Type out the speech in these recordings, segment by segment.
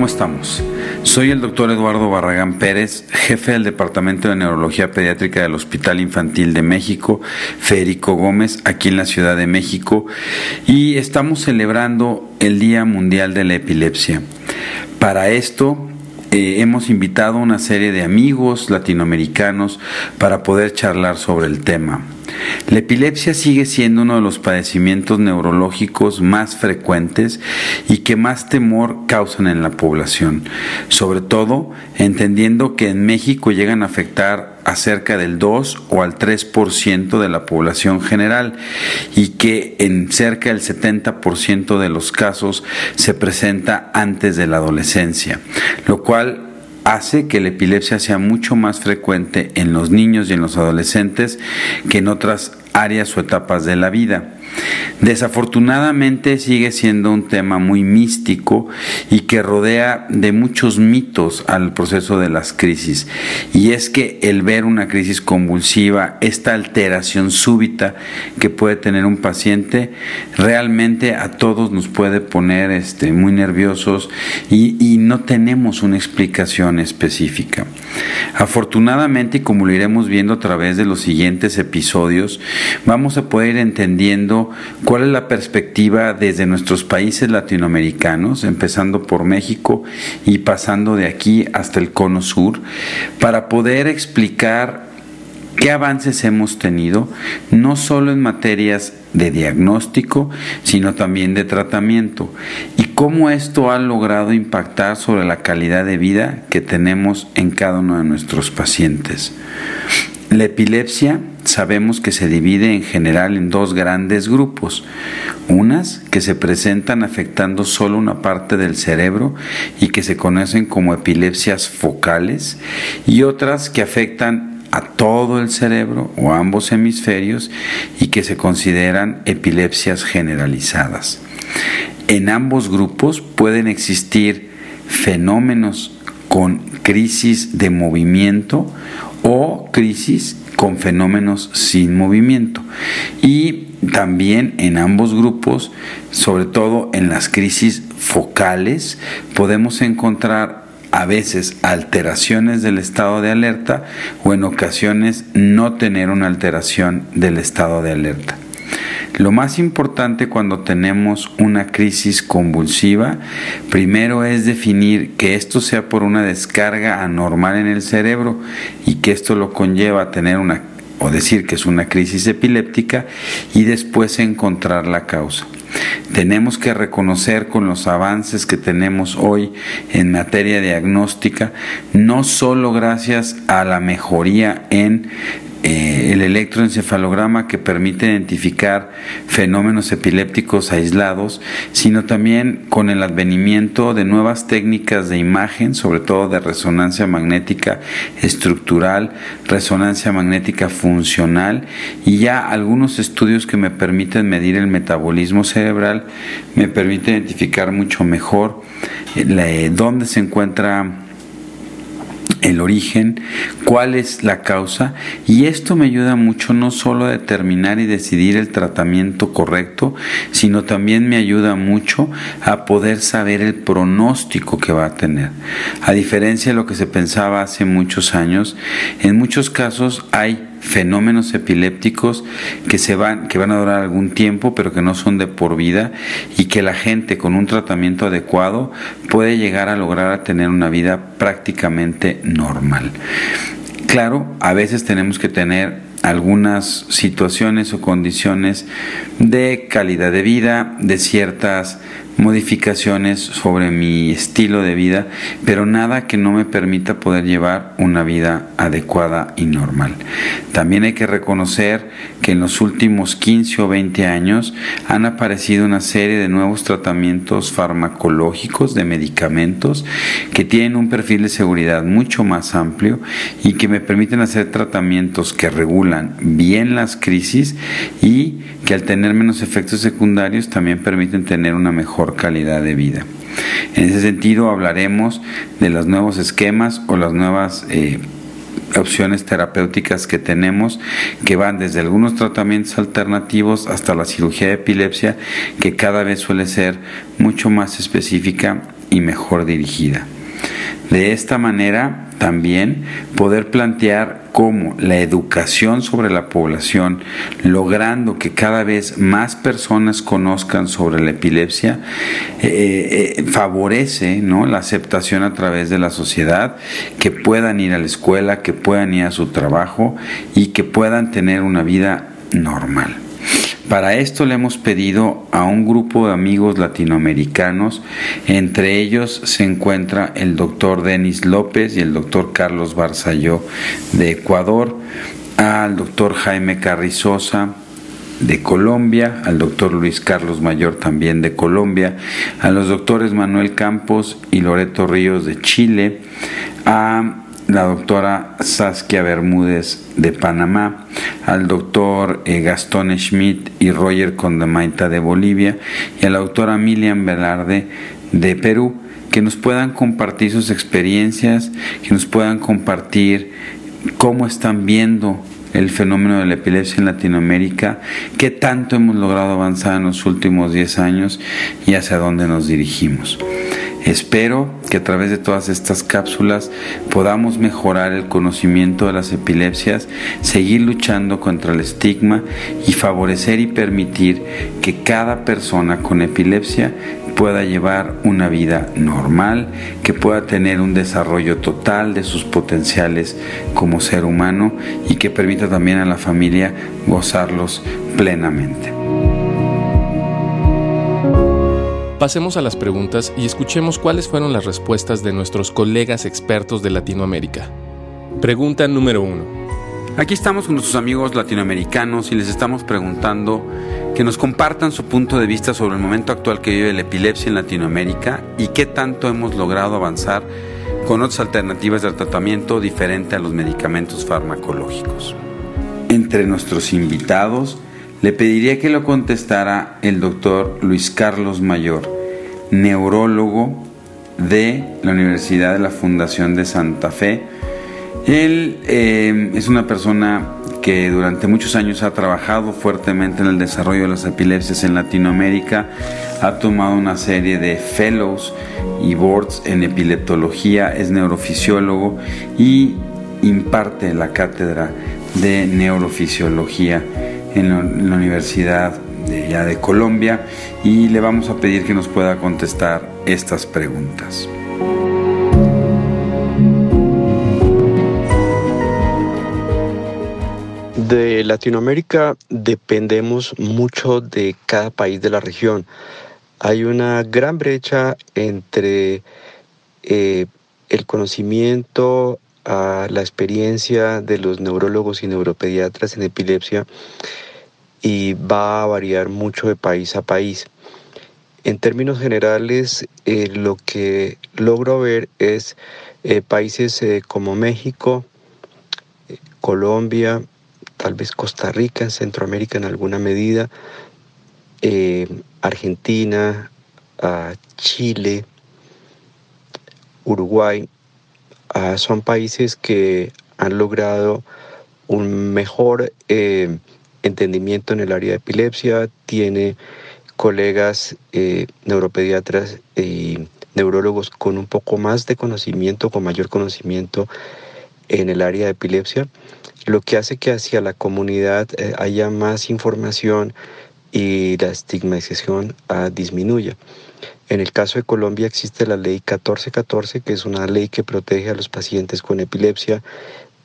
¿Cómo estamos? Soy el doctor Eduardo Barragán Pérez, jefe del Departamento de Neurología Pediátrica del Hospital Infantil de México, Federico Gómez, aquí en la Ciudad de México, y estamos celebrando el Día Mundial de la Epilepsia. Para esto, eh, hemos invitado a una serie de amigos latinoamericanos para poder charlar sobre el tema. La epilepsia sigue siendo uno de los padecimientos neurológicos más frecuentes y que más temor causan en la población, sobre todo entendiendo que en México llegan a afectar a cerca del 2 o al 3% de la población general y que en cerca del 70% de los casos se presenta antes de la adolescencia, lo cual hace que la epilepsia sea mucho más frecuente en los niños y en los adolescentes que en otras áreas o etapas de la vida. Desafortunadamente sigue siendo un tema muy místico y que rodea de muchos mitos al proceso de las crisis. Y es que el ver una crisis convulsiva, esta alteración súbita que puede tener un paciente, realmente a todos nos puede poner este, muy nerviosos y, y no tenemos una explicación específica. Afortunadamente, y como lo iremos viendo a través de los siguientes episodios, vamos a poder ir entendiendo cuál es la perspectiva desde nuestros países latinoamericanos, empezando por México y pasando de aquí hasta el cono sur, para poder explicar qué avances hemos tenido, no solo en materias de diagnóstico, sino también de tratamiento, y cómo esto ha logrado impactar sobre la calidad de vida que tenemos en cada uno de nuestros pacientes. La epilepsia sabemos que se divide en general en dos grandes grupos, unas que se presentan afectando solo una parte del cerebro y que se conocen como epilepsias focales y otras que afectan a todo el cerebro o ambos hemisferios y que se consideran epilepsias generalizadas. En ambos grupos pueden existir fenómenos con crisis de movimiento o crisis con fenómenos sin movimiento. Y también en ambos grupos, sobre todo en las crisis focales, podemos encontrar a veces alteraciones del estado de alerta o en ocasiones no tener una alteración del estado de alerta. Lo más importante cuando tenemos una crisis convulsiva, primero es definir que esto sea por una descarga anormal en el cerebro y que esto lo conlleva a tener una o decir que es una crisis epiléptica y después encontrar la causa. Tenemos que reconocer con los avances que tenemos hoy en materia diagnóstica, no solo gracias a la mejoría en eh, el electroencefalograma que permite identificar fenómenos epilépticos aislados, sino también con el advenimiento de nuevas técnicas de imagen, sobre todo de resonancia magnética estructural, resonancia magnética funcional y ya algunos estudios que me permiten medir el metabolismo cerebral, me permite identificar mucho mejor eh, dónde se encuentra el origen, cuál es la causa y esto me ayuda mucho no solo a determinar y decidir el tratamiento correcto, sino también me ayuda mucho a poder saber el pronóstico que va a tener. A diferencia de lo que se pensaba hace muchos años, en muchos casos hay fenómenos epilépticos que se van que van a durar algún tiempo pero que no son de por vida y que la gente con un tratamiento adecuado puede llegar a lograr a tener una vida prácticamente normal. Claro, a veces tenemos que tener algunas situaciones o condiciones de calidad de vida, de ciertas modificaciones sobre mi estilo de vida, pero nada que no me permita poder llevar una vida adecuada y normal. También hay que reconocer que en los últimos 15 o 20 años han aparecido una serie de nuevos tratamientos farmacológicos de medicamentos que tienen un perfil de seguridad mucho más amplio y que me permiten hacer tratamientos que regulan bien las crisis y que al tener menos efectos secundarios también permiten tener una mejor calidad de vida. En ese sentido hablaremos de los nuevos esquemas o las nuevas eh, opciones terapéuticas que tenemos que van desde algunos tratamientos alternativos hasta la cirugía de epilepsia que cada vez suele ser mucho más específica y mejor dirigida. De esta manera también poder plantear cómo la educación sobre la población, logrando que cada vez más personas conozcan sobre la epilepsia, eh, eh, favorece ¿no? la aceptación a través de la sociedad, que puedan ir a la escuela, que puedan ir a su trabajo y que puedan tener una vida normal. Para esto le hemos pedido a un grupo de amigos latinoamericanos, entre ellos se encuentra el doctor Denis López y el doctor Carlos Barzalló de Ecuador, al doctor Jaime Carrizosa de Colombia, al doctor Luis Carlos Mayor también de Colombia, a los doctores Manuel Campos y Loreto Ríos de Chile, a la doctora Saskia Bermúdez de Panamá, al doctor eh, Gastón Schmidt y Roger Condemaita de Bolivia y a la doctora Milian Velarde de Perú, que nos puedan compartir sus experiencias, que nos puedan compartir cómo están viendo el fenómeno de la epilepsia en Latinoamérica, qué tanto hemos logrado avanzar en los últimos 10 años y hacia dónde nos dirigimos. Espero que a través de todas estas cápsulas podamos mejorar el conocimiento de las epilepsias, seguir luchando contra el estigma y favorecer y permitir que cada persona con epilepsia pueda llevar una vida normal, que pueda tener un desarrollo total de sus potenciales como ser humano y que permita también a la familia gozarlos plenamente. Pasemos a las preguntas y escuchemos cuáles fueron las respuestas de nuestros colegas expertos de Latinoamérica. Pregunta número 1. Aquí estamos con nuestros amigos latinoamericanos y les estamos preguntando que nos compartan su punto de vista sobre el momento actual que vive la epilepsia en Latinoamérica y qué tanto hemos logrado avanzar con otras alternativas de tratamiento diferente a los medicamentos farmacológicos. Entre nuestros invitados, le pediría que lo contestara el doctor Luis Carlos Mayor, neurólogo de la Universidad de la Fundación de Santa Fe. Él eh, es una persona que durante muchos años ha trabajado fuertemente en el desarrollo de las epilepsias en Latinoamérica, ha tomado una serie de fellows y boards en epileptología, es neurofisiólogo y imparte la cátedra de neurofisiología en la, Universidad de, ya de Colombia y le vamos a pedir que nos pueda contestar estas preguntas. De Latinoamérica dependemos mucho de cada país de la región. Hay una gran brecha entre eh, el conocimiento a la experiencia de los neurólogos y neuropediatras en epilepsia y va a variar mucho de país a país. En términos generales, eh, lo que logro ver es eh, países eh, como México, Colombia, tal vez Costa Rica, Centroamérica en alguna medida, Argentina, Chile, Uruguay, Ah, son países que han logrado un mejor eh, entendimiento en el área de epilepsia, tiene colegas eh, neuropediatras y neurólogos con un poco más de conocimiento, con mayor conocimiento en el área de epilepsia, lo que hace que hacia la comunidad eh, haya más información y la estigmatización ah, disminuya. En el caso de Colombia existe la ley 1414, que es una ley que protege a los pacientes con epilepsia,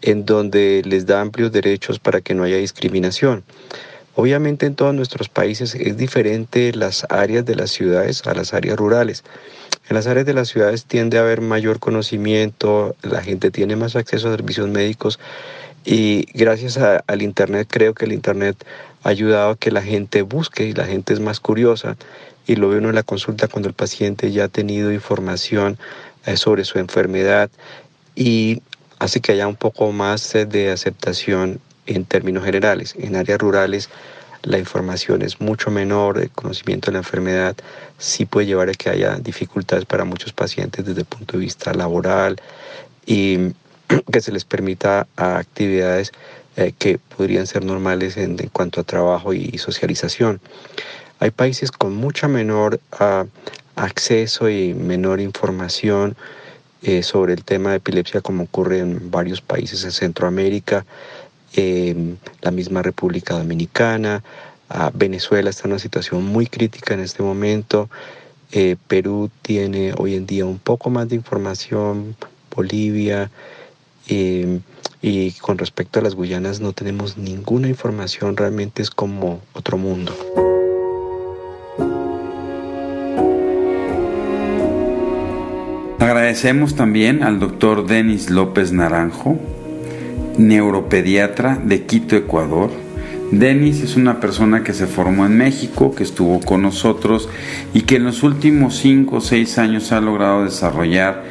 en donde les da amplios derechos para que no haya discriminación. Obviamente en todos nuestros países es diferente las áreas de las ciudades a las áreas rurales. En las áreas de las ciudades tiende a haber mayor conocimiento, la gente tiene más acceso a servicios médicos y gracias al Internet creo que el Internet ha ayudado a que la gente busque y la gente es más curiosa y lo ve uno en la consulta cuando el paciente ya ha tenido información eh, sobre su enfermedad y hace que haya un poco más de aceptación en términos generales. En áreas rurales la información es mucho menor, el conocimiento de la enfermedad sí puede llevar a que haya dificultades para muchos pacientes desde el punto de vista laboral y que se les permita actividades eh, que podrían ser normales en, cuanto a trabajo y socialización. Hay países con mucha menor ah, acceso y menor información eh, sobre el tema de epilepsia como ocurre en varios países en Centroamérica, la misma República Dominicana, ah, Venezuela está en una situación muy crítica en este momento, eh, Perú tiene hoy en día un poco más de información, Bolivia, em, y con respecto a las Guyanas no tenemos ninguna información, realmente es como otro mundo. Agradecemos también al doctor Denis López Naranjo, neuropediatra de Quito, Ecuador. Denis es una persona que se formó en México, que estuvo con nosotros y que en los últimos 5 o 6 años ha logrado desarrollar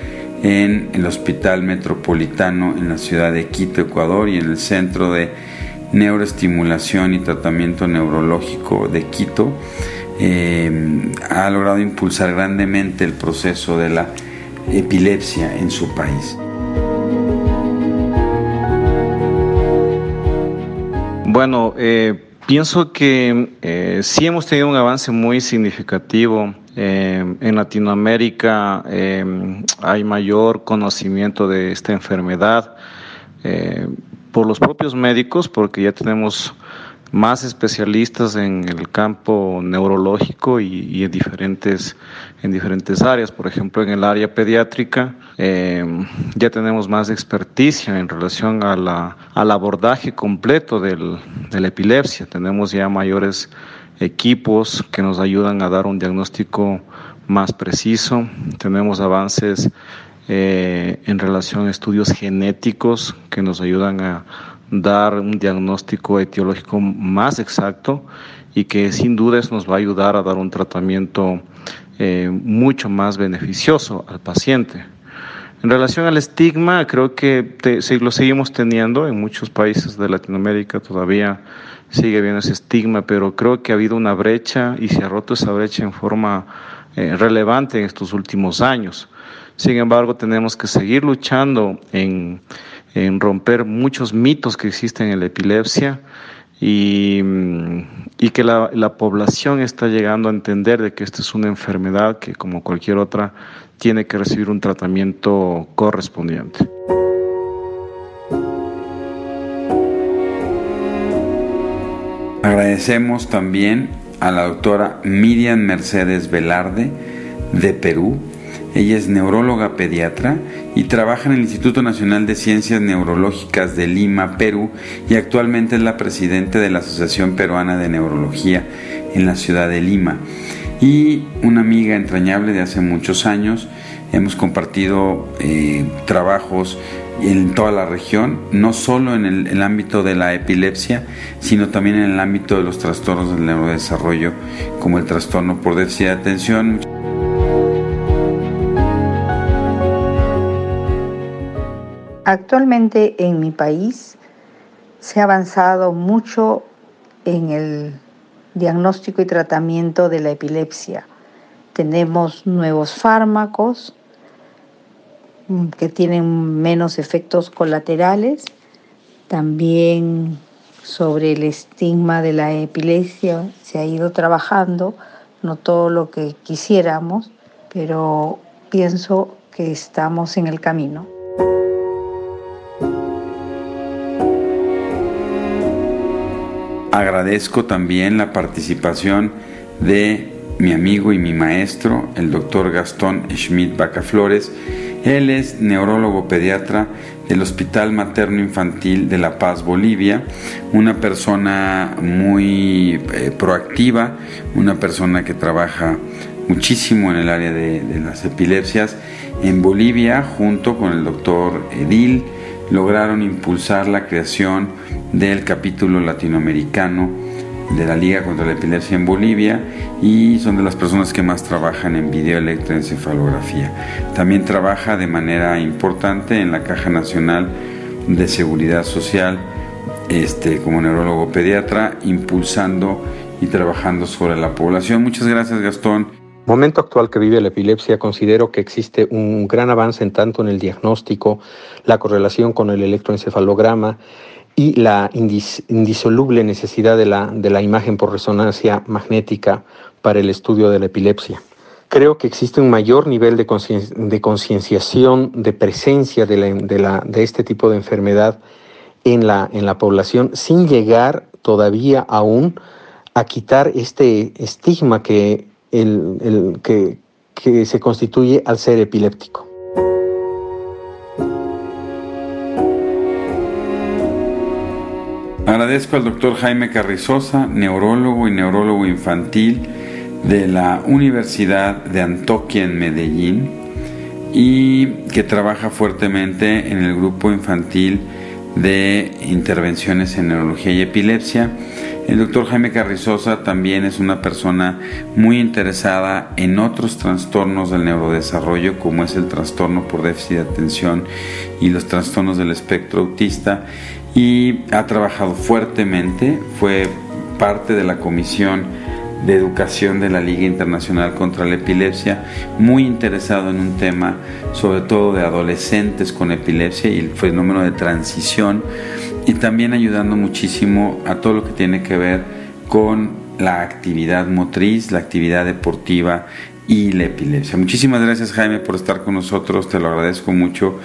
en el Hospital Metropolitano en la ciudad de Quito, Ecuador y en el Centro de Neuroestimulación y Tratamiento Neurológico de Quito. Eh, ha logrado impulsar grandemente el proceso de la epilepsia en su país. Bueno, eh, pienso que eh, sí hemos tenido un avance muy significativo. Eh, en Latinoamérica hay mayor conocimiento de esta enfermedad por los propios médicos, porque ya tenemos más especialistas en el campo neurológico y, en, diferentes, en diferentes áreas. Por ejemplo, en el área pediátrica em, ya tenemos más experticia en relación a la, al abordaje completo del, de la epilepsia. Tenemos ya mayores equipos que nos ayudan a dar un diagnóstico más preciso. Tenemos avances eh, en relación a estudios genéticos que nos ayudan a dar un diagnóstico etiológico más exacto y que sin duda nos va a ayudar a dar un tratamiento eh, mucho más beneficioso al paciente. En relación al estigma, creo que lo seguimos teniendo en muchos países de Latinoamérica, todavía sigue habiendo ese estigma, pero creo que ha habido una brecha y se ha roto esa brecha en forma eh, relevante en estos últimos años. Sin embargo, tenemos que seguir luchando en en romper muchos mitos que existen en la epilepsia y, que la, la, población está llegando a entender de que esta es una enfermedad que como cualquier otra tiene que recibir un tratamiento correspondiente. Agradecemos también a la doctora Miriam Mercedes Velarde de Perú, ella es neuróloga pediatra y trabaja en el Instituto Nacional de Ciencias Neurológicas de Lima, Perú, y actualmente es la presidenta de la Asociación Peruana de Neurología en la ciudad de Lima. Y una amiga entrañable de hace muchos años. Hemos compartido eh, trabajos en toda la región, no solo en el, el, ámbito de la epilepsia, sino también en el ámbito de los trastornos del neurodesarrollo, como el trastorno por déficit de atención. Actualmente en mi país se ha avanzado mucho en el diagnóstico y tratamiento de la epilepsia. Tenemos nuevos fármacos que tienen menos efectos colaterales. También sobre el estigma de la epilepsia se ha ido trabajando, no todo lo que quisiéramos, pero pienso que estamos en el camino. Agradezco también la participación de mi amigo y mi maestro, el doctor Gastón Schmidt Bacaflores. Él es neurólogo pediatra del Hospital Materno Infantil de La Paz, Bolivia, una persona muy eh, proactiva, una persona que trabaja muchísimo en el área de, de las epilepsias. En Bolivia, junto con el doctor Edil, lograron impulsar la creación del capítulo latinoamericano de la Liga contra la Epilepsia en Bolivia y son de las personas que más trabajan en videoelectroencefalografía. También trabaja de manera importante en la Caja Nacional de Seguridad Social este, como neurólogo pediatra, impulsando y trabajando sobre la población. Muchas gracias, Gastón. Momento actual que vive la epilepsia, considero que existe un gran avance en tanto en el diagnóstico, la correlación con el electroencefalograma y la indisoluble necesidad de la, de la imagen por resonancia magnética para el estudio de la epilepsia. Creo que existe un mayor nivel de concienciación, de presencia de, la, de, este tipo de enfermedad en la, en la población, sin llegar todavía aún a quitar este estigma que, el, que, que se constituye al ser epiléptico. Agradezco al doctor Jaime Carrizosa, neurólogo y neurólogo infantil de la Universidad de Antoquia en Medellín y que trabaja fuertemente en el grupo infantil de intervenciones en neurología y epilepsia. El doctor Jaime Carrizosa también es una persona muy interesada en otros trastornos del neurodesarrollo, como es el trastorno por déficit de atención y los trastornos del espectro autista, y ha trabajado fuertemente, fue parte de la comisión de Educación de la Liga Internacional contra la Epilepsia, muy interesado en un tema sobre todo de adolescentes con epilepsia y el fenómeno de transición y también ayudando muchísimo a todo lo que tiene que ver con la actividad motriz, la actividad deportiva y la epilepsia. Muchísimas gracias Jaime por estar con nosotros, te lo agradezco mucho.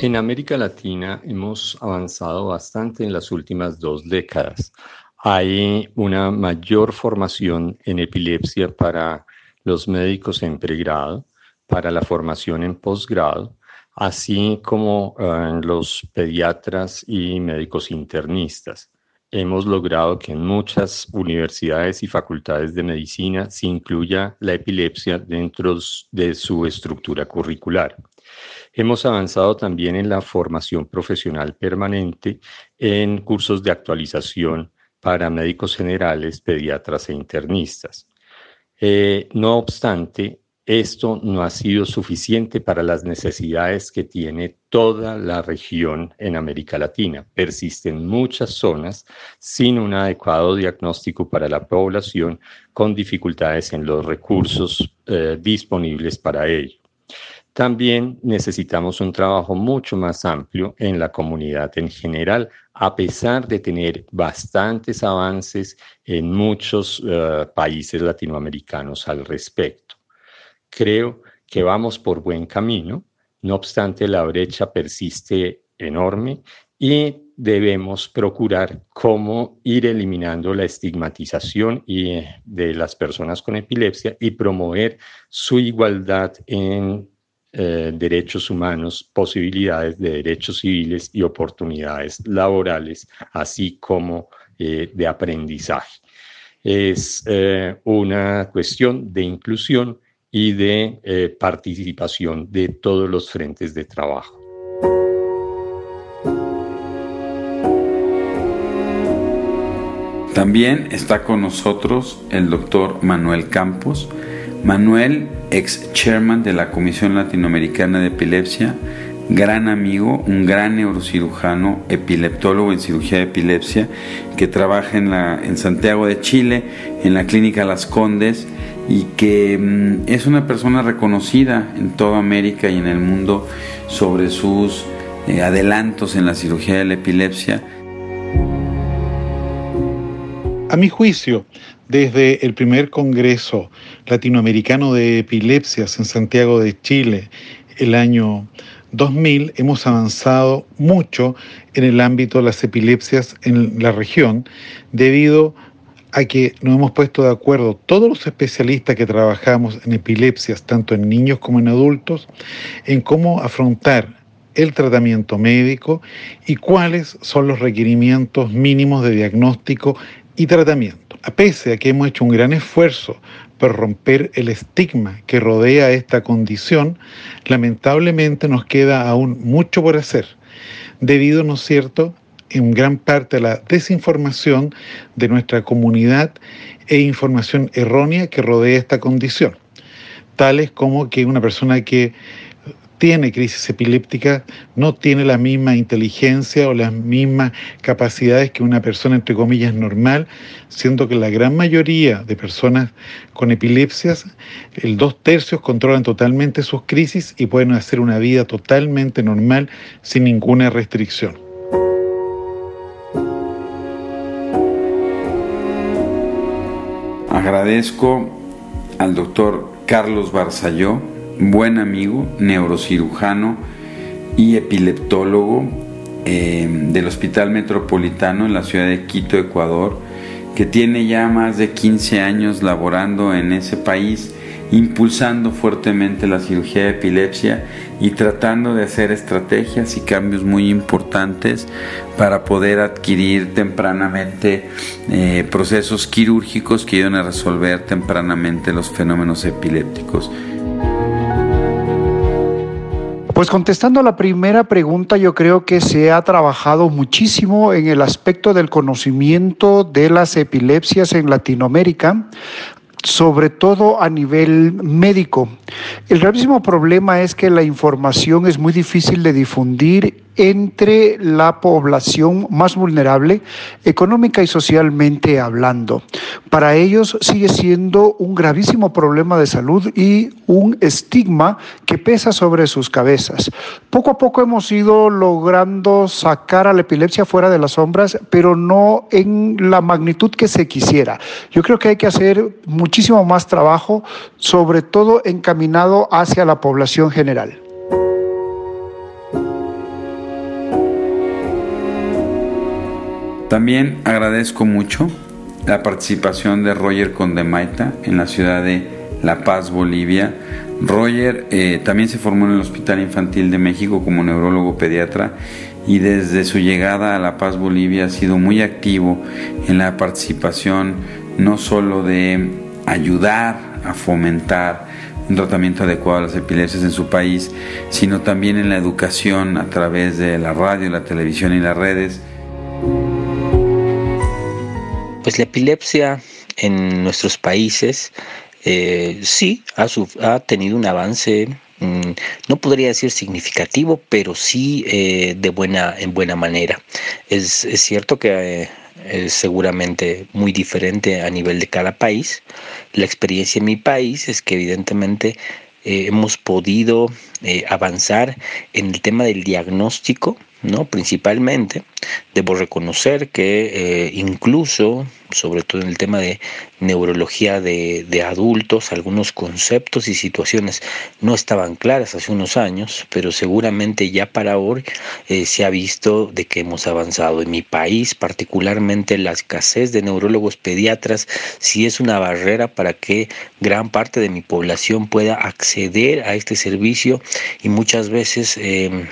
En América Latina hemos avanzado bastante en las últimas dos décadas. Hay una mayor formación en epilepsia para los médicos en pregrado, para la formación en posgrado, así como eh, los pediatras y médicos internistas. Hemos logrado que en muchas universidades y facultades de medicina se incluya la epilepsia dentro de su estructura curricular. Hemos avanzado también en la formación profesional permanente en cursos de actualización para médicos generales, pediatras e internistas. Eh, no obstante, esto no ha sido suficiente para las necesidades que tiene toda la región en América Latina. Persisten muchas zonas sin un adecuado diagnóstico para la población con dificultades en los recursos eh, disponibles para ello. También necesitamos un trabajo mucho más amplio en la comunidad en general, a pesar de tener bastantes avances en muchos eh, países latinoamericanos al respecto. Creo que vamos por buen camino, no obstante la brecha persiste enorme y debemos procurar cómo ir eliminando la estigmatización eh, de las personas con epilepsia y promover su igualdad en eh, derechos humanos, posibilidades de derechos civiles y oportunidades laborales, así como eh, de aprendizaje. Es eh, una cuestión de inclusión y de participación de todos los frentes de trabajo. También está con nosotros el doctor Manuel Campos, Manuel, ex chairman de la Comisión Latinoamericana de Epilepsia, gran amigo, un gran neurocirujano, epileptólogo en cirugía de epilepsia, que trabaja en, la, en Santiago de Chile, en la Clínica Las Condes, y que mm, es una persona reconocida en toda América y en el mundo sobre sus eh, adelantos en la cirugía de la epilepsia. A mi juicio, desde el primer Congreso Latinoamericano de Epilepsias en Santiago de Chile, el año 2000, hemos avanzado mucho en el ámbito de las epilepsias en la región, debido a que nos hemos puesto de acuerdo todos los especialistas que trabajamos en epilepsias, tanto en niños como en adultos, en cómo afrontar el tratamiento médico y cuáles son los requerimientos mínimos de diagnóstico y tratamiento. A pese a que hemos hecho un gran esfuerzo por romper el estigma que rodea esta condición, lamentablemente nos queda aún mucho por hacer, debido, ¿no es cierto?, en gran parte a la desinformación de nuestra comunidad e información errónea que rodea esta condición, tales como que una persona que tiene crisis epiléptica no tiene la misma inteligencia o las mismas capacidades que una persona, entre comillas, normal, siendo que la gran mayoría de personas con epilepsias, el dos tercios controlan totalmente sus crisis y pueden hacer una vida totalmente normal sin ninguna restricción. Agradezco al doctor Carlos Barzalló, buen amigo, neurocirujano y epileptólogo eh, del Hospital Metropolitano en la ciudad de Quito, Ecuador, que tiene ya más de 15 años laborando en ese país, impulsando fuertemente la cirugía de epilepsia y tratando de hacer estrategias y cambios muy importantes para poder adquirir tempranamente eh, procesos quirúrgicos que ayuden a resolver tempranamente los fenómenos epilépticos. Pues contestando a la primera pregunta, yo creo que se ha trabajado muchísimo en el aspecto del conocimiento de las epilepsias en Latinoamérica sobre todo a nivel médico. El gravísimo problema es que la información es muy difícil de difundir entre la población más vulnerable, económica y socialmente hablando. Para ellos sigue siendo un gravísimo problema de salud y un estigma que pesa sobre sus cabezas. Poco a poco hemos ido logrando sacar a la epilepsia fuera de las sombras, pero no en la magnitud que se quisiera. Yo creo que hay que hacer muchísimo más trabajo, sobre todo encaminado hacia la población general. También agradezco mucho la participación de Roger Condemaita en la ciudad de La Paz, Bolivia. Roger eh, también se formó en el Hospital Infantil de México como neurólogo pediatra y desde su llegada a La Paz, Bolivia ha sido muy activo en la participación no solo de ayudar a fomentar un tratamiento adecuado a las epilepsias en su país, sino también en la educación a través de la radio, la televisión y las redes. Pues la epilepsia en nuestros países eh, sí ha, tenido un avance, mm, no podría decir significativo, pero sí eh, de buena, en buena manera. Es, cierto que eh, es seguramente muy diferente a nivel de cada país. La experiencia en mi país es que evidentemente hemos podido avanzar en el tema del diagnóstico ¿no? Principalmente, debo reconocer que eh, incluso, sobre todo en el tema de neurología de, adultos, algunos conceptos y situaciones no estaban claras hace unos años, pero seguramente ya para hoy eh, se ha visto de que hemos avanzado. En mi país, particularmente la escasez de neurólogos pediatras, sí es una barrera para que gran parte de mi población pueda acceder a este servicio y muchas veces... Eh,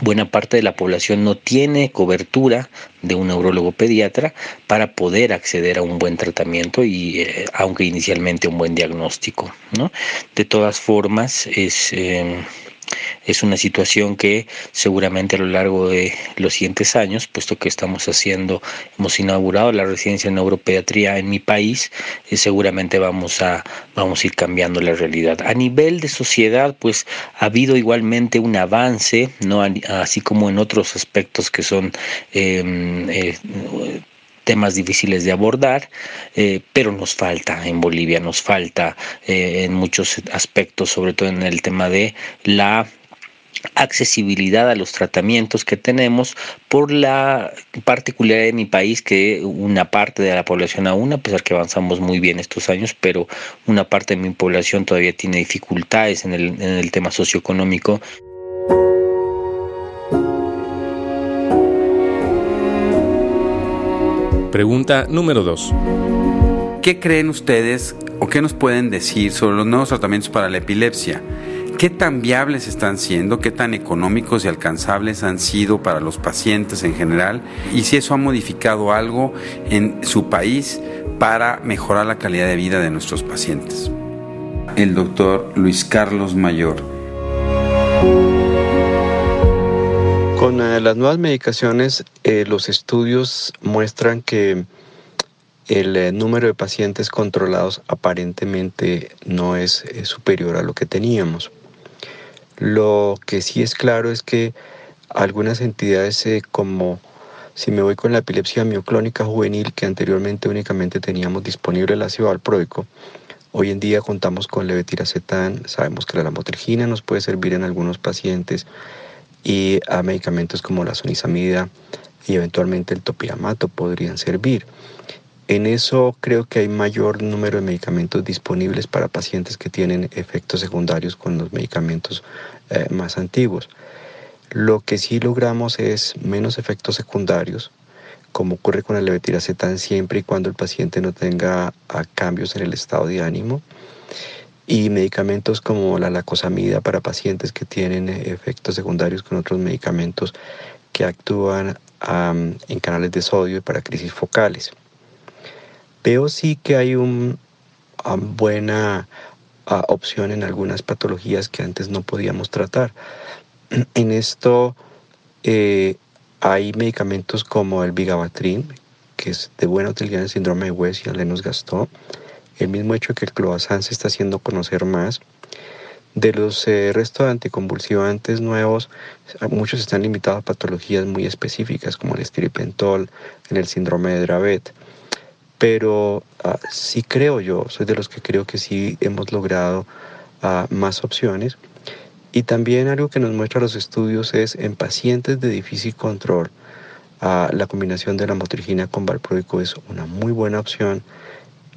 buena parte de la población no tiene cobertura de un neurólogo pediatra para poder acceder a un buen tratamiento y eh, aunque inicialmente un buen diagnóstico ¿no? de todas formas es eh, es una situación que seguramente a lo largo de los siguientes años, puesto que estamos haciendo, hemos inaugurado la residencia en neuropediatría en mi país, eh, seguramente vamos a, vamos a ir cambiando la realidad. A nivel de sociedad, pues ha habido igualmente un avance, ¿no? así como en otros aspectos que son em, eh, temas difíciles de abordar, eh, pero nos falta en Bolivia, nos falta eh, en muchos aspectos, sobre todo en el tema de la accesibilidad a los tratamientos que tenemos por la particularidad de mi país que una parte de la población aún a pesar que avanzamos muy bien estos años pero una parte de mi población todavía tiene dificultades en el, en el tema socioeconómico Pregunta número 2. ¿Qué creen ustedes o qué nos pueden decir sobre los nuevos tratamientos para la epilepsia? ¿Qué tan viables están siendo? ¿Qué tan económicos y alcanzables han sido para los pacientes en general? Y si eso ha modificado algo en su país para mejorar la calidad de vida de nuestros pacientes. El doctor Luis Carlos Mayor. Con eh, las nuevas medicaciones, eh, los estudios muestran que el eh, número de pacientes controlados aparentemente no es superior a lo que teníamos. Lo que sí es claro es que algunas entidades como si me voy con la epilepsia mioclónica juvenil que anteriormente únicamente teníamos disponible el ácido valproico, hoy en día contamos con levetiracetam, sabemos que la lamotrigina nos puede servir en algunos pacientes y a medicamentos como la sonizamida y eventualmente el topiramato podrían servir. En eso creo que hay mayor número de medicamentos disponibles para pacientes que tienen efectos secundarios con los medicamentos eh, más antiguos. Lo que sí logramos es menos efectos secundarios, como ocurre con el levetiracetam siempre y cuando el paciente no tenga cambios en el estado de ánimo y medicamentos como la lacosamida para pacientes que tienen eh, efectos secundarios con otros medicamentos que actúan en canales de sodio y para crisis focales. Veo sí que hay una buena opción en algunas patologías que antes no podíamos tratar. En esto eh, hay medicamentos como el Vigabatrin, que es de buena utilidad en el síndrome de West y nos gastó. El mismo hecho que el cloazán se está haciendo conocer más. De los eh, restos de anticonvulsivantes nuevos, muchos están limitados a patologías muy específicas como el estripentol en el síndrome de Dravet pero ah, sí creo yo, soy de los que creo que sí hemos logrado ah, más opciones. Y también algo que nos muestra los estudios es en pacientes de difícil control, ah, la combinación de la motrigina con valproico es una muy buena opción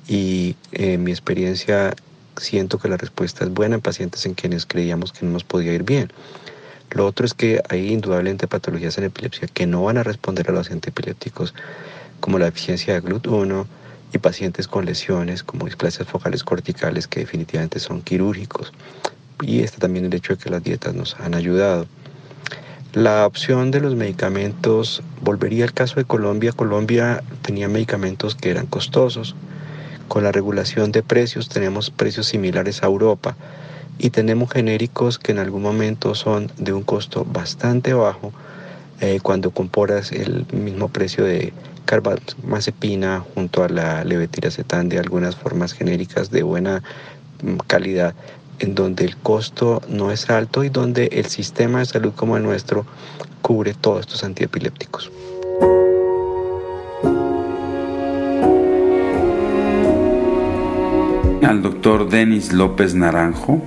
y en mi experiencia siento que la respuesta es buena en pacientes en quienes creíamos que no nos podía ir bien. Lo otro es que hay indudablemente patologías en epilepsia que no van a responder a los antiepilépticos como la deficiencia de GLUT1 y pacientes con lesiones como displasias focales corticales que definitivamente son quirúrgicos. Y está también el hecho de que las dietas nos han ayudado. La opción de los medicamentos, volvería al caso de Colombia. Colombia tenía medicamentos que eran costosos. Con la regulación de precios tenemos precios similares a Europa y tenemos genéricos que en algún momento son de un costo bastante bajo eh, cuando comparas el mismo precio de carbamazepina junto a la levetiracetam de algunas formas genéricas de buena mm, calidad en donde el costo no es alto y donde el sistema de salud como el nuestro cubre todos estos antiepilépticos. Al doctor Denis López Naranjo.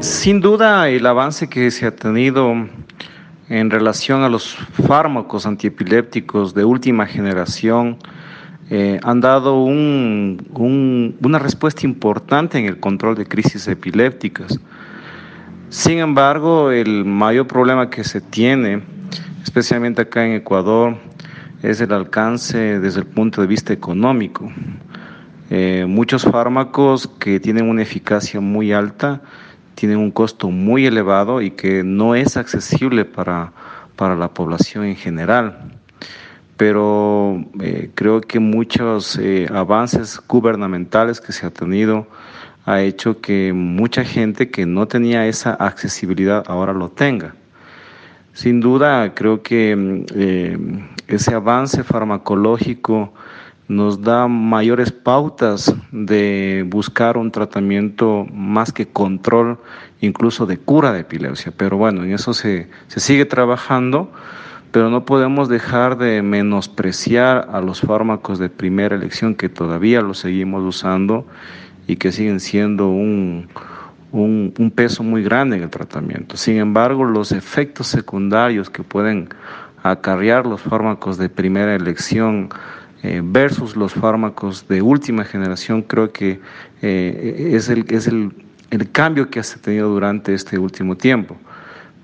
Sin duda el avance que se ha tenido en relación a los fármacos antiepilépticos de última generación eh, han dado una respuesta importante en el control de crisis epilépticas. Sin embargo, el mayor problema que se tiene, especialmente acá en Ecuador, es el alcance desde el punto de vista económico. Eh, muchos fármacos que tienen una eficacia muy alta tienen un costo muy elevado y que no es accesible para, para la población en general. Pero eh, creo que muchos eh, avances gubernamentales que se ha tenido ha hecho que mucha gente que no tenía esa accesibilidad ahora lo tenga. Sin duda, creo que mm, ese avance farmacológico nos da mayores pautas de buscar un tratamiento más que control, incluso de cura de epilepsia. Pero bueno, en eso se, se sigue trabajando, pero no podemos dejar de menospreciar a los fármacos de primera elección que todavía los seguimos usando y que siguen siendo un, un, un peso muy grande en el tratamiento. Sin embargo, los efectos secundarios que pueden acarrear los fármacos de primera elección, eh, versus los fármacos de última generación, creo que eh, es, el, es el, el cambio que ha tenido durante este último tiempo.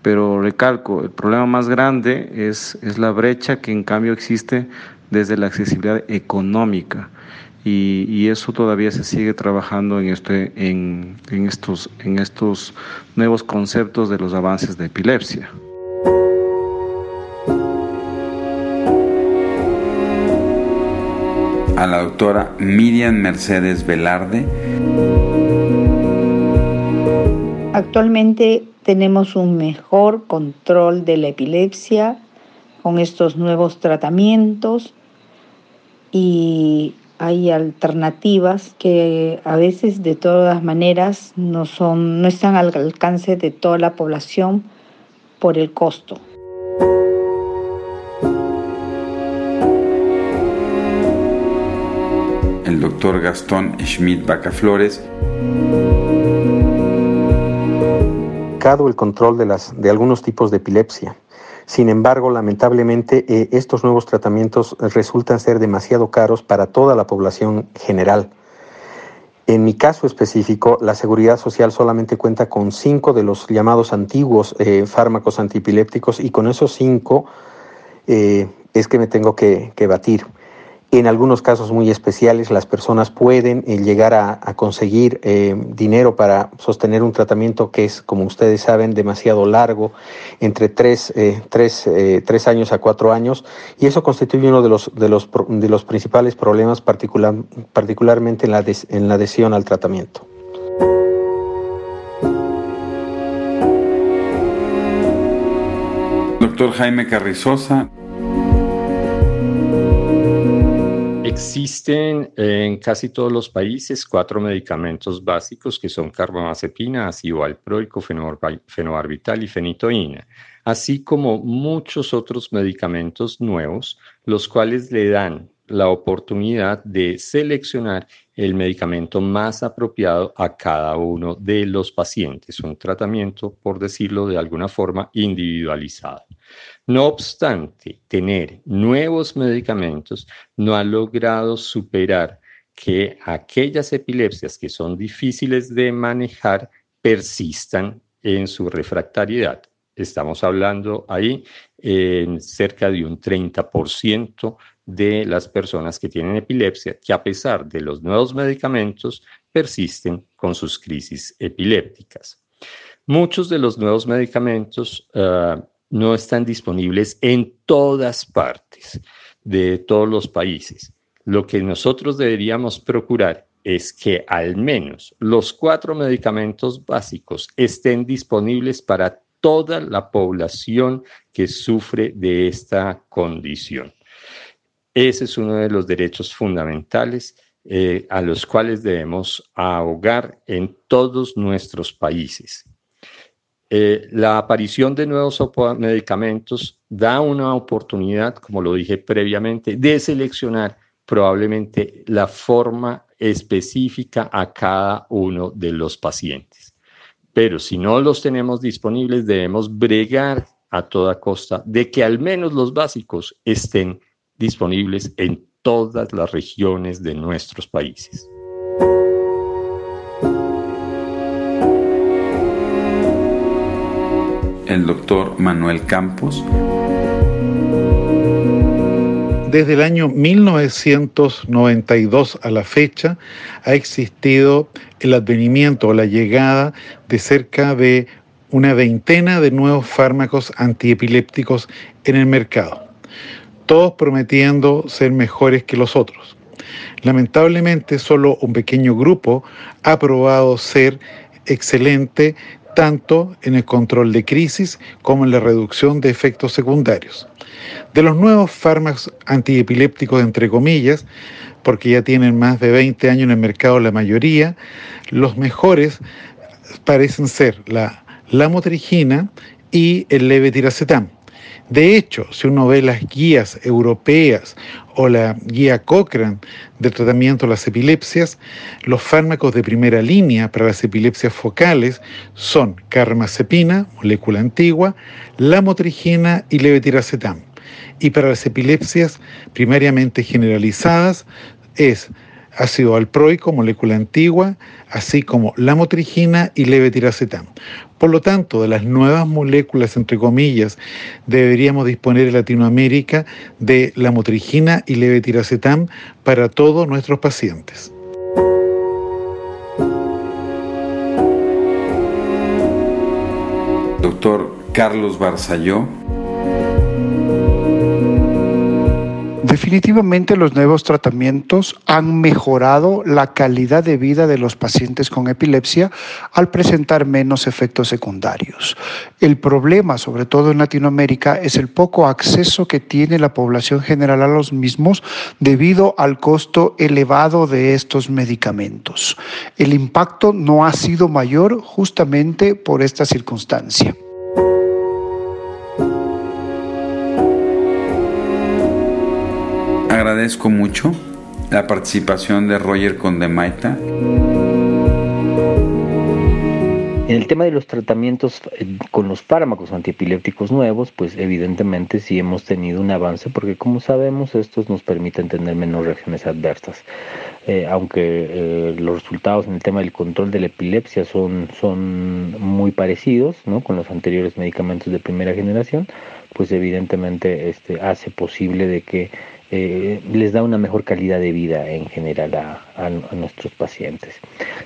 Pero recalco, el problema más grande es, es la brecha que en cambio existe desde la accesibilidad económica. Y, y, eso todavía se sigue trabajando en, este, en, en, estos, en estos nuevos conceptos de los avances de epilepsia. A la doctora Miriam Mercedes Velarde. Actualmente tenemos un mejor control de la epilepsia con estos nuevos tratamientos y hay alternativas que a veces de todas maneras no, son, no están al alcance de toda la población por el costo. El doctor Gastón Schmidt Bacaflores. el control de, algunos tipos de epilepsia. Sin embargo, lamentablemente, eh, estos nuevos tratamientos resultan ser demasiado caros para toda la población general. En mi caso específico, la Seguridad Social solamente cuenta con cinco de los llamados antiguos eh, fármacos antipilépticos y con esos cinco eh, es que me tengo que batir. En algunos casos muy especiales, las personas pueden eh, llegar a, conseguir eh, dinero para sostener un tratamiento que es, como ustedes saben, demasiado largo, entre tres, eh, años a cuatro años, y eso constituye uno de los, de los, de los principales problemas, particular, particularmente en la, en la adhesión al tratamiento. Doctor Jaime Carrizosa. Existen en casi todos los países cuatro medicamentos básicos que son carbamazepina, ácido valproico, fenobarbital y fenitoína, así como muchos otros medicamentos nuevos, los cuales le dan la oportunidad de seleccionar el medicamento más apropiado a cada uno de los pacientes, un tratamiento, por decirlo de alguna forma, individualizado. No obstante, tener nuevos medicamentos no ha logrado superar que aquellas epilepsias que son difíciles de manejar persistan en su refractariedad. Estamos hablando ahí en cerca de un 30% de las personas que tienen epilepsia que a pesar de los nuevos medicamentos persisten con sus crisis epilépticas. Muchos de los nuevos medicamentos ah, no están disponibles en todas partes de todos los países. Lo que nosotros deberíamos procurar es que al menos los cuatro medicamentos básicos estén disponibles para toda la población que sufre de esta condición. Ese es uno de los derechos fundamentales eh, a los cuales debemos ahogar en todos nuestros países. Eh, la aparición de nuevos medicamentos da una oportunidad, como lo dije previamente, de seleccionar probablemente la forma específica a cada uno de los pacientes. Pero si no los tenemos disponibles, debemos bregar a toda costa de que al menos los básicos estén disponibles en todas las regiones de nuestros países. El doctor Manuel Campos. Desde el año 1992 a la fecha ha existido el advenimiento o la llegada de cerca de una veintena de nuevos fármacos antiepilépticos en el mercado, todos prometiendo ser mejores que los otros. Lamentablemente, solo un pequeño grupo ha probado ser excelente tanto en el control de crisis como en la reducción de efectos secundarios. De los nuevos fármacos antiepilépticos, entre comillas, porque ya tienen más de 20 años en el mercado la mayoría, los mejores parecen ser la lamotrigina y el levetiracetam. De hecho, si uno ve las guías europeas o la guía Cochrane de tratamiento de las epilepsias, los fármacos de primera línea para las epilepsias focales son carbamazepina, molécula antigua, lamotrigina y levetiracetam. Y para las epilepsias primariamente generalizadas es ácido alproico, molécula antigua, así como lamotrigina y levetiracetam. Por lo tanto, de las nuevas moléculas, entre comillas, deberíamos disponer en Latinoamérica de lamotrigina y levetiracetam para todos nuestros pacientes. Doctor Carlos Barzalló Definitivamente los nuevos tratamientos han mejorado la calidad de vida de los pacientes con epilepsia al presentar menos efectos secundarios. El problema, sobre todo en Latinoamérica, es el poco acceso que tiene la población general a los mismos debido al costo elevado de estos medicamentos. El impacto no ha sido mayor justamente por esta circunstancia. Agradezco mucho la participación de Roger Condemaita. En el tema de los tratamientos eh, con los fármacos antiepilépticos nuevos, pues evidentemente sí hemos tenido un avance porque como sabemos estos nos permiten tener menos reacciones adversas. Eh, aunque eh, los resultados en el tema del control de la epilepsia son, son muy parecidos ¿no? con los anteriores medicamentos de primera generación, pues evidentemente este, hace posible de que eh, les da una mejor calidad de vida en general a, nuestros pacientes.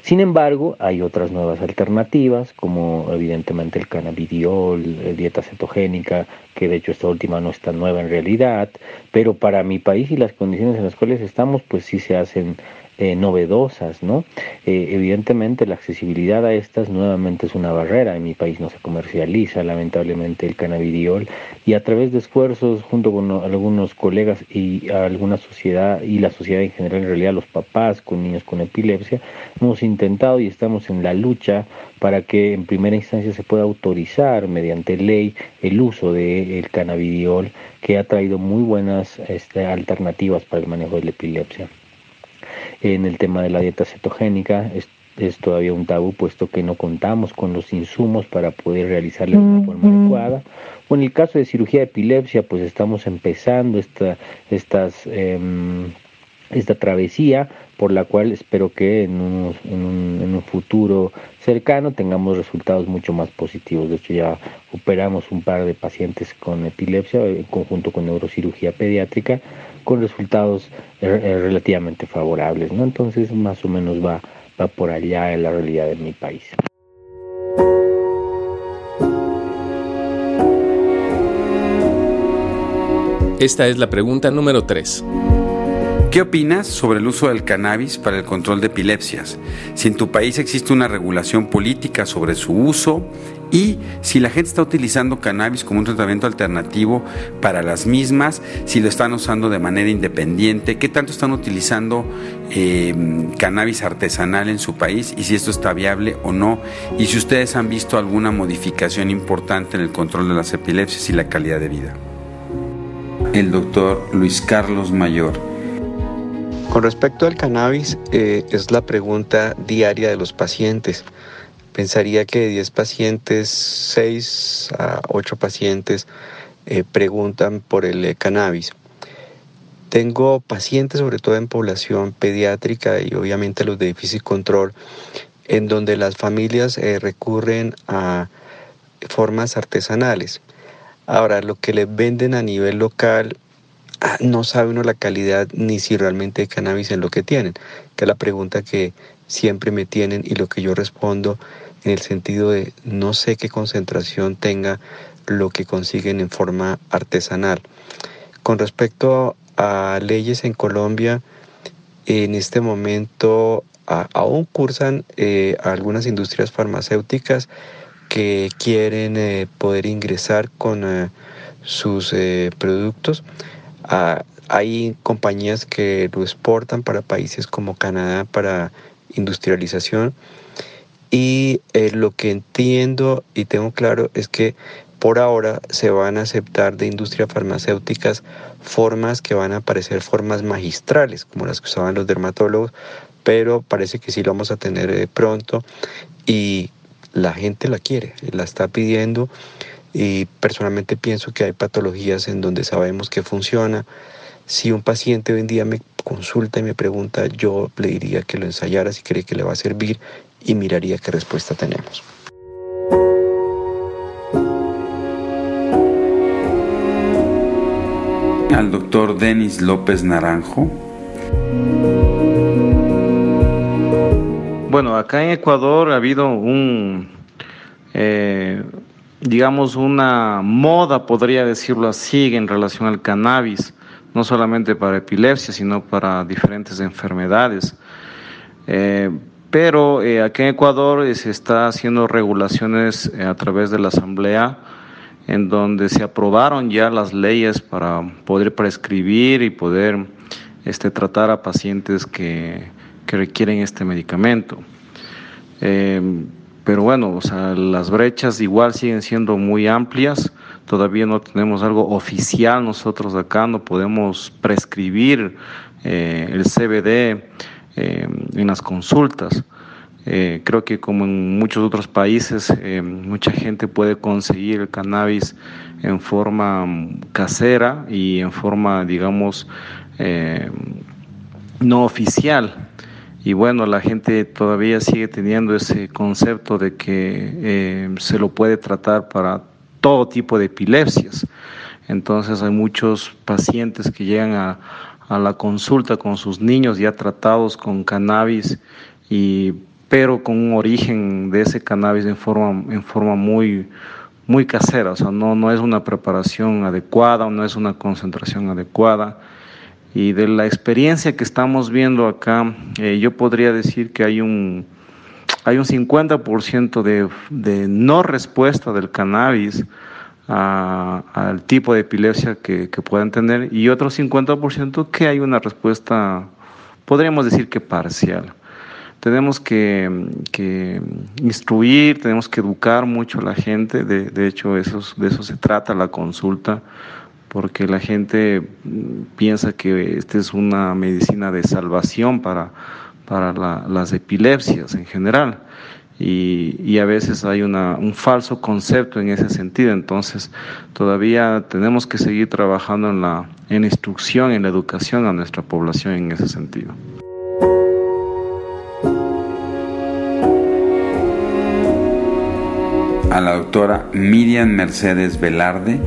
Sin embargo, hay otras nuevas alternativas, como evidentemente el cannabidiol, la dieta cetogénica, que de hecho esta última no es tan nueva en realidad, pero para mi país y las condiciones en las cuales estamos, pues sí se hacen eh, novedosas, ¿no? Eh, evidentemente la accesibilidad a estas nuevamente es una barrera. En mi país no se comercializa lamentablemente el cannabidiol y a través de esfuerzos junto con algunos colegas y alguna sociedad y la sociedad en general, en realidad los papás con niños con epilepsia, hemos intentado y estamos en la lucha para que en primera instancia se pueda autorizar mediante ley el uso del cannabidiol que ha traído muy buenas este, alternativas para el manejo de la epilepsia. En el tema de la dieta cetogénica es, todavía un tabú puesto que no contamos con los insumos para poder realizarla de una forma adecuada. O en el caso de cirugía de epilepsia, pues estamos empezando esta, estas, em, esta travesía por la cual espero que en un, en, un, futuro cercano tengamos resultados mucho más positivos. De hecho, ya operamos un par de pacientes con epilepsia en conjunto con neurocirugía pediátrica con resultados eh, eh, relativamente favorables, ¿no? Entonces más o menos va, va por allá en la realidad de mi país. Esta es la pregunta número 3. ¿Qué opinas sobre el uso del cannabis para el control de epilepsias? Si en tu país existe una regulación política sobre su uso y si la gente está utilizando cannabis como un tratamiento alternativo para las mismas, si lo están usando de manera independiente, qué tanto están utilizando em, cannabis artesanal en su país y si esto está viable o no, y si ustedes han visto alguna modificación importante en el control de las epilepsias y la calidad de vida. El doctor Luis Carlos Mayor con respecto al cannabis, eh, es la pregunta diaria de los pacientes. Pensaría que de 10 pacientes, 6 a 8 pacientes eh, preguntan por el eh, cannabis. Tengo pacientes, sobre todo en población pediátrica y obviamente los de difícil control, en donde las familias recurren a formas artesanales. Ahora, lo que les venden a nivel local Ah, no sabe uno la calidad ni si realmente hay cannabis en lo que tienen, que es la pregunta que siempre me tienen y lo que yo respondo en el sentido de no sé qué concentración tenga lo que consiguen en forma artesanal. Con respecto a leyes en Colombia, en este momento aún cursan eh, algunas industrias farmacéuticas que quieren eh, poder ingresar con eh, sus productos hay compañías que lo exportan para países como Canadá para industrialización y eh, lo que entiendo y tengo claro es que por ahora se van a aceptar de industrias farmacéuticas formas que van a parecer formas magistrales, como las que usaban los dermatólogos, pero parece que sí lo vamos a tener eh, pronto y la gente la quiere, la está pidiendo y personalmente pienso que hay patologías en donde sabemos que funciona. Si un paciente hoy en día me consulta y me pregunta, yo le diría que lo ensayara si cree que le va a servir y miraría qué respuesta tenemos. Al doctor Denis López Naranjo. Bueno, acá en Ecuador ha habido un, eh, digamos, una moda, podría decirlo así, en relación al cannabis. no solamente para epilepsia, sino para diferentes enfermedades. Eh, pero eh, aquí en Ecuador se está haciendo regulaciones a través de la Asamblea, en donde se aprobaron ya las leyes para poder prescribir y poder este, tratar a pacientes que, que requieren este medicamento. pero bueno, o sea, las brechas igual siguen siendo muy amplias todavía no tenemos algo oficial nosotros acá, no podemos prescribir eh, el CBD eh, en las consultas. Eh, creo que como en muchos otros países, mucha gente puede conseguir el cannabis en forma casera y en forma, digamos, no oficial. Y bueno, la gente todavía sigue teniendo ese concepto de que se lo puede tratar para todo tipo de epilepsias. Entonces hay muchos pacientes que llegan a, la consulta con sus niños ya tratados con cannabis, y, pero con un origen de ese cannabis en forma, en forma muy, muy casera, o sea, no, no es una preparación adecuada, no es una concentración adecuada. Y de la experiencia que estamos viendo acá, eh, yo podría decir que hay un, hay un 50% de, de, no respuesta del cannabis al tipo de epilepsia que, que, puedan tener y otro 50% que hay una respuesta, podríamos decir que parcial. Tenemos que, que instruir, tenemos que educar mucho a la gente, de, de hecho eso, de eso se trata la consulta, porque la gente mm, piensa que esta es una medicina de salvación para para las epilepsias en general. Y, a veces hay una, un falso concepto en ese sentido. Entonces, todavía tenemos que seguir trabajando en la en instrucción, en la educación a nuestra población en ese sentido. A la doctora Miriam Mercedes Velarde.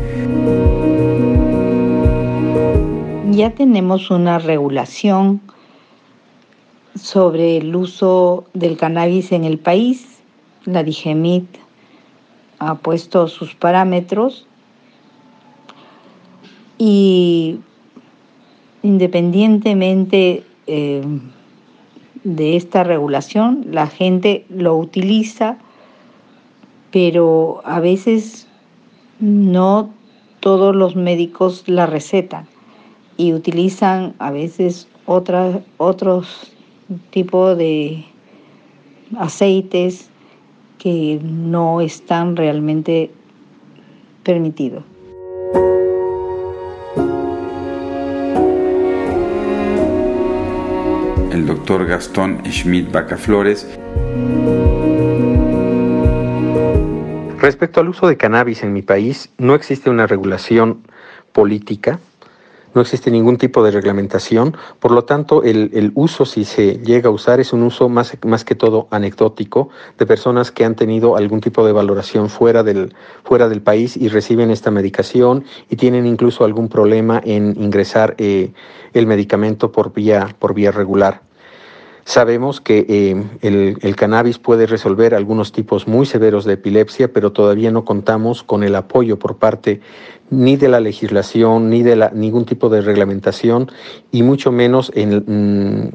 Ya tenemos una regulación sobre el uso del cannabis en el país. La DIGEMIT ha puesto sus parámetros y independientemente eh, de esta regulación, la gente lo utiliza, pero a veces no todos los médicos la recetan y utilizan a veces otras, otros tipo de aceites que no están realmente permitidos. El doctor Gastón Schmidt Bacaflores. Respecto al uso de cannabis en mi país, no existe una regulación política no existe ningún tipo de reglamentación, por lo tanto el, uso si se llega a usar es un uso más, más que todo anecdótico de personas que han tenido algún tipo de valoración fuera del, fuera del país y reciben esta medicación y tienen incluso algún problema en ingresar eh, el medicamento por vía, por vía regular. Sabemos que eh, el, cannabis puede resolver algunos tipos muy severos de epilepsia, pero todavía no contamos con el apoyo por parte ni de la legislación, ni de ningún tipo de reglamentación, y mucho menos en, mm,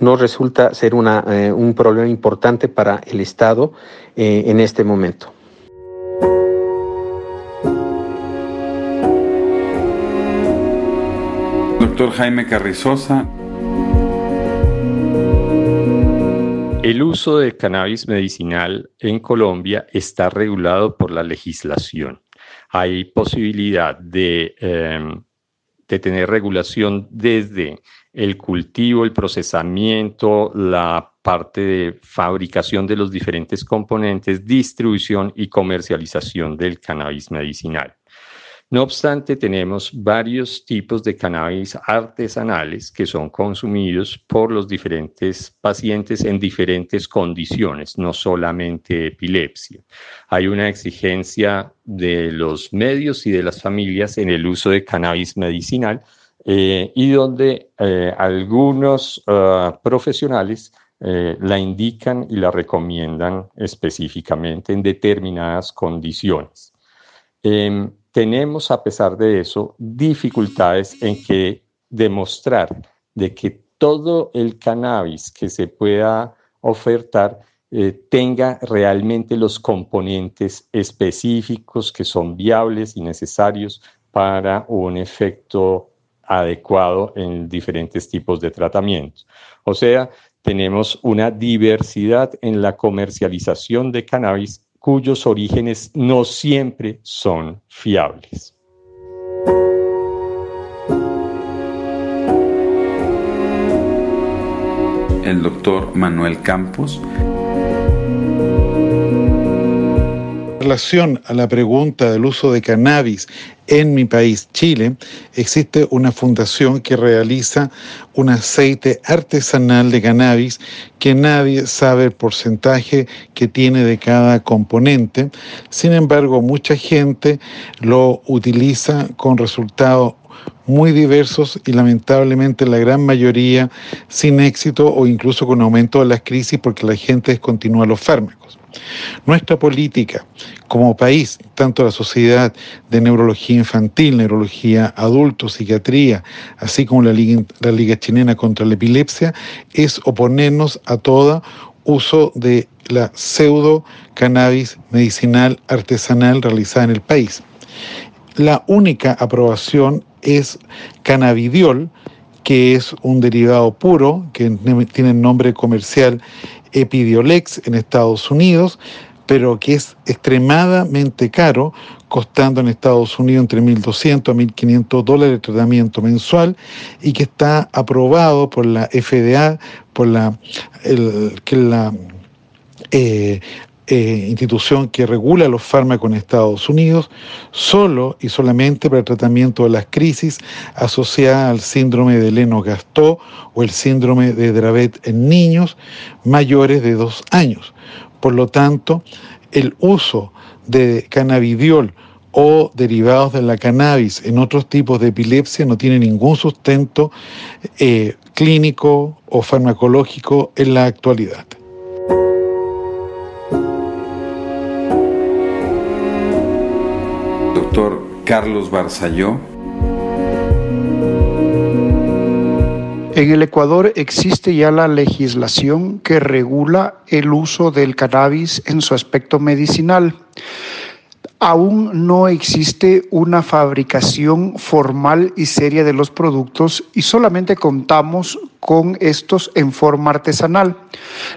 no resulta ser eh, un problema importante para el Estado eh, en este momento. Doctor Jaime Carrizosa. El uso de cannabis medicinal en Colombia está regulado por la legislación. Hay posibilidad de, em, de tener regulación desde el cultivo, el procesamiento, la parte de fabricación de los diferentes componentes, distribución y comercialización del cannabis medicinal. No obstante, tenemos varios tipos de cannabis artesanales que son consumidos por los diferentes pacientes en diferentes condiciones, no solamente epilepsia. Hay una exigencia de los medios y de las familias en el uso de cannabis medicinal eh, y donde eh, algunos ah, profesionales eh, la indican y la recomiendan específicamente en determinadas condiciones. Em, tenemos, a pesar de eso, dificultades en que demostrar de que todo el cannabis que se pueda ofertar eh, tenga realmente los componentes específicos que son viables y necesarios para un efecto adecuado en diferentes tipos de tratamientos. O sea, tenemos una diversidad en la comercialización de cannabis cuyos orígenes no siempre son fiables. El doctor Manuel Campos relación a la pregunta del uso de cannabis en mi país, Chile, existe una fundación que realiza un aceite artesanal de cannabis que nadie sabe el porcentaje que tiene de cada componente. Sin embargo, mucha gente lo utiliza con resultados muy diversos y lamentablemente la gran mayoría sin éxito o incluso con aumento de las crisis porque la gente descontinúa los fármacos. Nuestra política como país, tanto la Sociedad de Neurología Infantil, Neurología Adulto, Psiquiatría, así como la Liga, la Liga Chilena contra la Epilepsia, es oponernos a todo uso de la pseudo cannabis medicinal artesanal realizada en el país. La única aprobación es cannabidiol, que es un derivado puro, que tiene el nombre comercial Epidiolex en Estados Unidos, pero que es extremadamente caro, costando en Estados Unidos entre 1.200 a 1.500 dólares de tratamiento mensual y que está aprobado por la FDA, por la, que la eh, eh, institución que regula los fármacos en Estados Unidos, solo y solamente para el tratamiento de las crisis asociadas al síndrome de Leno-Gastaut o el síndrome de Dravet en niños mayores de dos años. Por lo tanto, el uso de cannabidiol o derivados de la cannabis en otros tipos de epilepsia no tiene ningún sustento eh, clínico o farmacológico en la actualidad. Carlos Barzalló. En el Ecuador existe ya la legislación que regula el uso del cannabis en su aspecto medicinal. Aún no existe una fabricación formal y seria de los productos y solamente contamos con estos en forma artesanal.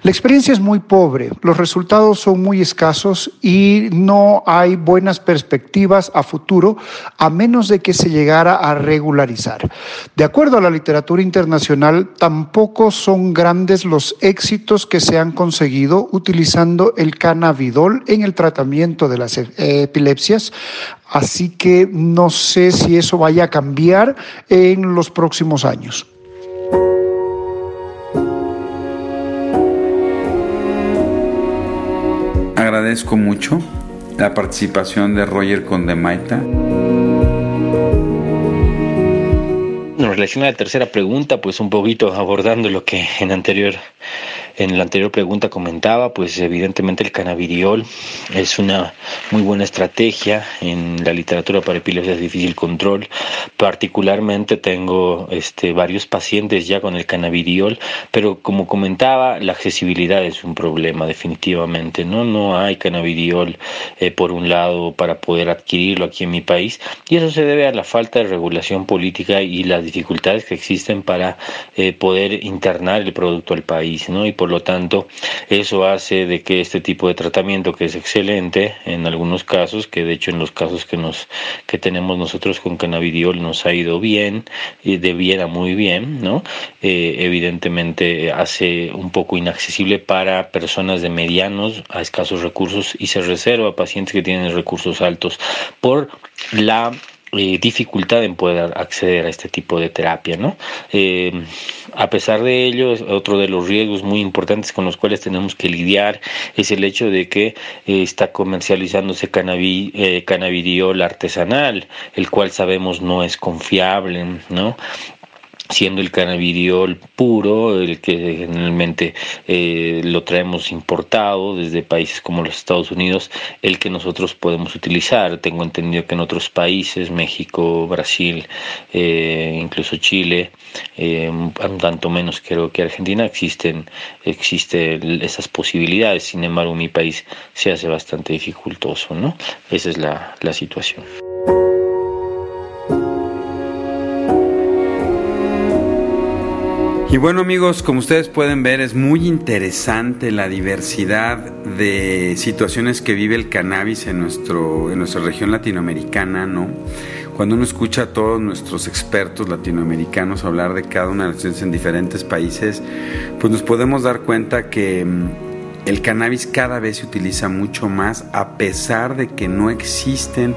La experiencia es muy pobre, los resultados son muy escasos y no hay buenas perspectivas a futuro a menos de que se llegara a regularizar. De acuerdo a la literatura internacional, tampoco son grandes los éxitos que se han conseguido utilizando el cannabidol en el tratamiento de las epilepsias, así que no sé si eso vaya a cambiar en los próximos años. agradezco mucho la participación de Roger Condemaita. En relación a la tercera pregunta, pues un poquito abordando lo que en anterior en la anterior pregunta comentaba, pues evidentemente el cannabidiol es una muy buena estrategia en la literatura para epilepsia difícil control. Particularmente tengo este, varios pacientes ya con el cannabidiol, pero como comentaba, la accesibilidad es un problema definitivamente. No, no hay cannabidiol eh, por un lado para poder adquirirlo aquí en mi país y eso se debe a la falta de regulación política y las dificultades que existen para eh, poder internar el producto al país, ¿no? Y por lo tanto, eso hace de que este tipo de tratamiento, que es excelente en algunos casos, que de hecho en los casos que nos que tenemos nosotros con cannabidiol nos ha ido bien, y de bien a muy bien, ¿no? Eh, evidentemente hace un poco inaccesible para personas de medianos a escasos recursos y se reserva a pacientes que tienen recursos altos por la eh, dificultad en poder acceder a este tipo de terapia, ¿no? Eh, a pesar de ello, otro de los riesgos muy importantes con los cuales tenemos que lidiar es el hecho de que eh, está comercializándose cannabidiol artesanal, el cual sabemos no es confiable, ¿no? Siendo el cannabidiol puro, el que generalmente eh, lo traemos importado desde países como los Estados Unidos, el que nosotros podemos utilizar. Tengo entendido que en otros países, México, Brasil, eh, incluso Chile, eh, tanto menos creo que Argentina, existen, existen esas posibilidades. Sin embargo, mi país se hace bastante dificultoso, ¿no? Esa es la, la situación. Y bueno amigos, como ustedes pueden ver, es muy interesante la diversidad de situaciones que vive el cannabis en, nuestro, en nuestra región latinoamericana, ¿no? Cuando uno escucha a todos nuestros expertos latinoamericanos hablar de cada una de las en diferentes países, pues nos podemos dar cuenta que mm, el cannabis cada vez se utiliza mucho más a pesar de que no existen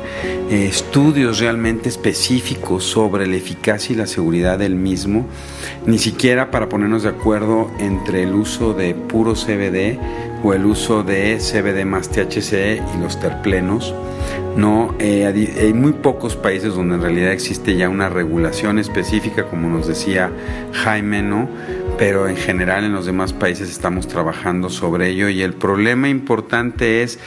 eh, estudios realmente específicos sobre la eficacia y la seguridad del mismo, ni siquiera para ponernos de acuerdo entre el uso de puro CBD o el uso de CBD más THC y los terplenos. No, eh, hay muy pocos países donde en realidad existe ya una regulación específica, como nos decía Jaime, ¿no? Pero en general en los demás países estamos trabajando sobre ello y el problema importante es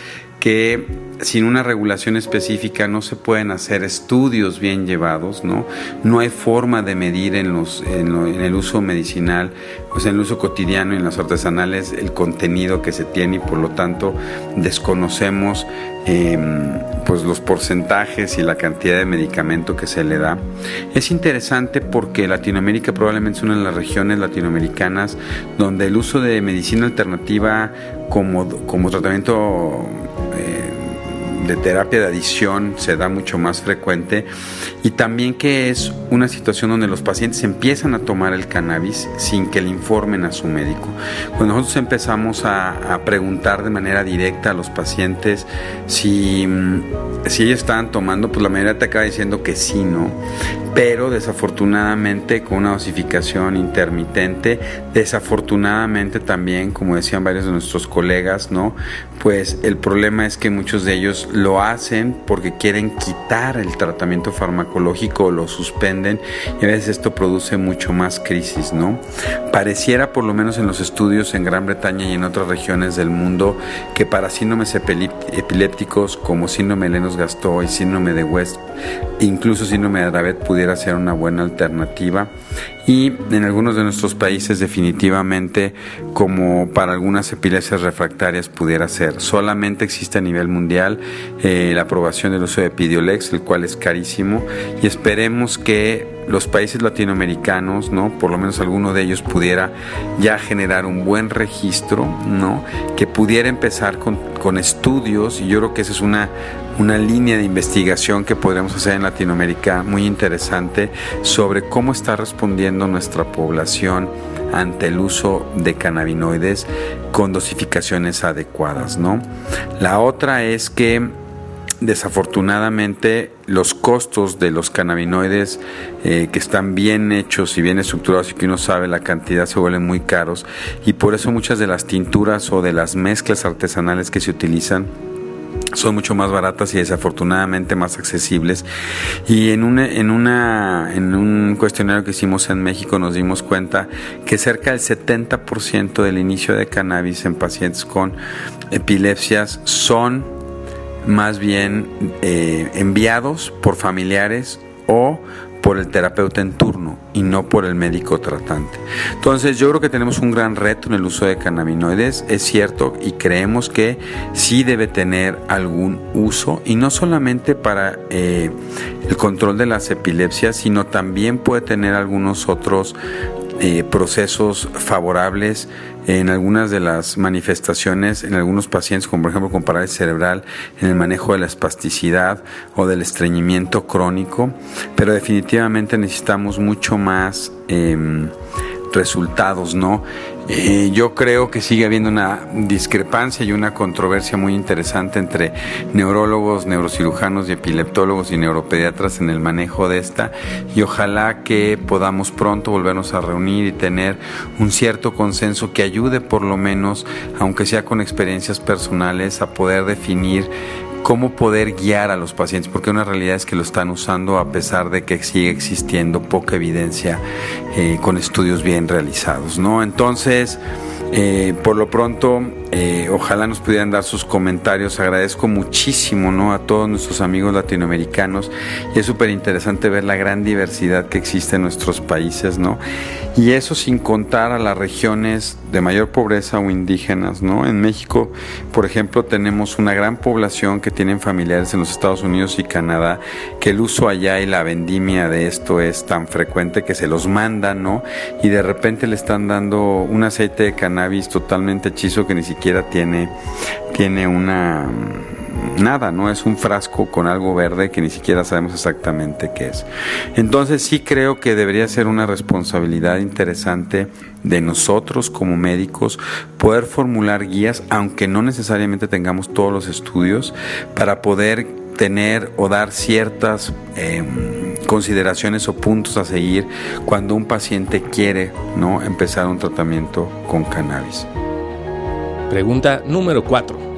que sin una regulación específica no se pueden hacer estudios bien llevados, ¿no? No hay forma de medir en, los, en, el uso medicinal, pues en el uso cotidiano y en las artesanales el contenido que se tiene y por lo tanto desconocemos em, pues los porcentajes y la cantidad de medicamento que se le da. Es interesante porque Latinoamérica probablemente es una de las regiones latinoamericanas donde el uso de medicina alternativa como, como tratamiento eh, de terapia de adicción se da mucho más frecuente y también que es una situación donde los pacientes empiezan a tomar el cannabis sin que le informen a su médico. Cuando nosotros empezamos a, preguntar de manera directa a los pacientes si, mm, si ellos estaban tomando, pues la mayoría te acaba diciendo que sí, ¿no? Pero desafortunadamente con una dosificación intermitente, desafortunadamente también, como decían varios de nuestros colegas, ¿no? Pues el problema es que muchos de ellos lo hacen porque quieren quitar el tratamiento farmacológico lo suspenden y a veces esto produce mucho más crisis, ¿no? Pareciera, por lo menos en los estudios en Gran Bretaña y en otras regiones del mundo, que para síndromes epilépticos como síndrome de Lennox-Gastaut y síndrome de West, incluso síndrome de Dravet pudiera ser una buena alternativa y en algunos de nuestros países definitivamente como para algunas epilepsias refractarias pudiera ser. Solamente existe a nivel mundial eh, la aprobación del uso de Epidiolex, el cual es carísimo y esperemos que los países latinoamericanos, ¿no? Por lo menos alguno de ellos pudiera ya generar un buen registro, ¿no? Que pudiera empezar con, con estudios y yo creo que esa es una, una línea de investigación que podríamos hacer en Latinoamérica muy interesante sobre cómo está respondiendo nuestra población ante el uso de cannabinoides con dosificaciones adecuadas, ¿no? La otra es que desafortunadamente los costos de los cannabinoides eh, que están bien hechos y bien estructurados y que uno sabe la cantidad se vuelven muy caros y por eso muchas de las tinturas o de las mezclas artesanales que se utilizan son mucho más baratas y desafortunadamente más accesibles. Y en, una, en, una, en un cuestionario que hicimos en México nos dimos cuenta que cerca del 70% del inicio de cannabis en pacientes con epilepsias son más bien eh, enviados por familiares o por el terapeuta en turno y no por el médico tratante. Entonces yo creo que tenemos un gran reto en el uso de cannabinoides, es cierto, y creemos que sí debe tener algún uso, y no solamente para eh, el control de las epilepsias, sino también puede tener algunos otros eh, procesos favorables en algunas de las manifestaciones en algunos pacientes, como por ejemplo con parálisis cerebral, en el manejo de la espasticidad o del estreñimiento crónico, pero definitivamente necesitamos mucho más em, resultados, ¿no? Eh, yo creo que sigue habiendo una discrepancia y una controversia muy interesante entre neurólogos, neurocirujanos y epileptólogos y neuropediatras en el manejo de esta y ojalá que podamos pronto volvernos a reunir y tener un cierto consenso que ayude por lo menos, aunque sea con experiencias personales, a poder definir cómo poder guiar a los pacientes, porque una realidad es que lo están usando a pesar de que sigue existiendo poca evidencia eh, con estudios bien realizados, ¿no? Entonces, eh, por lo pronto, eh, ojalá nos pudieran dar sus comentarios. Agradezco muchísimo ¿no? a todos nuestros amigos latinoamericanos y es súper interesante ver la gran diversidad que existe en nuestros países, ¿no? Y eso sin contar a las regiones de mayor pobreza o indígenas, ¿no? En México, por ejemplo, tenemos una gran población que tienen familiares en los Estados Unidos y Canadá, que el uso allá y la vendimia de esto es tan frecuente que se los mandan, ¿no? Y de repente le están dando un aceite de cannabis totalmente hechizo que ni siquiera tiene, tiene una nada, ¿no? Es un frasco con algo verde que ni siquiera sabemos exactamente qué es. Entonces sí creo que debería ser una responsabilidad interesante de nosotros como médicos poder formular guías, aunque no necesariamente tengamos todos los estudios, para poder tener o dar ciertas em, consideraciones o puntos a seguir cuando un paciente quiere ¿no? empezar un tratamiento con cannabis. Pregunta número 4.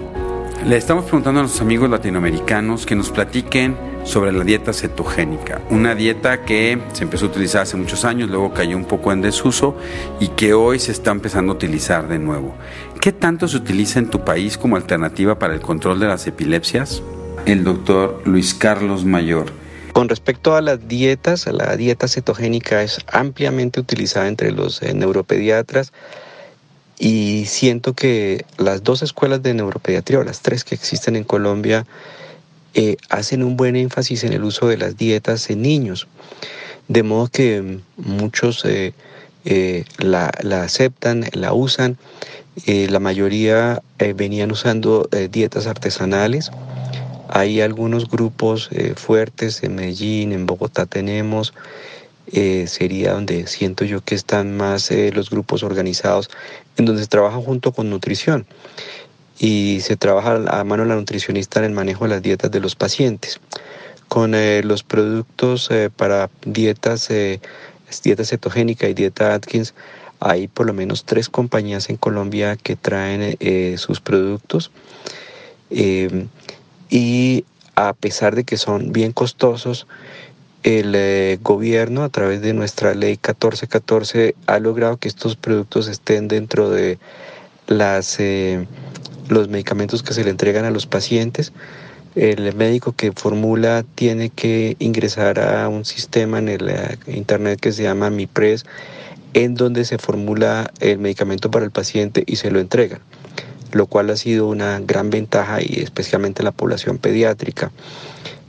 Le estamos preguntando a nuestros amigos latinoamericanos que nos platiquen sobre la dieta cetogénica, una dieta que se empezó a utilizar hace muchos años, luego cayó un poco en desuso y que hoy se está empezando a utilizar de nuevo. ¿Qué tanto se utiliza en tu país como alternativa para el control de las epilepsias? El doctor Luis Carlos Mayor. Con respecto a las dietas, la dieta cetogénica es ampliamente utilizada entre los eh, neuropediatras y siento que las dos escuelas de neuropediatría, o las tres que existen en Colombia, eh, hacen un buen énfasis en el uso de las dietas en niños. De modo que muchos eh, eh, la, aceptan, la usan. la mayoría venían usando dietas artesanales. Hay algunos grupos fuertes en Medellín, en Bogotá tenemos, sería donde siento yo que están más los grupos organizados, en donde se trabaja junto con nutrición y se trabaja a mano la nutricionista en el manejo de las dietas de los pacientes. Con eh, los productos para dietas, dieta cetogénica y dieta Atkins, hay por lo menos tres compañías en Colombia que traen sus productos y a pesar de que son bien costosos, el eh, gobierno a través de nuestra ley 1414 ha logrado que estos productos estén dentro de las, eh, los medicamentos que se le entregan a los pacientes. El médico que formula tiene que ingresar a un sistema en el eh, internet que se llama MiPres, en donde se formula el medicamento para el paciente y se lo entregan, lo cual ha sido una gran ventaja y especialmente en la población pediátrica.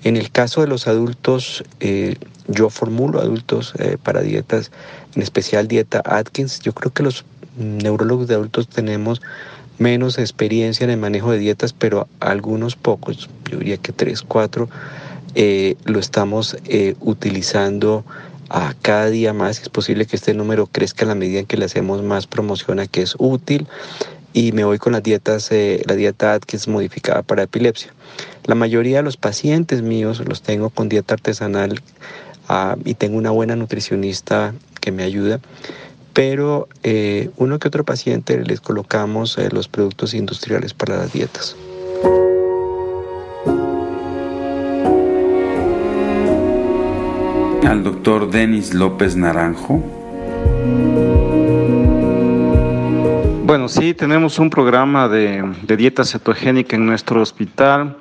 En el caso de los adultos, eh, yo formulo adultos eh, para dietas, en especial dieta Atkins. Yo creo que los neurólogos de adultos tenemos menos experiencia en el manejo de dietas, pero algunos pocos, yo diría que tres, cuatro, eh, lo estamos utilizando a cada día más. Es posible que este número crezca en la medida en que le hacemos más promoción a que es útil. Y me voy con las dietas, la dieta Atkins modificada para epilepsia. La mayoría de los pacientes míos los tengo con dieta artesanal ah, y tengo una buena nutricionista que me ayuda, pero eh, uno que otro paciente les colocamos eh, los productos industriales para las dietas. Al doctor Denis López Naranjo. Bueno, sí, tenemos un programa de, de dieta cetogénica en nuestro hospital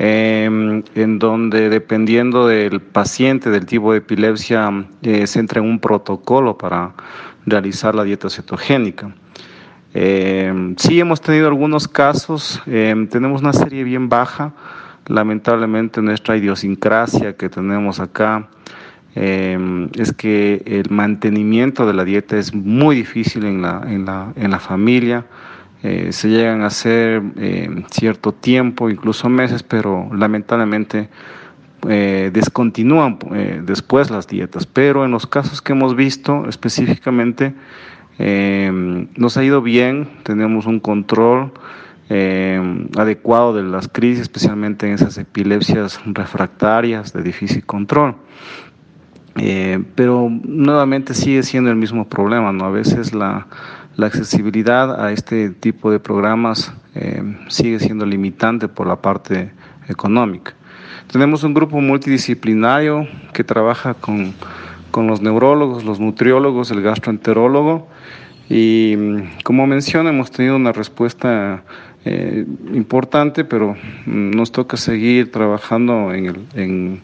Em, en donde dependiendo del paciente, del tipo de epilepsia, eh, se entra en un protocolo para realizar la dieta cetogénica. Em, sí hemos tenido algunos casos, em, tenemos una serie bien baja, lamentablemente nuestra idiosincrasia que tenemos acá es que el mantenimiento de la dieta es muy difícil en la, en la, en la familia. Eh, se llegan a hacer eh, cierto tiempo, incluso meses, pero lamentablemente eh, descontinúan después las dietas. Pero en los casos que hemos visto específicamente, nos ha ido bien, tenemos un control adecuado de las crisis, especialmente en esas epilepsias refractarias de difícil control. pero nuevamente sigue siendo el mismo problema, ¿no? A veces la, la accesibilidad a este tipo de programas eh, sigue siendo limitante por la parte económica. Tenemos un grupo multidisciplinario que trabaja con, con los neurólogos, los nutriólogos, el gastroenterólogo y como menciona hemos tenido una respuesta eh, importante, pero nos toca seguir trabajando en, en,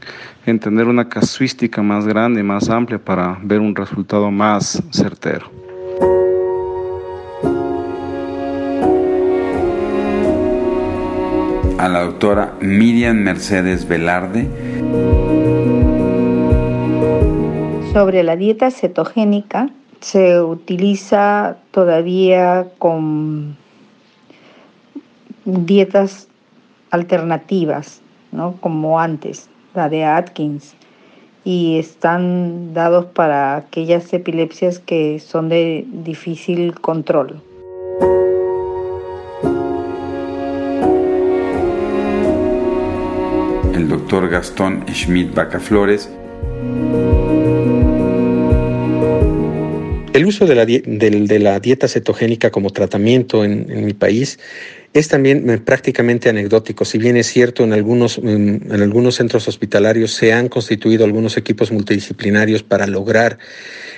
en tener una casuística más grande, más amplia para ver un resultado más certero. A la doctora Miriam Mercedes Velarde. Sobre la dieta cetogénica, se utiliza todavía con dietas alternativas, ¿no? como antes, la de Atkins, y están dados para aquellas epilepsias que son de difícil control. El doctor Gastón Schmidt Bacaflores. El uso de la, dieta cetogénica como tratamiento en, mi país es también eh, prácticamente anecdótico. Si bien es cierto, en algunos, en, algunos centros hospitalarios se han constituido algunos equipos multidisciplinarios para lograr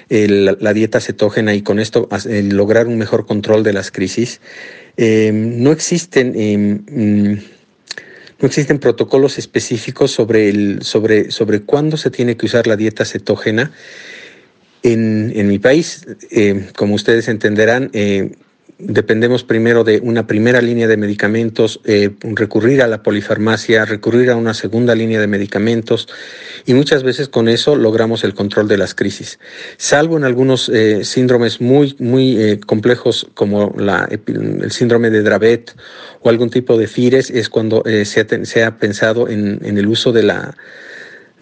el, la dieta cetógena y con esto lograr un mejor control de las crisis, eh, no existen... No existen protocolos específicos sobre, el, sobre, sobre cuándo se tiene que usar la dieta cetógena. En, en mi país, eh, como ustedes entenderán, eh, dependemos primero de una primera línea de medicamentos, eh, recurrir a la polifarmacia, recurrir a una segunda línea de medicamentos y muchas veces con eso logramos el control de las crisis. Salvo en algunos eh, síndromes muy, muy eh, complejos como la, el síndrome de Dravet o algún tipo de FIRES, es cuando se ha, pensado en, el uso de la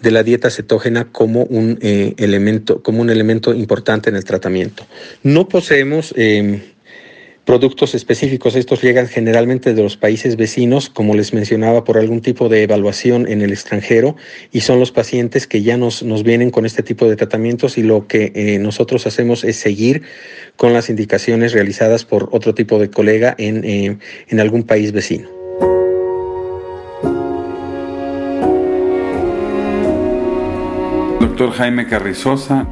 de la dieta cetógena como un elemento como un elemento importante en el tratamiento. No poseemos eh, productos específicos. Estos llegan generalmente de los países vecinos, como les mencionaba, por algún tipo de evaluación en el extranjero y son los pacientes que ya nos, nos vienen con este tipo de tratamientos y lo que eh, nosotros hacemos es seguir con las indicaciones realizadas por otro tipo de colega en, eh, en algún país vecino. Doctor Jaime Carrizosa.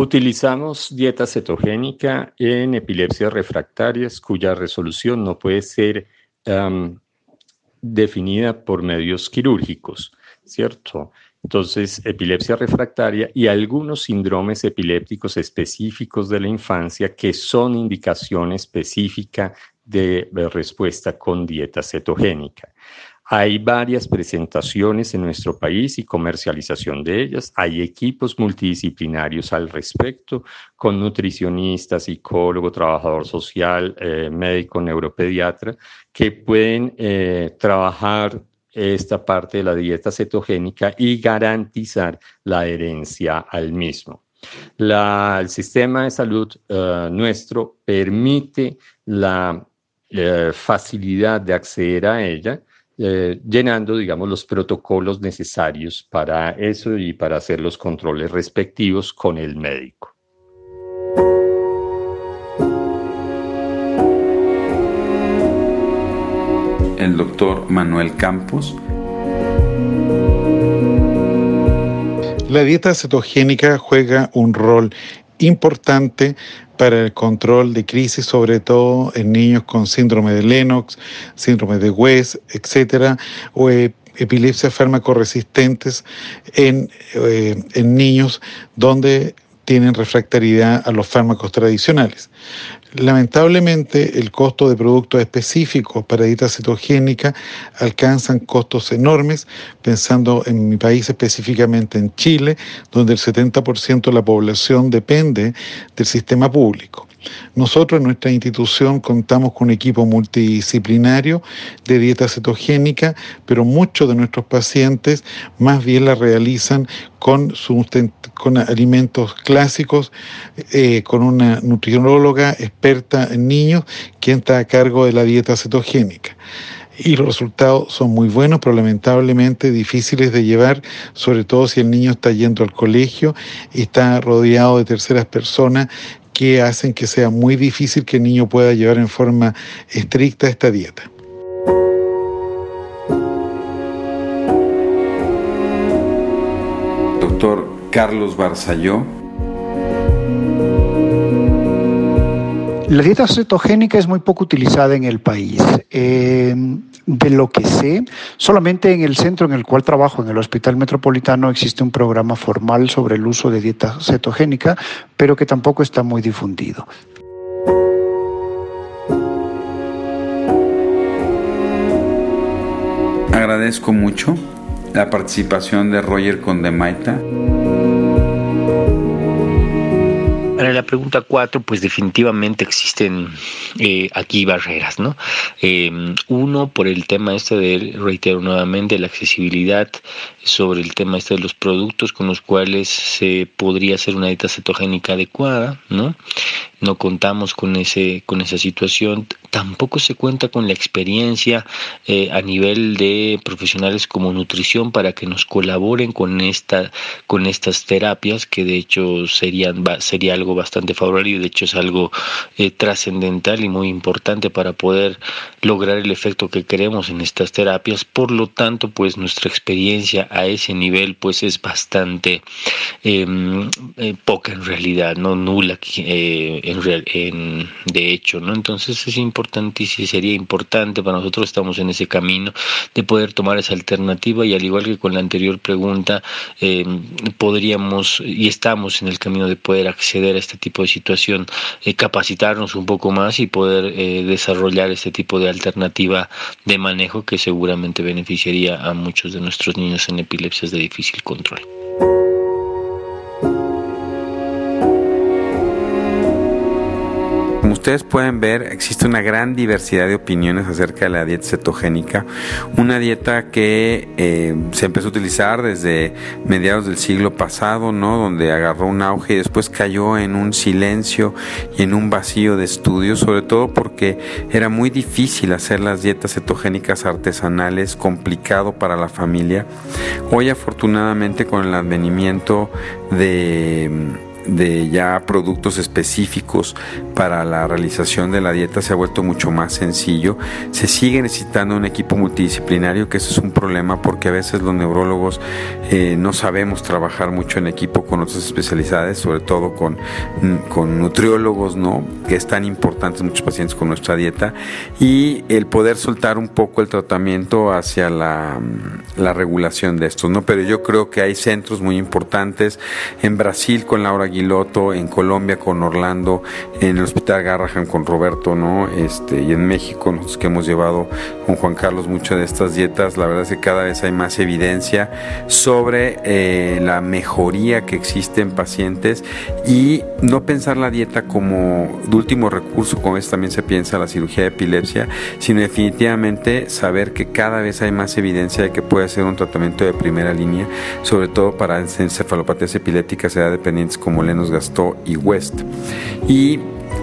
Utilizamos dieta cetogénica en epilepsias refractarias cuya resolución no puede ser definida por medios quirúrgicos, ¿cierto? Entonces, epilepsia refractaria y algunos síndromes epilépticos específicos de la infancia que son indicación específica de respuesta con dieta cetogénica. Hay varias presentaciones en nuestro país y comercialización de ellas. Hay equipos multidisciplinarios al respecto, con nutricionistas, psicólogo, trabajador social, eh, médico, neuropediatra, que pueden eh, trabajar esta parte de la dieta cetogénica y garantizar la adherencia al mismo. El sistema de salud uh, nuestro permite la uh, facilidad de acceder a ella eh, llenando, digamos, los protocolos necesarios para eso y para hacer los controles respectivos con el médico. El doctor Manuel Campos. La dieta cetogénica juega un rol importante para el control de crisis, sobre todo en niños con síndrome de Lennox, síndrome de West, etcétera, o epilepsias fármaco-resistentes en, eh, en niños donde tienen refractariedad a los fármacos tradicionales. Lamentablemente, el costo de productos específicos para dieta cetogénica alcanzan costos enormes, pensando en mi país específicamente en Chile, donde el 70% de la población depende del sistema público. Nosotros en nuestra institución contamos con un equipo multidisciplinario de dieta cetogénica, pero muchos de nuestros pacientes más bien la realizan con, con alimentos clásicos, eh, con una nutrióloga experta en niños, quien está a cargo de la dieta cetogénica. y los resultados son muy buenos, pero lamentablemente difíciles de llevar, sobre todo si el niño está yendo al colegio y está rodeado de terceras personas que hacen que sea muy difícil que el niño pueda llevar en forma estricta esta dieta. Doctor Carlos Barzalló. La dieta cetogénica es muy poco utilizada en el país. Eh, de lo que sé, solamente en el centro en el cual trabajo, en el Hospital Metropolitano, existe un programa formal sobre el uso de dieta cetogénica, pero que tampoco está muy difundido. Agradezco mucho la participación de Roger Condemaita. La pregunta cuatro, pues definitivamente existen eh, aquí barreras, ¿no? Em, uno, por el tema este de, reitero nuevamente, la accesibilidad sobre el tema este de los productos con los cuales se podría hacer una dieta cetogénica adecuada, ¿no? no contamos con ese con esa situación tampoco se cuenta con la experiencia eh, a nivel de profesionales como nutrición para que nos colaboren con esta con estas terapias que de hecho serían sería algo bastante favorable y de hecho es algo eh, trascendental y muy importante para poder lograr el efecto que queremos en estas terapias por lo tanto pues nuestra experiencia a ese nivel pues es bastante em, eh, poca en realidad no nula en, de hecho, ¿no? Entonces es importante y sería importante para nosotros, estamos en ese camino de poder tomar esa alternativa y al igual que con la anterior pregunta, eh, podríamos y estamos en el camino de poder acceder a este tipo de situación, eh, capacitarnos un poco más y poder eh, desarrollar este tipo de alternativa de manejo que seguramente beneficiaría a muchos de nuestros niños en epilepsias de difícil control. Ustedes pueden ver, existe una gran diversidad de opiniones acerca de la dieta cetogénica, una dieta que eh, se empezó a utilizar desde mediados del siglo pasado, ¿no? Donde agarró un auge y después cayó en un silencio y en un vacío de estudio, sobre todo porque era muy difícil hacer las dietas cetogénicas artesanales, complicado para la familia. Hoy afortunadamente con el advenimiento de de ya productos específicos para la realización de la dieta se ha vuelto mucho más sencillo. Se sigue necesitando un equipo multidisciplinario, que eso es un problema porque a veces los neurólogos eh, no sabemos trabajar mucho en equipo con otras especialidades, sobre todo con, con nutriólogos, ¿no? que es tan importante muchos pacientes con nuestra dieta, y el poder soltar un poco el tratamiento hacia la, la regulación de estos. ¿no? Pero yo creo que hay centros muy importantes en Brasil con Laura Aguiloto, en Colombia con Orlando, en el Hospital Garrahan con Roberto, ¿no? Este, y en México, nosotros que hemos llevado con Juan Carlos muchas de estas dietas, la verdad es que cada vez hay más evidencia sobre eh, la mejoría que existe en pacientes y no pensar la dieta como de último recurso, como es también se piensa la cirugía de epilepsia, sino definitivamente saber que cada vez hay más evidencia de que puede ser un tratamiento de primera línea, sobre todo para encefalopatías epilépticas edad dependientes como Lenos Gastó y West. Y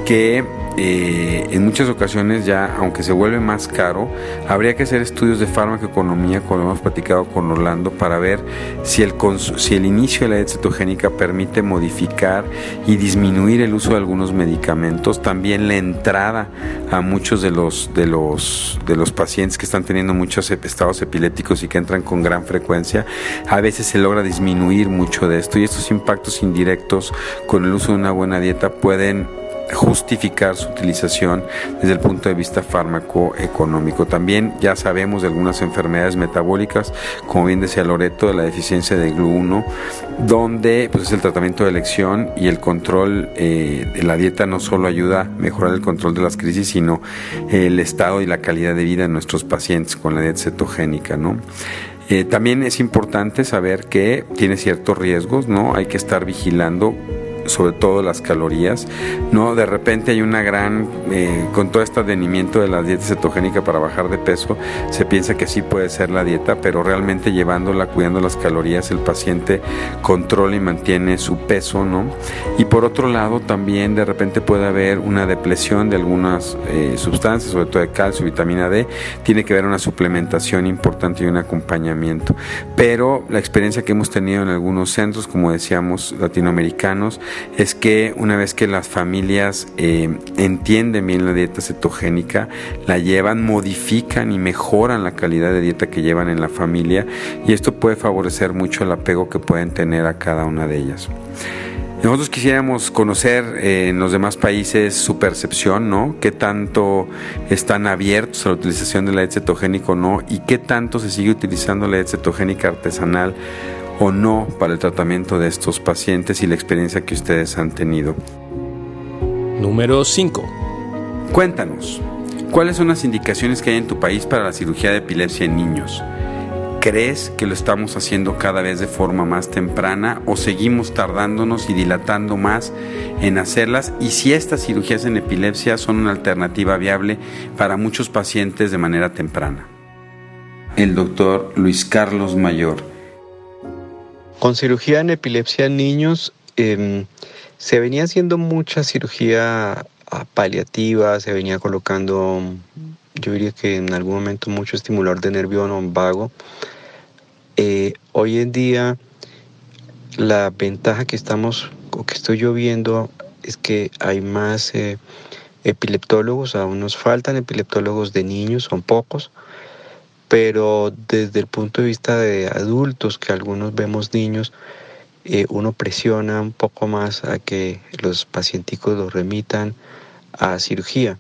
que eh, en muchas ocasiones ya, aunque se vuelve más caro, habría que hacer estudios de farmacoeconomía, como hemos platicado con Orlando, para ver si el, si el inicio de la dieta cetogénica permite modificar y disminuir el uso de algunos medicamentos, también la entrada a muchos de los, de los, de los pacientes que están teniendo muchos estados epilépticos y que entran con gran frecuencia, a veces se logra disminuir mucho de esto. Y estos impactos indirectos con el uso de una buena dieta pueden justificar su utilización desde el punto de vista fármaco-económico. También ya sabemos de algunas enfermedades metabólicas, como bien decía Loreto, de la deficiencia de GLU1, donde pues, es el tratamiento de elección y el control eh, de la dieta no solo ayuda a mejorar el control de las crisis, sino el estado y la calidad de vida de nuestros pacientes con la dieta cetogénica. Eh, también es importante saber que tiene ciertos riesgos, ¿no? Hay que estar vigilando sobre todo las calorías, ¿no? De repente hay una gran, eh, con todo este advenimiento de la dieta cetogénica para bajar de peso, se piensa que sí puede ser la dieta, pero realmente llevándola, cuidando las calorías, el paciente controla y mantiene su peso, ¿no? Y por otro lado, también de repente puede haber una depresión de algunas eh, sustancias, sobre todo de calcio, vitamina D, tiene que haber una suplementación importante y un acompañamiento. Pero la experiencia que hemos tenido en algunos centros, como decíamos, latinoamericanos, es que una vez que las familias eh, entienden bien la dieta cetogénica, la llevan, modifican y mejoran la calidad de dieta que llevan en la familia y esto puede favorecer mucho el apego que pueden tener a cada una de ellas. Nosotros quisiéramos conocer eh, en los demás países su percepción, ¿no? ¿Qué tanto están abiertos a la utilización de la leche cetogénica o no? ¿Y qué tanto se sigue utilizando la leche cetogénica artesanal o no para el tratamiento de estos pacientes y la experiencia que ustedes han tenido? Número 5. Cuéntanos, ¿cuáles son las indicaciones que hay en tu país para la cirugía de epilepsia en niños? ¿Crees que lo estamos haciendo cada vez de forma más temprana o seguimos tardándonos y dilatando más en hacerlas? Y si estas cirugías en epilepsia son una alternativa viable para muchos pacientes de manera temprana. El doctor Luis Carlos Mayor. Con cirugía en epilepsia en niños em, se venía haciendo mucha cirugía ah, paliativa, se venía colocando yo diría que en algún momento mucho estimulador de nervio no vago. Eh, hoy en día la ventaja que estamos o que estoy yo viendo es que hay más eh, epileptólogos, aún nos faltan epileptólogos de niños, son pocos, pero desde el punto de vista de adultos, que algunos vemos niños, eh, uno presiona un poco más a que los pacienticos los remitan a cirugía.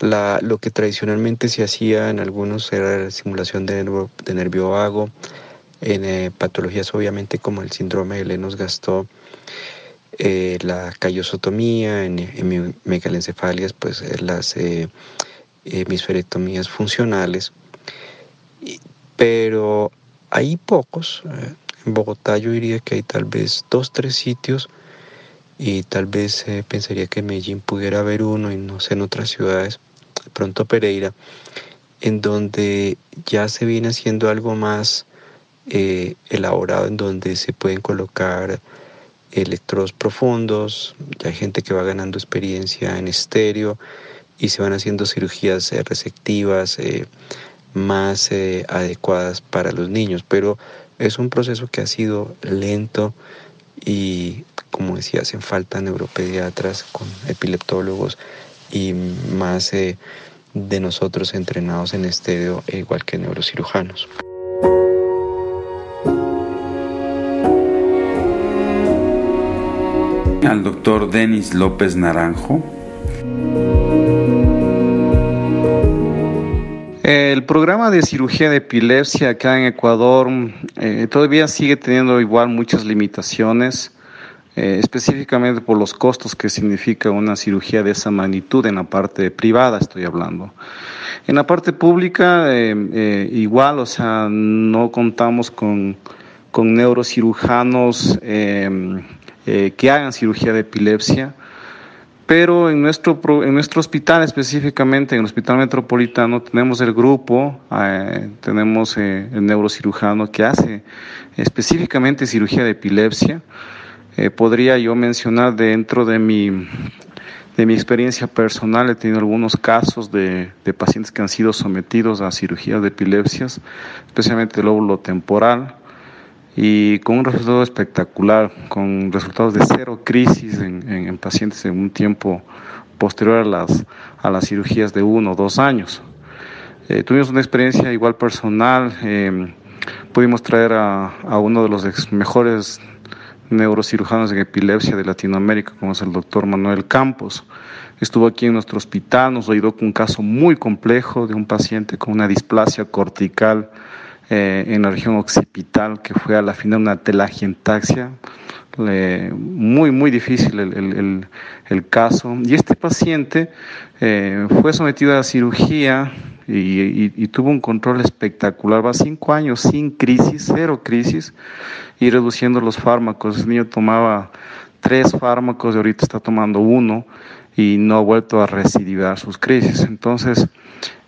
Lo que tradicionalmente se hacía en algunos era la simulación de nervio, de nervio vago, en eh, patologías obviamente como el síndrome de Lennox-Gastaut, eh, la callosotomía, en, en megalencephalias, pues las hemisferectomías funcionales, pero hay pocos. En Bogotá yo diría que hay tal vez dos, tres sitios y tal vez pensaría que en Medellín pudiera haber uno y no sé en otras ciudades, de pronto Pereira, en donde ya se viene haciendo algo más eh, elaborado en donde se pueden colocar electrodos profundos, ya hay gente que va ganando experiencia en estéreo y se van haciendo cirugías eh, receptivas eh, más adecuadas para los niños, pero es un proceso que ha sido lento y como decía, hacen falta neuropediatras con epileptólogos y más de nosotros entrenados en estéreo, igual que neurocirujanos. al doctor Denis López Naranjo. El programa de cirugía de epilepsia acá en Ecuador eh, todavía sigue teniendo igual muchas limitaciones, eh, específicamente por los costos que significa una cirugía de esa magnitud en la parte privada, estoy hablando. En la parte pública, eh, igual, o sea, no contamos con, con neurocirujanos que hagan cirugía de epilepsia, pero en nuestro, en nuestro hospital específicamente, en el Hospital Metropolitano, tenemos el grupo, eh, tenemos eh, el neurocirujano que hace específicamente cirugía de epilepsia. podría yo mencionar dentro de mi, de mi experiencia personal, he tenido algunos casos de, de pacientes que han sido sometidos a cirugía de epilepsias, especialmente el lóbulo temporal, y con un resultado espectacular, con resultados de cero crisis en, pacientes en un tiempo posterior a las, a las cirugías de uno o dos años. Eh, tuvimos una experiencia igual personal, eh, pudimos traer a, a, uno de los mejores neurocirujanos en epilepsia de Latinoamérica, como es el doctor Manuel Campos. Estuvo aquí en nuestro hospital, nos ayudó con un caso muy complejo de un paciente con una displasia cortical eh, en la región occipital, que fue a la final una telangiectasia. muy, muy difícil el, el, el, caso. Y este paciente eh, fue sometido a cirugía y, y, tuvo un control espectacular. Va cinco años sin crisis, cero crisis, y reduciendo los fármacos. El niño tomaba tres fármacos y ahorita está tomando uno y no ha vuelto a recidivar sus crisis. Entonces,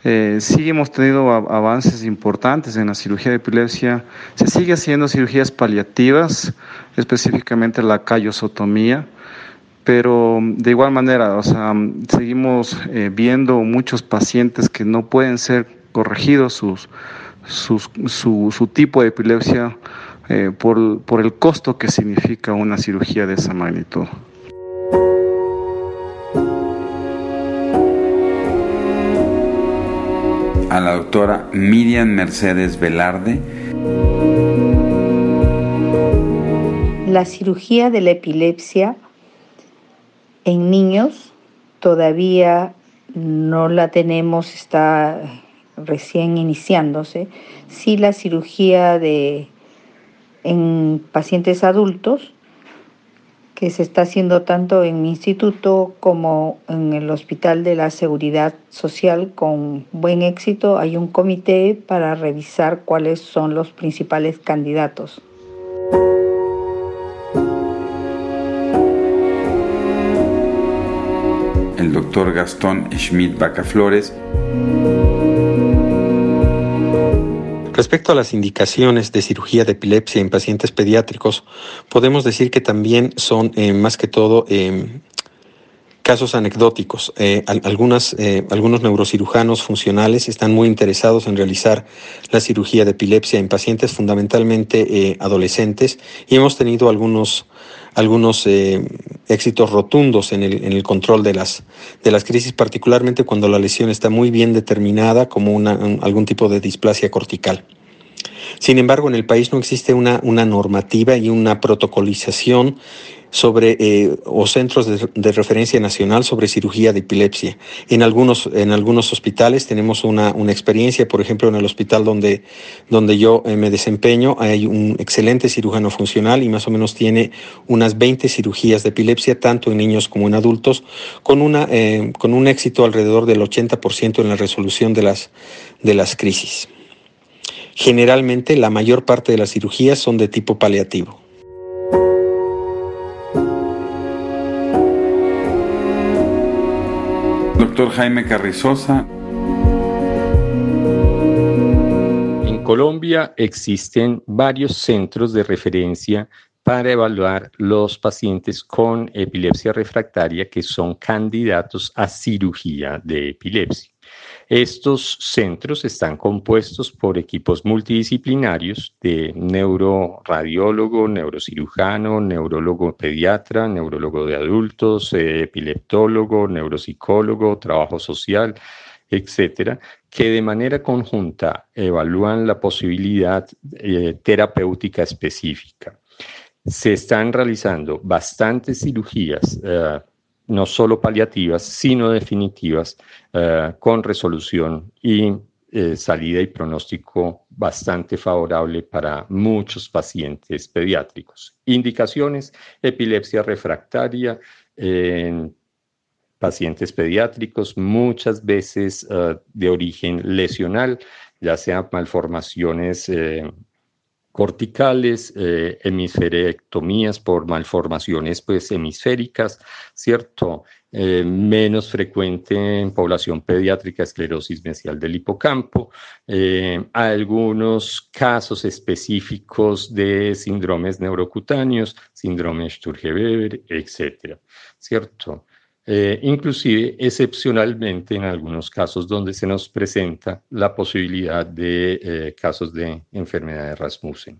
eh, sí hemos tenido avances importantes en la cirugía de epilepsia. Se sigue haciendo cirugías paliativas, específicamente la callosotomía, pero de igual manera, o sea, seguimos eh, viendo muchos pacientes que no pueden ser corregidos sus, su, tipo de epilepsia eh, por, por el costo que significa una cirugía de esa magnitud. A la doctora Miriam Mercedes Velarde. La cirugía de la epilepsia en niños todavía no la tenemos, está recién iniciándose. Sí la cirugía de en pacientes adultos que se está haciendo tanto en mi instituto como en el Hospital de la Seguridad Social con buen éxito. Hay un comité para revisar cuáles son los principales candidatos. El doctor Gastón Schmidt Bacaflores Respecto a las indicaciones de cirugía de epilepsia en pacientes pediátricos, podemos decir que también son eh, más que todo eh, casos anecdóticos. Eh, algunas, algunos neurocirujanos funcionales están muy interesados en realizar la cirugía de epilepsia en pacientes fundamentalmente adolescentes y hemos tenido algunos algunos éxitos rotundos en el, en el control de las, de las crisis, particularmente cuando la lesión está muy bien determinada como una, algún tipo de displasia cortical. Sin embargo, en el país no existe una, una normativa y una protocolización sobre eh, o centros de, referencia nacional sobre cirugía de epilepsia. En algunos, en algunos hospitales tenemos una, una experiencia, por ejemplo, en el hospital donde, donde yo eh, me desempeño, hay un excelente cirujano funcional y más o menos tiene unas 20 cirugías de epilepsia, tanto en niños como en adultos, con, una, eh, con un éxito alrededor del 80% en la resolución de las, de las crisis. Generalmente la mayor parte de las cirugías son de tipo paliativo. Doctor Jaime Carrizosa. En Colombia existen varios centros de referencia para evaluar los pacientes con epilepsia refractaria que son candidatos a cirugía de epilepsia. Estos centros están compuestos por equipos multidisciplinarios de neuroradiólogo, neurocirujano, neurólogo pediatra, neurólogo de adultos, eh, epileptólogo, neuropsicólogo, trabajo social, etcétera, que de manera conjunta evalúan la posibilidad eh, terapéutica específica. Se están realizando bastantes cirugías eh, no solo paliativas, sino definitivas, eh, con resolución y eh, salida y pronóstico bastante favorable para muchos pacientes pediátricos. Indicaciones, epilepsia refractaria en pacientes pediátricos, muchas veces eh, de origen lesional, ya sea malformaciones corticales, eh, hemisferectomías por malformaciones pues, hemisféricas, ¿cierto? Eh, menos frecuente en población pediátrica, esclerosis mesial del hipocampo, eh, algunos casos específicos de síndromes neurocutáneos, síndrome Sturge-Weber, etcétera, ¿cierto? Eh, inclusive excepcionalmente en algunos casos donde se nos presenta la posibilidad de eh, casos de enfermedad de Rasmussen.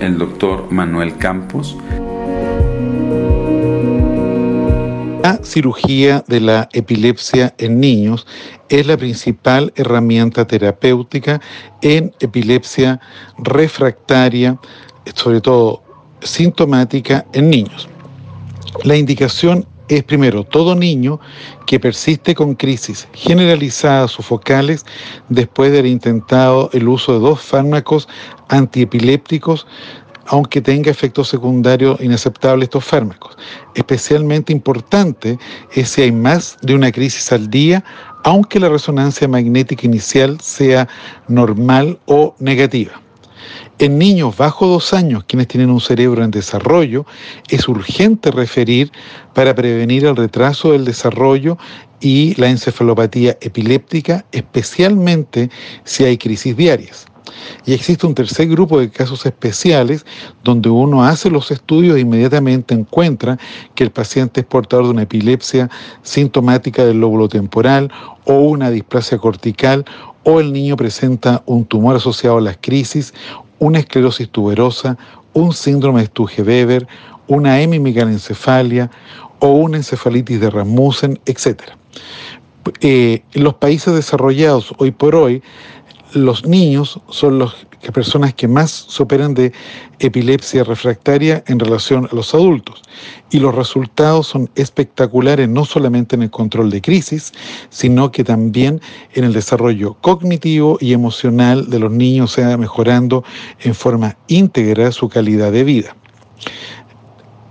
El doctor Manuel Campos. La cirugía de la epilepsia en niños es la principal herramienta terapéutica en epilepsia refractaria, sobre todo sintomática en niños. La indicación es primero todo niño que persiste con crisis generalizadas o focales después de haber intentado el uso de dos fármacos antiepilépticos aunque tenga efectos secundarios inaceptables estos fármacos. Especialmente importante es si hay más de una crisis al día aunque la resonancia magnética inicial sea normal o negativa. En niños bajo dos años, quienes tienen un cerebro en desarrollo, es urgente referir para prevenir el retraso del desarrollo y la encefalopatía epiléptica, especialmente si hay crisis diarias. Y existe un tercer grupo de casos especiales donde uno hace los estudios e inmediatamente encuentra que el paciente es portador de una epilepsia sintomática del lóbulo temporal o una displasia cortical o el niño presenta un tumor asociado a las crisis, una esclerosis tuberosa, un síndrome de Sturge-Weber, una hemimegalencefalia o una encefalitis de Rasmussen, etc. Eh, los países desarrollados hoy por hoy los niños son las personas que más se operan de epilepsia refractaria en relación a los adultos. Y los resultados son espectaculares no solamente en el control de crisis, sino que también en el desarrollo cognitivo y emocional de los niños, o sea, mejorando en forma íntegra su calidad de vida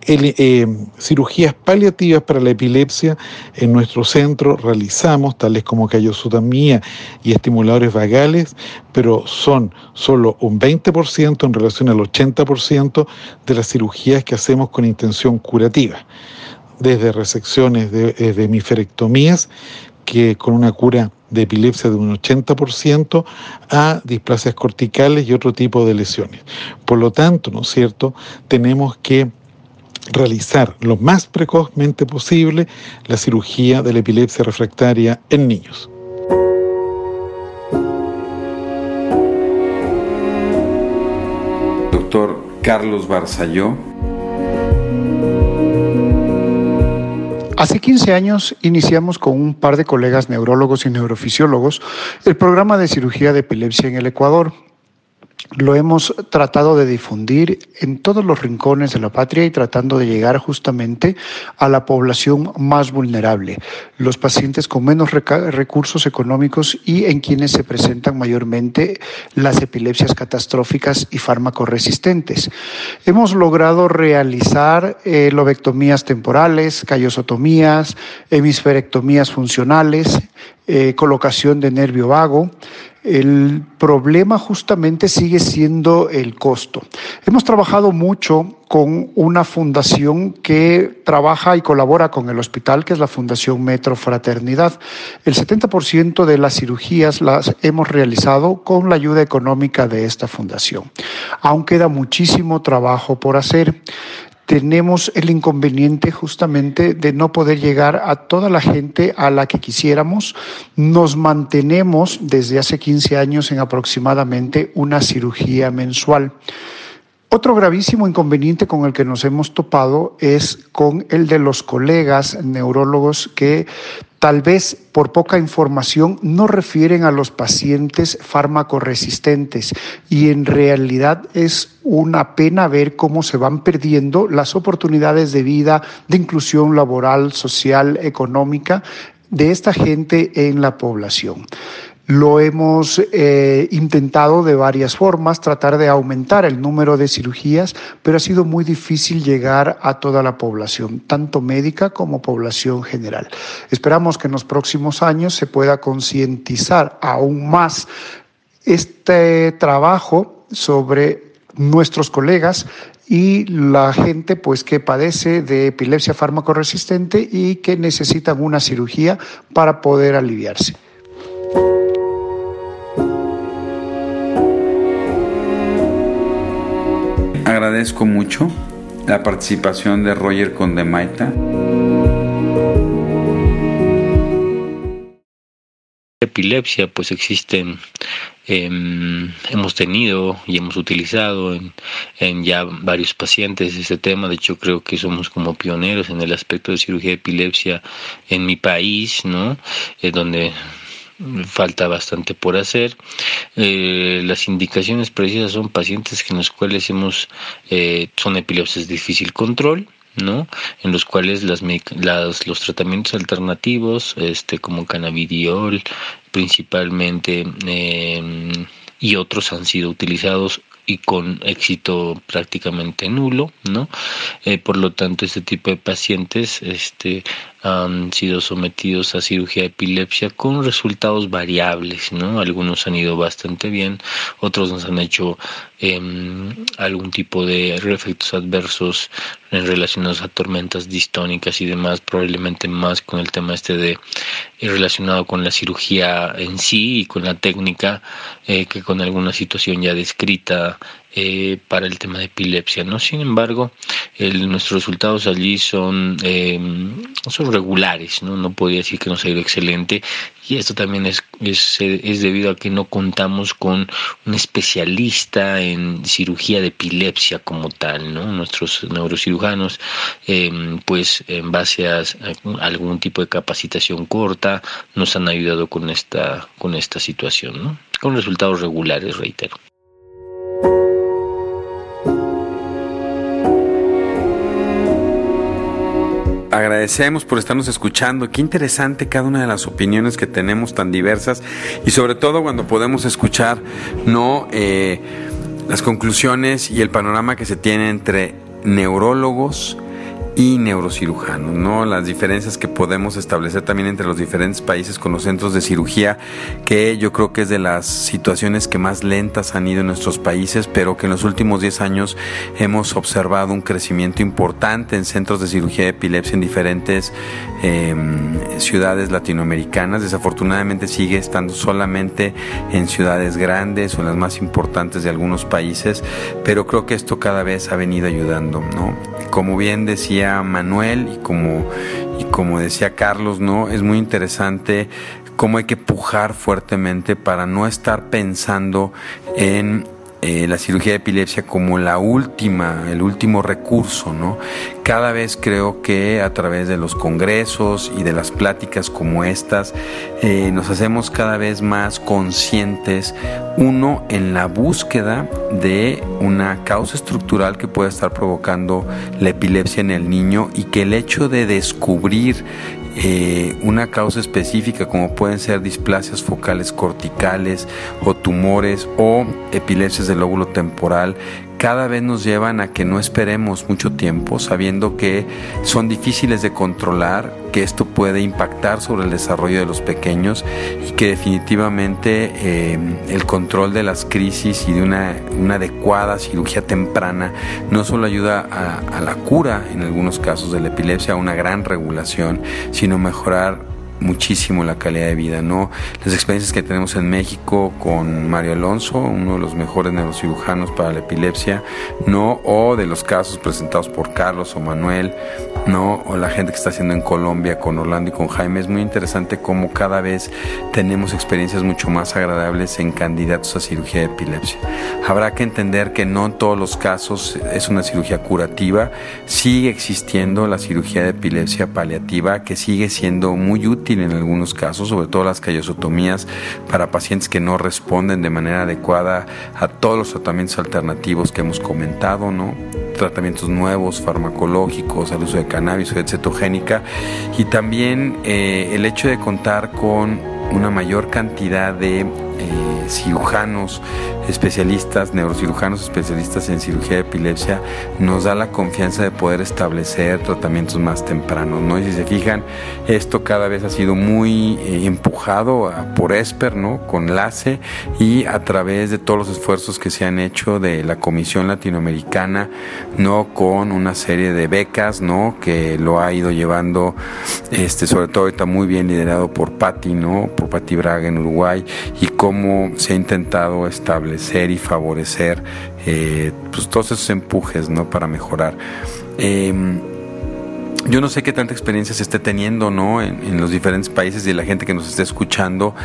eh, cirugías paliativas para la epilepsia en nuestro centro realizamos, tales como callosotomía y estimuladores vagales, pero son solo un 20% en relación al 80% de las cirugías que hacemos con intención curativa, desde resecciones de, eh, de hemisferectomías, que con una cura de epilepsia de un 80% a displasias corticales y otro tipo de lesiones. Por lo tanto, ¿no es cierto?, tenemos que realizar lo más precozmente posible la cirugía de la epilepsia refractaria en niños. Doctor Carlos Barzalló. Hace 15 años iniciamos con un par de colegas neurólogos y neurofisiólogos el programa de cirugía de epilepsia en el Ecuador lo hemos tratado de difundir en todos los rincones de la patria y tratando de llegar justamente a la población más vulnerable, los pacientes con menos recursos económicos y en quienes se presentan mayormente las epilepsias catastróficas y resistentes. Hemos logrado realizar eh, lobectomías temporales, callosotomías, hemisferectomías funcionales, eh, colocación de nervio vago, el problema justamente sigue siendo el costo. Hemos trabajado mucho con una fundación que trabaja y colabora con el hospital, que es la Fundación Metro Fraternidad. El 70% de las cirugías las hemos realizado con la ayuda económica de esta fundación. Aún queda muchísimo trabajo por hacer tenemos el inconveniente justamente de no poder llegar a toda la gente a la que quisiéramos. Nos mantenemos desde hace 15 años en aproximadamente una cirugía mensual. Otro gravísimo inconveniente con el que nos hemos topado es con el de los colegas neurólogos que tal vez por poca información no refieren a los pacientes fármaco-resistentes y en realidad es una pena ver cómo se van perdiendo las oportunidades de vida, de inclusión laboral, social, económica de esta gente en la población. Lo hemos eh, intentado de varias formas, tratar de aumentar el número de cirugías, pero ha sido muy difícil llegar a toda la población, tanto médica como población general. Esperamos que en los próximos años se pueda concientizar aún más este trabajo sobre nuestros colegas y la gente pues que padece de epilepsia fármaco resistente y que necesitan una cirugía para poder aliviarse. Agradezco mucho la participación de Roger Condemaita. Epilepsia, pues existen, em, hemos tenido y hemos utilizado en, ya varios pacientes este tema. De hecho, creo que somos como pioneros en el aspecto de cirugía de epilepsia en mi país, ¿no? Eh, donde falta bastante por hacer. Eh, las indicaciones precisas son pacientes en los cuales hemos, eh, son epilepsias difícil control, ¿no? En los cuales las, los tratamientos alternativos, este, como cannabidiol, principalmente, em, y otros han sido utilizados y con éxito prácticamente nulo, ¿no? Eh, por lo tanto, este tipo de pacientes este, han sido sometidos a cirugía de epilepsia con resultados variables, ¿no? Algunos han ido bastante bien, otros nos han hecho em, algún tipo de efectos adversos en relacionados a tormentas distónicas y demás, probablemente más con el tema este de eh, relacionado con la cirugía en sí y con la técnica eh, que con alguna situación ya descrita eh, para el tema de epilepsia. ¿no? Sin embargo, nuestros resultados allí son, eh, son regulares, ¿no? no podría decir que nos ha ido excelente y esto también es, es, es, debido a que no contamos con un especialista en cirugía de epilepsia como tal. ¿no? Nuestros neurocirujanos, eh, pues en base a, algún tipo de capacitación corta, nos han ayudado con esta, con esta situación, ¿no? con resultados regulares, reitero. Agradecemos por estarnos escuchando. Qué interesante cada una de las opiniones que tenemos tan diversas y sobre todo cuando podemos escuchar no eh, las conclusiones y el panorama que se tiene entre neurólogos, y neurocirujanos, ¿no? Las diferencias que podemos establecer también entre los diferentes países con los centros de cirugía, que yo creo que es de las situaciones que más lentas han ido en nuestros países, pero que en los últimos 10 años hemos observado un crecimiento importante en centros de cirugía de epilepsia en diferentes em, ciudades latinoamericanas. Desafortunadamente sigue estando solamente en ciudades grandes o en las más importantes de algunos países, pero creo que esto cada vez ha venido ayudando, ¿no? Como bien decía Manuel y como, y como decía Carlos, ¿no? Es muy interesante cómo hay que pujar fuertemente para no estar pensando en eh, la cirugía de epilepsia como la última, el último recurso, ¿no? Cada vez creo que a través de los congresos y de las pláticas como estas, eh, nos hacemos cada vez más conscientes, uno, en la búsqueda de una causa estructural que pueda estar provocando la epilepsia en el niño y que el hecho de descubrir eh, una causa específica como pueden ser displasias focales corticales o tumores o epilepsias del lóbulo temporal cada vez nos llevan a que no esperemos mucho tiempo, sabiendo que son difíciles de controlar, que esto puede impactar sobre el desarrollo de los pequeños y que definitivamente eh, el control de las crisis y de una, adecuada cirugía temprana no solo ayuda a, a la cura en algunos casos de la epilepsia, a una gran regulación, sino mejorar muchísimo la calidad de vida, ¿no? Las experiencias que tenemos en México con Mario Alonso, uno de los mejores neurocirujanos para la epilepsia, ¿no? O de los casos presentados por Carlos o Manuel, ¿no? O la gente que está haciendo en Colombia con Orlando y con Jaime. Es muy interesante cómo cada vez tenemos experiencias mucho más agradables en candidatos a cirugía de epilepsia. Habrá que entender que no en todos los casos es una cirugía curativa, sigue existiendo la cirugía de epilepsia paliativa que sigue siendo muy útil en algunos casos, sobre todo las callosotomías para pacientes que no responden de manera adecuada a todos los tratamientos alternativos que hemos comentado, ¿no? Tratamientos nuevos, farmacológicos, al uso de cannabis o de cetogénica y también eh, el hecho de contar con una mayor cantidad de eh, cirujanos especialistas, neurocirujanos especialistas en cirugía de epilepsia, nos da la confianza de poder establecer tratamientos más tempranos. ¿no? Y si se fijan, esto cada vez ha sido muy eh, empujado por ESPER, ¿no? con LACE y a través de todos los esfuerzos que se han hecho de la Comisión Latinoamericana, ¿no? con una serie de becas ¿no? que lo ha ido llevando, este, sobre todo ahorita muy bien liderado por Patti, ¿no? por Patti Braga en Uruguay, y cómo se ha intentado establecer y favorecer eh, pues, todos esos empujes ¿no? para mejorar. Em, yo no sé qué tanta experiencia se esté teniendo ¿no? En, en, los diferentes países y la gente que nos esté escuchando,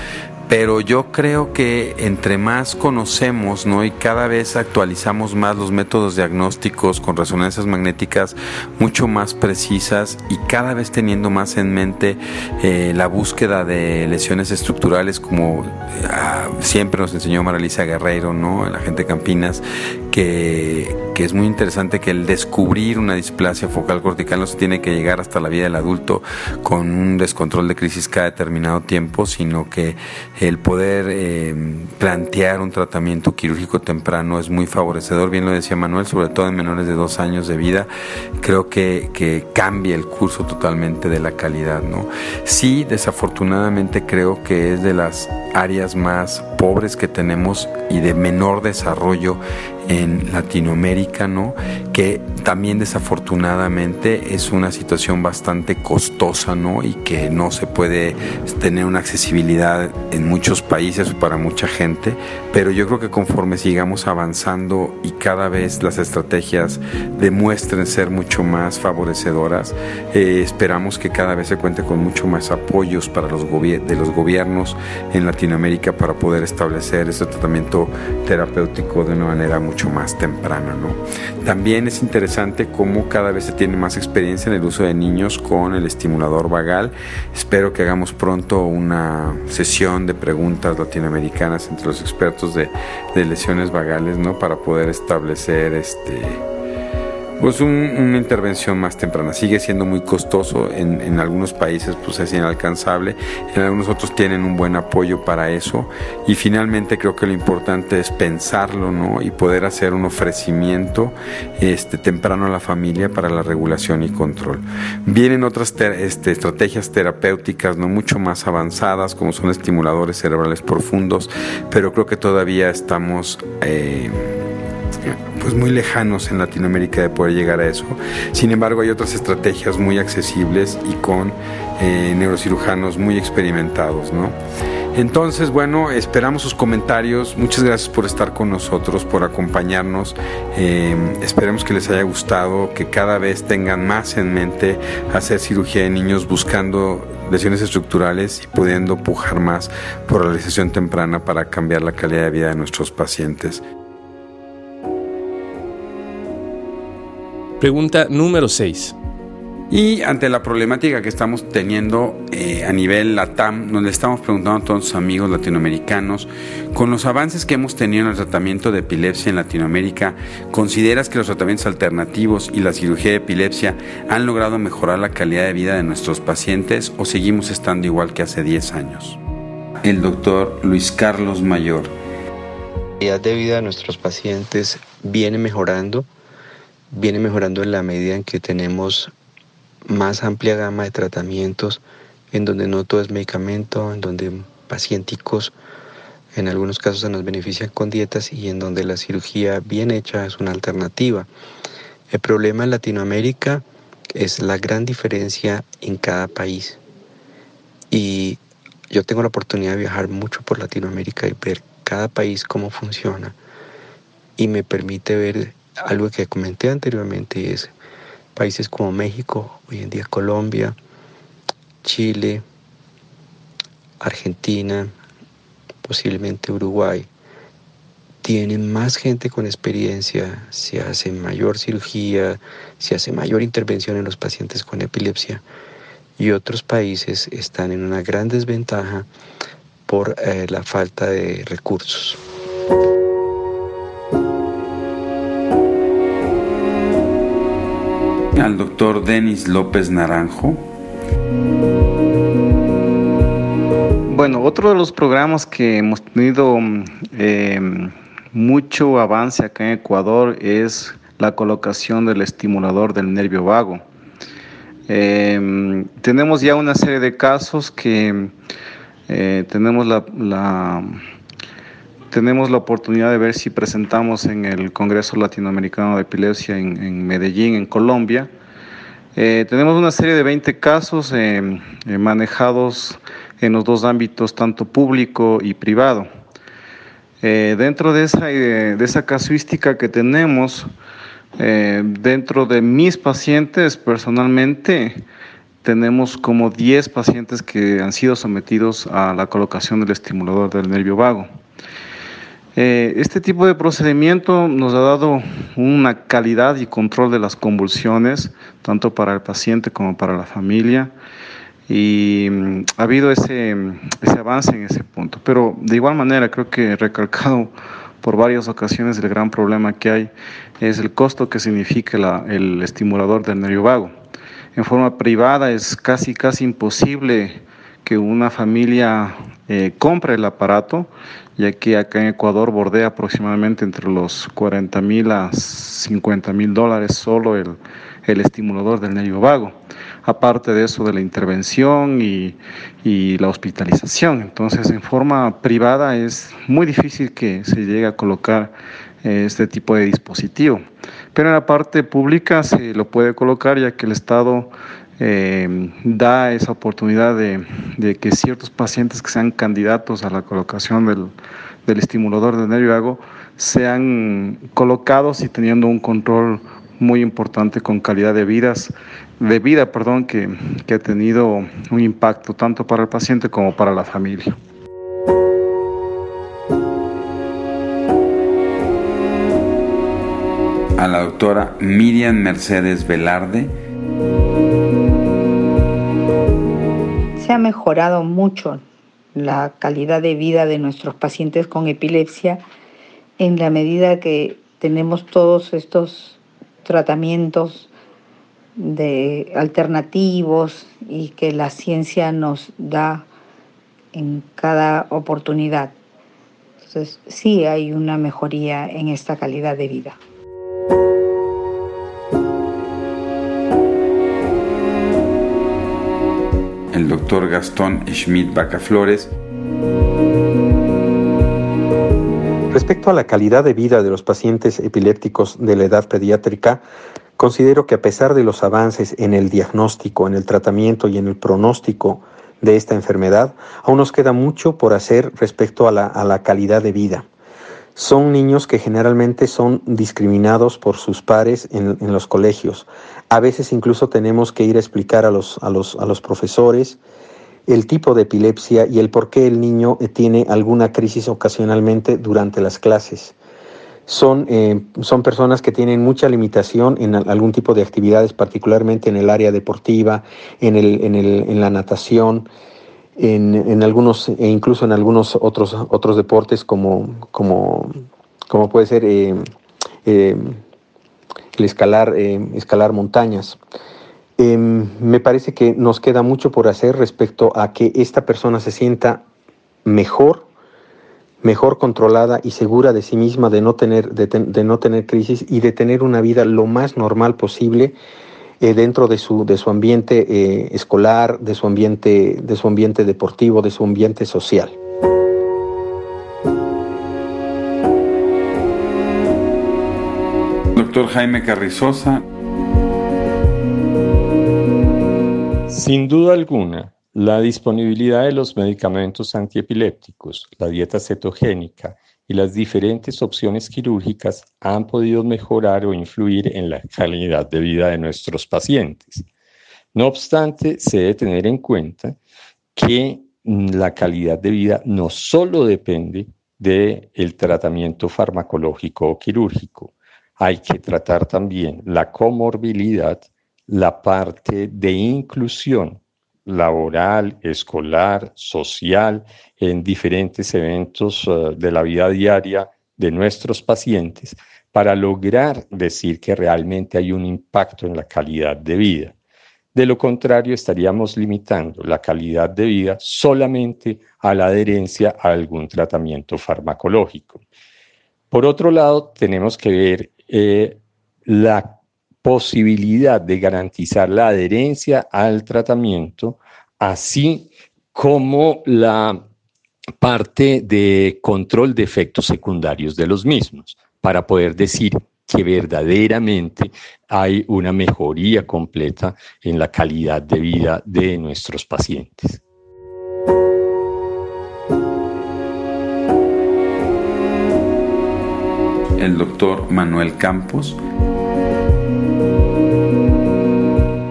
pero yo creo que entre más conocemos ¿no? y cada vez actualizamos más los métodos diagnósticos con resonancias magnéticas mucho más precisas y cada vez teniendo más en mente eh, la búsqueda de lesiones estructurales como ah, siempre nos enseñó Maralisa Guerreiro, ¿no? la gente de Campinas, que, que es muy interesante que el descubrir una displasia focal cortical no se tiene que llegar hasta la vida del adulto con un descontrol de crisis cada determinado tiempo, sino que el poder eh, plantear un tratamiento quirúrgico temprano es muy favorecedor, bien lo decía Manuel, sobre todo en menores de dos años de vida, creo que, que cambia el curso totalmente de la calidad, ¿no? Sí, desafortunadamente creo que es de las áreas más pobres que tenemos y de menor desarrollo en Latinoamérica, ¿no? Que también desafortunadamente es una situación bastante costosa, ¿no? Y que no se puede tener una accesibilidad en muchos países para mucha gente, pero yo creo que conforme sigamos avanzando y cada vez las estrategias demuestren ser mucho más favorecedoras, eh, esperamos que cada vez se cuente con mucho más apoyos para los de los gobiernos en Latinoamérica para poder establecer este tratamiento terapéutico de una manera mucho más temprana. ¿no? También es interesante cómo cada vez se tiene más experiencia en el uso de niños con el estimulador vagal. Espero que hagamos pronto una sesión de preguntas latinoamericanas entre los expertos de, de lesiones vagales ¿no? para poder establecer este pues una intervención más temprana. Sigue siendo muy costoso, en, en, algunos países pues es inalcanzable, en algunos otros tienen un buen apoyo para eso y finalmente creo que lo importante es pensarlo ¿no? y poder hacer un ofrecimiento este, temprano a la familia para la regulación y control. Vienen otras este, estrategias terapéuticas no mucho más avanzadas como son estimuladores cerebrales profundos, pero creo que todavía estamos... Eh, pues muy lejanos en Latinoamérica de poder llegar a eso. Sin embargo, hay otras estrategias muy accesibles y con eh, neurocirujanos muy experimentados, ¿no? Entonces, bueno, esperamos sus comentarios. Muchas gracias por estar con nosotros, por acompañarnos. Eh, esperemos que les haya gustado, que cada vez tengan más en mente hacer cirugía de niños buscando lesiones estructurales y pudiendo pujar más por la realización temprana para cambiar la calidad de vida de nuestros pacientes. Pregunta número 6. Y ante la problemática que estamos teniendo eh, a nivel LATAM, nos le estamos preguntando a todos los amigos latinoamericanos, con los avances que hemos tenido en el tratamiento de epilepsia en Latinoamérica, ¿consideras que los tratamientos alternativos y la cirugía de epilepsia han logrado mejorar la calidad de vida de nuestros pacientes o seguimos estando igual que hace 10 años? El doctor Luis Carlos Mayor. La calidad de vida de nuestros pacientes viene mejorando viene mejorando en la medida en que tenemos más amplia gama de tratamientos, en donde no todo es medicamento, en donde pacienticos en algunos casos se nos benefician con dietas y en donde la cirugía bien hecha es una alternativa. El problema en Latinoamérica es la gran diferencia en cada país. Y yo tengo la oportunidad de viajar mucho por Latinoamérica y ver cada país cómo funciona. Y me permite ver algo que comenté anteriormente es países como México, hoy en día Colombia, Chile, Argentina, posiblemente Uruguay, tienen más gente con experiencia, se hace mayor cirugía, se hace mayor intervención en los pacientes con epilepsia y otros países están en una gran desventaja por eh, la falta de recursos. Al doctor Denis López Naranjo. Bueno, otro de los programas que hemos tenido eh, mucho avance acá en Ecuador es la colocación del estimulador del nervio vago. Eh, tenemos ya una serie de casos que eh, tenemos la tenemos la oportunidad de ver si presentamos en el Congreso Latinoamericano de Epilepsia en, Medellín, en Colombia. Eh, tenemos una serie de 20 casos eh, eh, manejados en los dos ámbitos, tanto público y privado. dentro de esa, de esa casuística que tenemos, dentro de mis pacientes personalmente, tenemos como 10 pacientes que han sido sometidos a la colocación del estimulador del nervio vago. Eh, este tipo de procedimiento nos ha dado una calidad y control de las convulsiones, tanto para el paciente como para la familia, y mm, ha habido ese, ese avance en ese punto. Pero de igual manera, creo que recalcado por varias ocasiones el gran problema que hay es el costo que significa el estimulador del nervio vago. En forma privada es casi, casi imposible que una familia eh, compre el aparato, ya que acá en Ecuador bordea aproximadamente entre los 40 mil a 50 mil dólares solo el, el estimulador del nervio vago aparte de eso de la intervención y, la hospitalización. Entonces, en forma privada es muy difícil que se llegue a colocar eh, este tipo de dispositivo. Pero en la parte pública se lo puede colocar ya que el Estado eh, da esa oportunidad de, que ciertos pacientes que sean candidatos a la colocación del, del estimulador de nervio vago sean colocados y teniendo un control muy importante con calidad de vidas de vida perdón, que, que ha tenido un impacto tanto para el paciente como para la familia. A la doctora Miriam Mercedes Velarde. Se ha mejorado mucho la calidad de vida de nuestros pacientes con epilepsia en la medida que tenemos todos estos tratamientos de alternativos y que la ciencia nos da en cada oportunidad. Entonces, sí hay una mejoría en esta calidad de vida. El doctor Gastón Schmidt Bacaflores. Respecto a la calidad de vida de los pacientes epilépticos de la edad pediátrica, Considero que a pesar de los avances en el diagnóstico, en el tratamiento y en el pronóstico de esta enfermedad, aún nos queda mucho por hacer respecto a la, calidad de vida. Son niños que generalmente son discriminados por sus pares en, los colegios. A veces incluso tenemos que ir a explicar a los, a los, a los profesores el tipo de epilepsia y el por qué el niño tiene alguna crisis ocasionalmente durante las clases son, eh, son personas que tienen mucha limitación en algún tipo de actividades, particularmente en el área deportiva, en, el, en, el, en la natación, en, algunos, e incluso en algunos otros, otros deportes como, como, como puede ser eh, eh, el escalar, escalar montañas. Em, me parece que nos queda mucho por hacer respecto a que esta persona se sienta mejor mejor controlada y segura de sí misma de no tener, de, no tener crisis y de tener una vida lo más normal posible eh, dentro de su, de su ambiente eh, escolar, de su ambiente, de su ambiente deportivo, de su ambiente social. Doctor Jaime Carrizosa. Sin duda alguna, la disponibilidad de los medicamentos antiepilépticos, la dieta cetogénica y las diferentes opciones quirúrgicas han podido mejorar o influir en la calidad de vida de nuestros pacientes. No obstante, se debe tener en cuenta que la calidad de vida no solo depende del tratamiento farmacológico o quirúrgico, hay que tratar también la comorbilidad, la parte de inclusión laboral, escolar, social, en diferentes eventos eh, de la vida diaria de nuestros pacientes, para lograr decir que realmente hay un impacto en la calidad de vida. De lo contrario, estaríamos limitando la calidad de vida solamente a la adherencia a algún tratamiento farmacológico. Por otro lado, tenemos que ver eh, la posibilidad de garantizar la adherencia al tratamiento, así como la parte de control de efectos secundarios de los mismos, para poder decir que verdaderamente hay una mejoría completa en la calidad de vida de nuestros pacientes. El doctor Manuel Campos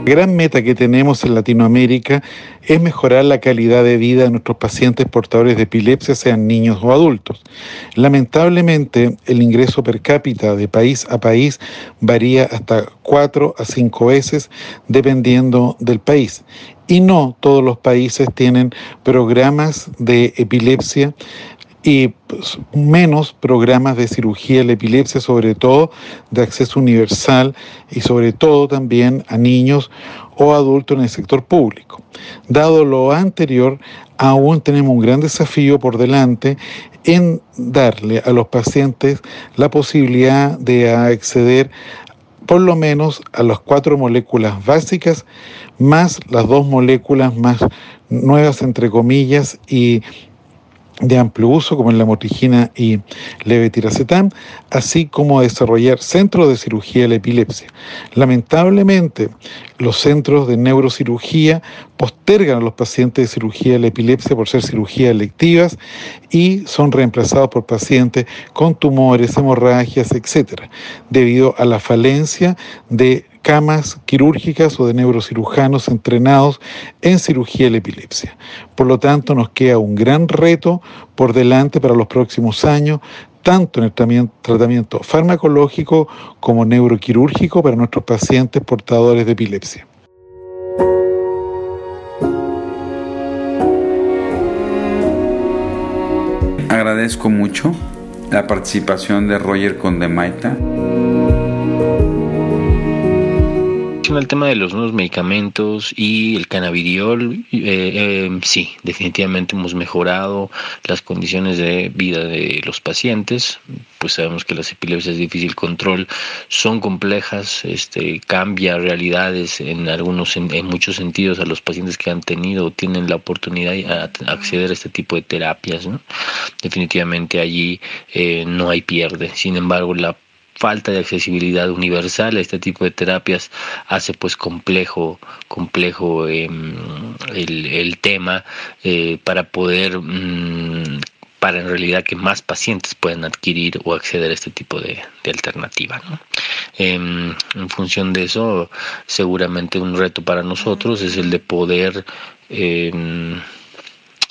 gran meta que tenemos en Latinoamérica es mejorar la calidad de vida de nuestros pacientes portadores de epilepsia, sean niños o adultos. Lamentablemente, el ingreso per cápita de país a país varía hasta cuatro a cinco veces dependiendo del país. Y no todos los países tienen programas de epilepsia y pues, menos programas de cirugía de la epilepsia, sobre todo de acceso universal y sobre todo también a niños o adultos en el sector público. Dado lo anterior, aún tenemos un gran desafío por delante en darle a los pacientes la posibilidad de acceder por lo menos a las cuatro moléculas básicas, más las dos moléculas más nuevas, entre comillas, y de amplio uso, como en la motrigina y levetiracetam, así como desarrollar centros de cirugía de la epilepsia. Lamentablemente, los centros de neurocirugía postergan a los pacientes de cirugía de la epilepsia por ser cirugías electivas y son reemplazados por pacientes con tumores, hemorragias, etcétera, debido a la falencia de camas quirúrgicas o de neurocirujanos entrenados en cirugía de la epilepsia. Por lo tanto, nos queda un gran reto por delante para los próximos años, tanto en el tratamiento farmacológico como neuroquirúrgico para nuestros pacientes portadores de epilepsia. Agradezco mucho la participación de Roger Condemaita. El tema de los nuevos medicamentos y el cannabidiol, eh, eh, sí, definitivamente hemos mejorado las condiciones de vida de los pacientes. Pues sabemos que las epilepsias de difícil control son complejas, este, cambia realidades en algunos, en, muchos sentidos a los pacientes que han tenido o tienen la oportunidad de acceder a este tipo de terapias. Definitivamente allí eh, no hay pierde. Sin embargo, la falta de accesibilidad universal a este tipo de terapias hace pues complejo complejo em, el, tema eh, para poder mm, para en realidad que más pacientes puedan adquirir o acceder a este tipo de, alternativa. Em, en función de eso, seguramente un reto para nosotros es el de poder em,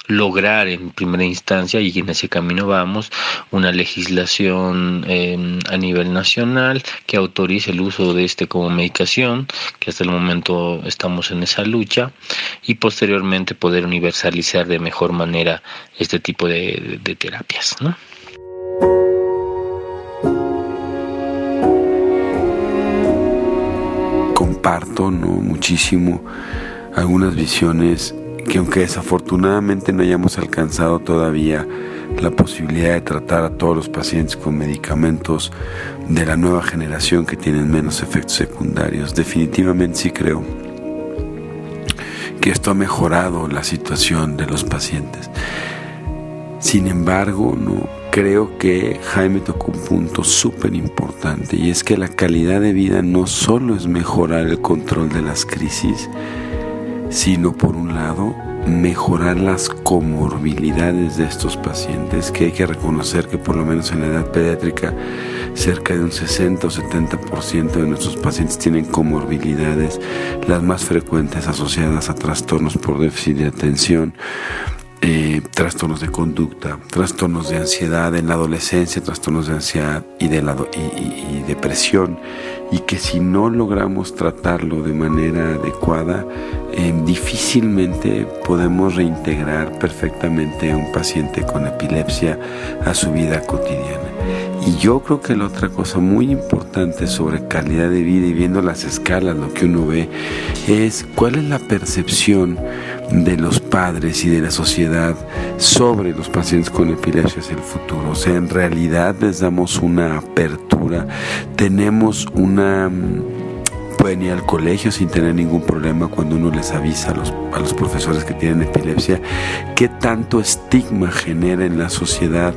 lograr en primera instancia, y en ese camino vamos, una legislación em, a nivel nacional que autorice el uso de este como medicación, que hasta el momento estamos en esa lucha, y posteriormente poder universalizar de mejor manera este tipo de, terapias. Comparto ¿no? muchísimo algunas visiones que aunque desafortunadamente no hayamos alcanzado todavía la posibilidad de tratar a todos los pacientes con medicamentos de la nueva generación que tienen menos efectos secundarios, definitivamente sí creo que esto ha mejorado la situación de los pacientes. Sin embargo, no creo que Jaime tocó un punto súper importante y es que la calidad de vida no solo es mejorar el control de las crisis, sino por un lado mejorar las comorbilidades de estos pacientes, que hay que reconocer que por lo menos en la edad pediátrica cerca de un 60 o 70% de nuestros pacientes tienen comorbilidades, las más frecuentes asociadas a trastornos por déficit de atención, eh, trastornos de conducta, trastornos de ansiedad en la adolescencia, trastornos de ansiedad y, de y, depresión, y que si no logramos tratarlo de manera adecuada, eh, difícilmente podemos reintegrar perfectamente a un paciente con epilepsia a su vida cotidiana. Y yo creo que la otra cosa muy importante sobre calidad de vida y viendo las escalas, lo que uno ve, es cuál es la percepción de los padres y de la sociedad sobre los pacientes con epilepsia hacia el futuro. O sea, en realidad les damos una apertura, tenemos una pueden ir al colegio sin tener ningún problema cuando uno les avisa a los, a los profesores que tienen epilepsia, qué tanto estigma genera en la sociedad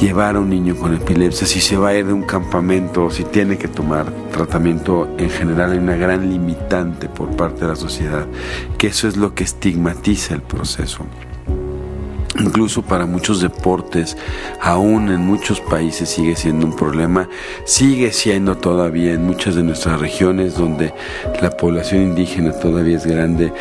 llevar a un niño con epilepsia, si se va a ir de un campamento, si tiene que tomar tratamiento, en general hay una gran limitante por parte de la sociedad, que eso es lo que estigmatiza el proceso incluso para muchos deportes, aún en muchos países sigue siendo un problema, sigue siendo todavía en muchas de nuestras regiones donde la población indígena todavía es grande,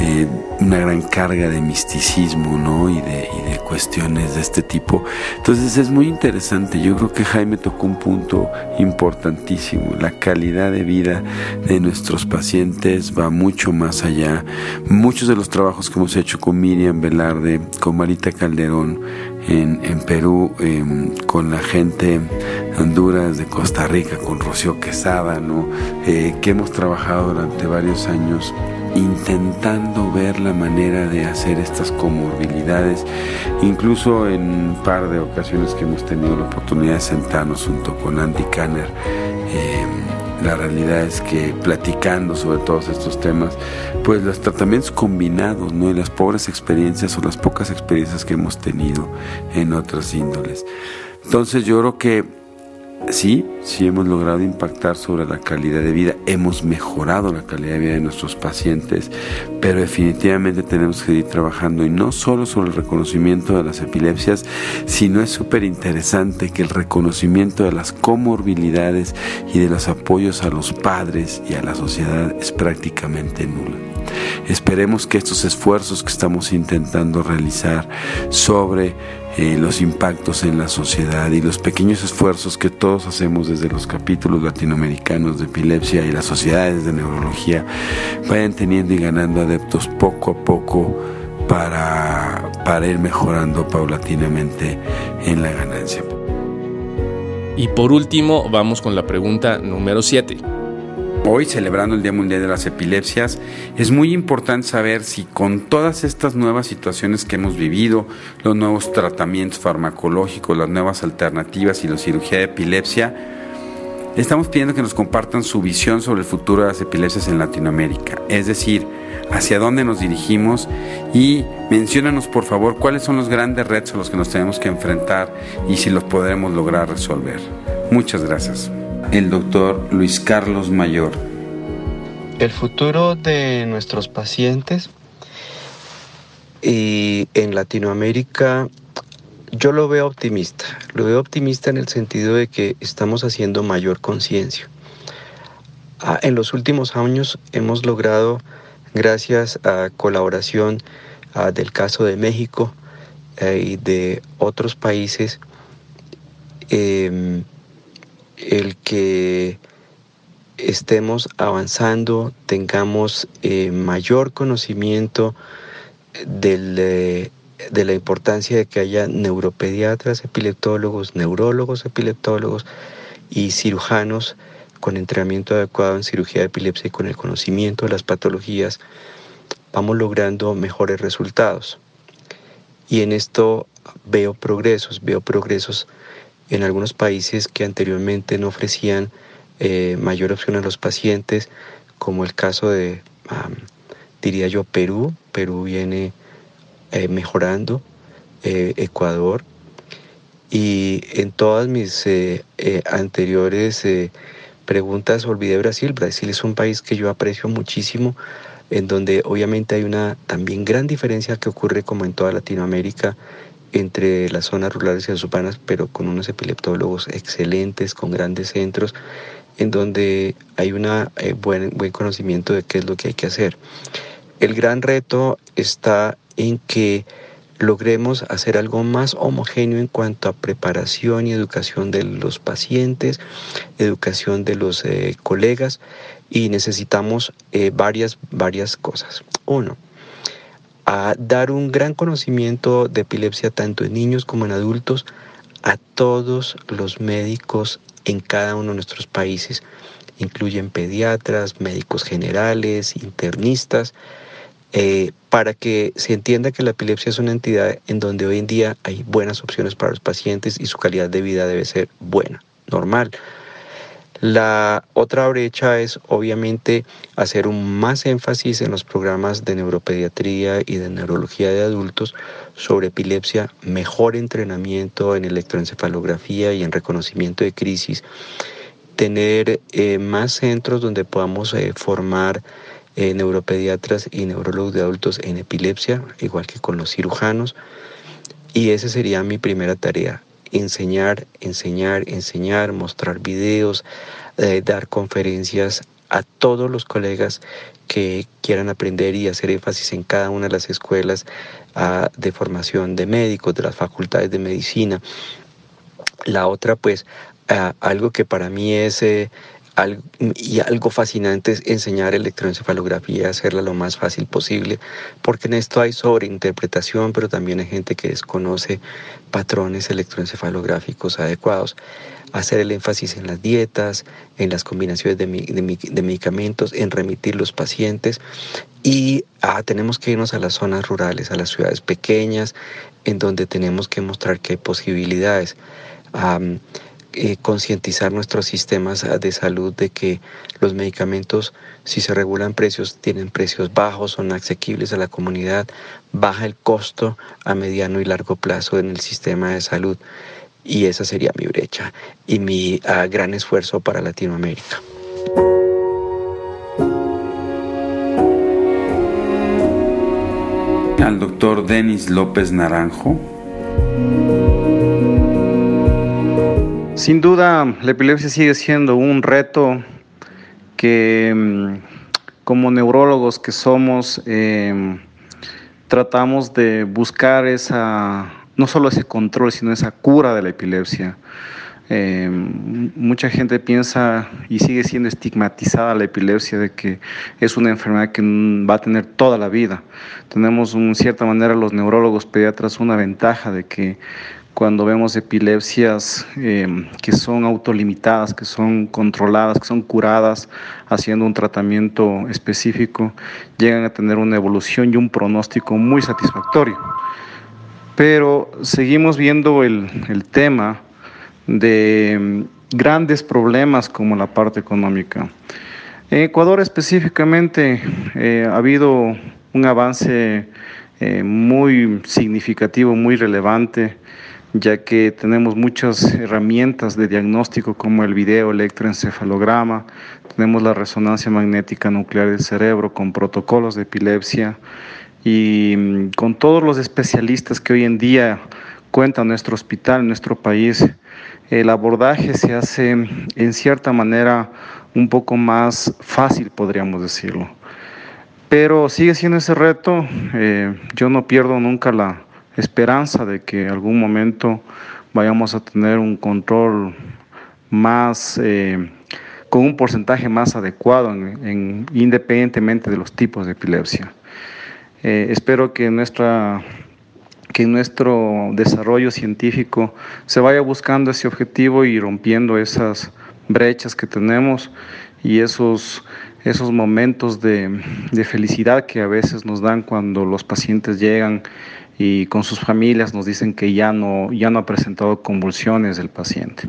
eh, una gran carga de misticismo ¿no? y, de, cuestiones de este tipo. Entonces es muy interesante, yo creo que Jaime tocó un punto importantísimo, la calidad de vida de nuestros pacientes va mucho más allá. Muchos de los trabajos que hemos hecho con Miriam Velarde, con Marita Calderón en, Perú, em, con la gente de Honduras, de Costa Rica, con Rocío Quesada, ¿no? Eh, que hemos trabajado durante varios años intentando ver la manera de hacer estas comorbilidades, incluso en un par de ocasiones que hemos tenido la oportunidad de sentarnos junto con Andy Kanner. Em, la realidad es que platicando sobre todos estos temas, pues los tratamientos combinados, ¿no? Y las pobres experiencias o las pocas experiencias que hemos tenido en otras índoles. Entonces yo creo que sí, sí hemos logrado impactar sobre la calidad de vida, hemos mejorado la calidad de vida de nuestros pacientes, pero definitivamente tenemos que seguir trabajando y no solo sobre el reconocimiento de las epilepsias, sino es súper interesante que el reconocimiento de las comorbilidades y de los apoyos a los padres y a la sociedad es prácticamente nula. Esperemos que estos esfuerzos que estamos intentando realizar sobre eh, los impactos en la sociedad y los pequeños esfuerzos que todos hacemos desde los capítulos latinoamericanos de epilepsia y las sociedades de neurología vayan teniendo y ganando adeptos poco a poco para, para ir mejorando paulatinamente en la ganancia. Y por último, vamos con la pregunta número 7. Hoy, celebrando el Día Mundial de las Epilepsias, es muy importante saber si con todas estas nuevas situaciones que hemos vivido, los nuevos tratamientos farmacológicos, las nuevas alternativas y la cirugía de epilepsia, estamos pidiendo que nos compartan su visión sobre el futuro de las epilepsias en Latinoamérica, es decir, hacia dónde nos dirigimos y menciónanos por favor cuáles son los grandes retos a los que nos tenemos que enfrentar y si los podremos lograr resolver. Muchas gracias el doctor Luis Carlos Mayor. El futuro de nuestros pacientes y en Latinoamérica yo lo veo optimista. Lo veo optimista en el sentido de que estamos haciendo mayor conciencia. Ah, en los últimos años hemos logrado, gracias a colaboración ah, del caso de México eh, y de otros países, em, el que estemos avanzando, tengamos eh, mayor conocimiento de la importancia de que haya neuropediatras, epileptólogos, neurólogos, epileptólogos y cirujanos con entrenamiento adecuado en cirugía de epilepsia y con el conocimiento de las patologías, vamos logrando mejores resultados. Y en esto veo progresos, veo progresos en algunos países que anteriormente no ofrecían eh, mayor opción a los pacientes, como el caso de, diría yo, Perú. Perú viene eh, mejorando, eh, Ecuador. Y en todas mis anteriores preguntas olvidé Brasil. Brasil es un país que yo aprecio muchísimo, en donde obviamente hay una también gran diferencia que ocurre como en toda Latinoamérica entre las zonas rurales y las urbanas, pero con unos epileptólogos excelentes, con grandes centros, en donde hay un eh, buen, buen conocimiento de qué es lo que hay que hacer. El gran reto está en que logremos hacer algo más homogéneo en cuanto a preparación y educación de los pacientes, educación de los eh, colegas y necesitamos eh, varias, varias cosas. Uno, a dar un gran conocimiento de epilepsia tanto en niños como en adultos a todos los médicos en cada uno de nuestros países. Incluyen pediatras, médicos generales, internistas, eh, para que se entienda que la epilepsia es una entidad en donde hoy en día hay buenas opciones para los pacientes y su calidad de vida debe ser buena, normal. La otra brecha es obviamente hacer un más énfasis en los programas de neuropediatría y de neurología de adultos sobre epilepsia, mejor entrenamiento en electroencefalografía y en reconocimiento de crisis, tener eh, más centros donde podamos eh, formar eh, neuropediatras y neurólogos de adultos en epilepsia, igual que con los cirujanos. Y esa sería mi primera tarea, enseñar, enseñar, enseñar, mostrar videos, eh, dar conferencias a todos los colegas que quieran aprender y hacer énfasis en cada una de las escuelas ah, de formación de médicos, de las facultades de medicina. La otra, pues, ah, algo que para mí es eh, y algo fascinante es enseñar electroencefalografía, hacerla lo más fácil posible, porque en esto hay sobreinterpretación, pero también hay gente que desconoce patrones electroencefalográficos adecuados. Hacer el énfasis en las dietas, en las combinaciones de, medicamentos, en remitir los pacientes y ah, tenemos que irnos a las zonas rurales, a las ciudades pequeñas, en donde tenemos que mostrar que hay posibilidades. Eh, concientizar nuestros sistemas ah, de salud de que los medicamentos, si se regulan precios, tienen precios bajos, son asequibles a la comunidad, baja el costo a mediano y largo plazo en el sistema de salud. Y esa sería mi brecha y mi ah, gran esfuerzo para Latinoamérica. Al doctor Denis López Naranjo. Sin duda, la epilepsia sigue siendo un reto que mm, como neurólogos que somos, em, tratamos de buscar esa, no solo ese control, sino esa cura de la epilepsia. Em, mucha gente piensa y sigue siendo estigmatizada la epilepsia de que es una enfermedad que va a tener toda la vida. Tenemos en cierta manera los neurólogos pediatras una ventaja de que cuando vemos epilepsias eh, que son autolimitadas, que son controladas, que son curadas haciendo un tratamiento específico, llegan a tener una evolución y un pronóstico muy satisfactorio. Pero seguimos viendo el, tema de mm, grandes problemas como la parte económica. En Ecuador específicamente eh, ha habido un avance eh, muy significativo, muy relevante ya que tenemos muchas herramientas de diagnóstico como el video electroencefalograma, tenemos la resonancia magnética nuclear del cerebro con protocolos de epilepsia y mm, con todos los especialistas que hoy en día cuenta nuestro hospital, nuestro país, el abordaje se hace en cierta manera un poco más fácil, podríamos decirlo. Pero sigue siendo ese reto, eh, yo no pierdo nunca la, esperanza de que algún momento vayamos a tener un control más, eh, con un porcentaje más adecuado independientemente de los tipos de epilepsia. Eh, espero que nuestra que nuestro desarrollo científico se vaya buscando ese objetivo y rompiendo esas brechas que tenemos y esos, esos momentos de, de felicidad que a veces nos dan cuando los pacientes llegan y con sus familias nos dicen que ya no, ya no ha presentado convulsiones el paciente.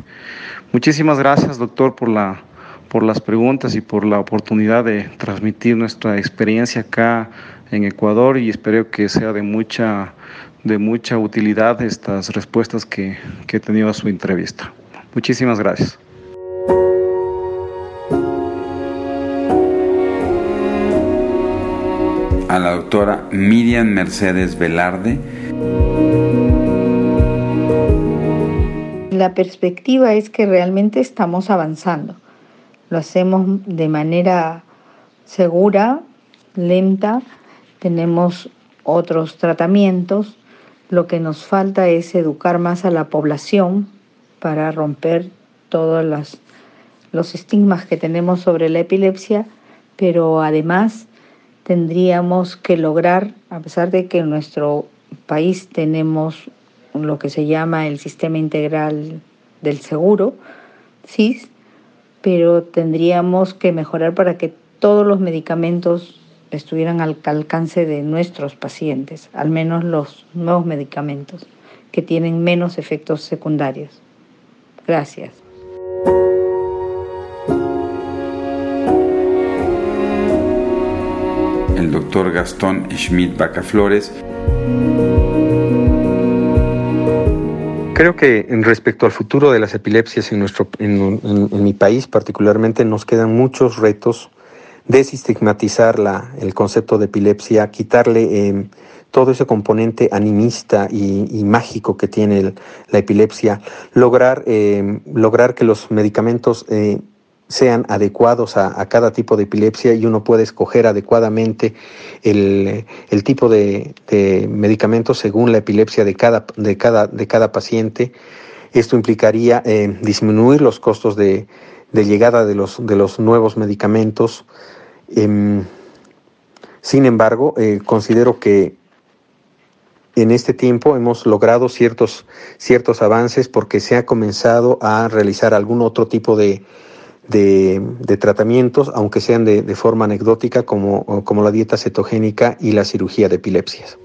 Muchísimas gracias, doctor, por, la, por las preguntas y por la oportunidad de transmitir nuestra experiencia acá en Ecuador y espero que sea de mucha, de mucha utilidad estas respuestas que, que he tenido a su entrevista. Muchísimas gracias. A la doctora Miriam Mercedes Velarde. La perspectiva es que realmente estamos avanzando. Lo hacemos de manera segura, lenta, tenemos otros tratamientos. Lo que nos falta es educar más a la población para romper todos los, los estigmas que tenemos sobre la epilepsia, pero además tendríamos que lograr, a pesar de que en nuestro país tenemos lo que se llama el sistema integral del seguro, ¿sí? pero tendríamos que mejorar para que todos los medicamentos estuvieran al alcance de nuestros pacientes, al menos los nuevos medicamentos, que tienen menos efectos secundarios. Gracias. Gastón Schmidt Bacaflores. Creo que respecto al futuro de las epilepsias en, nuestro, en, mi país particularmente nos quedan muchos retos. Desestigmatizar la, el concepto de epilepsia, quitarle em, todo ese componente animista y, mágico que tiene la epilepsia, lograr, em, lograr que los medicamentos eh, sean adecuados a, cada tipo de epilepsia y uno puede escoger adecuadamente el, tipo de, medicamentos según la epilepsia de cada, de cada, de cada paciente. Esto implicaría eh, disminuir los costos de, de llegada de los, de los nuevos medicamentos. Em, sin embargo, eh, considero que en este tiempo hemos logrado ciertos, ciertos avances porque se ha comenzado a realizar algún otro tipo de, de, tratamientos, aunque sean de, de, forma anecdótica, como, como la dieta cetogénica y la cirugía de epilepsias.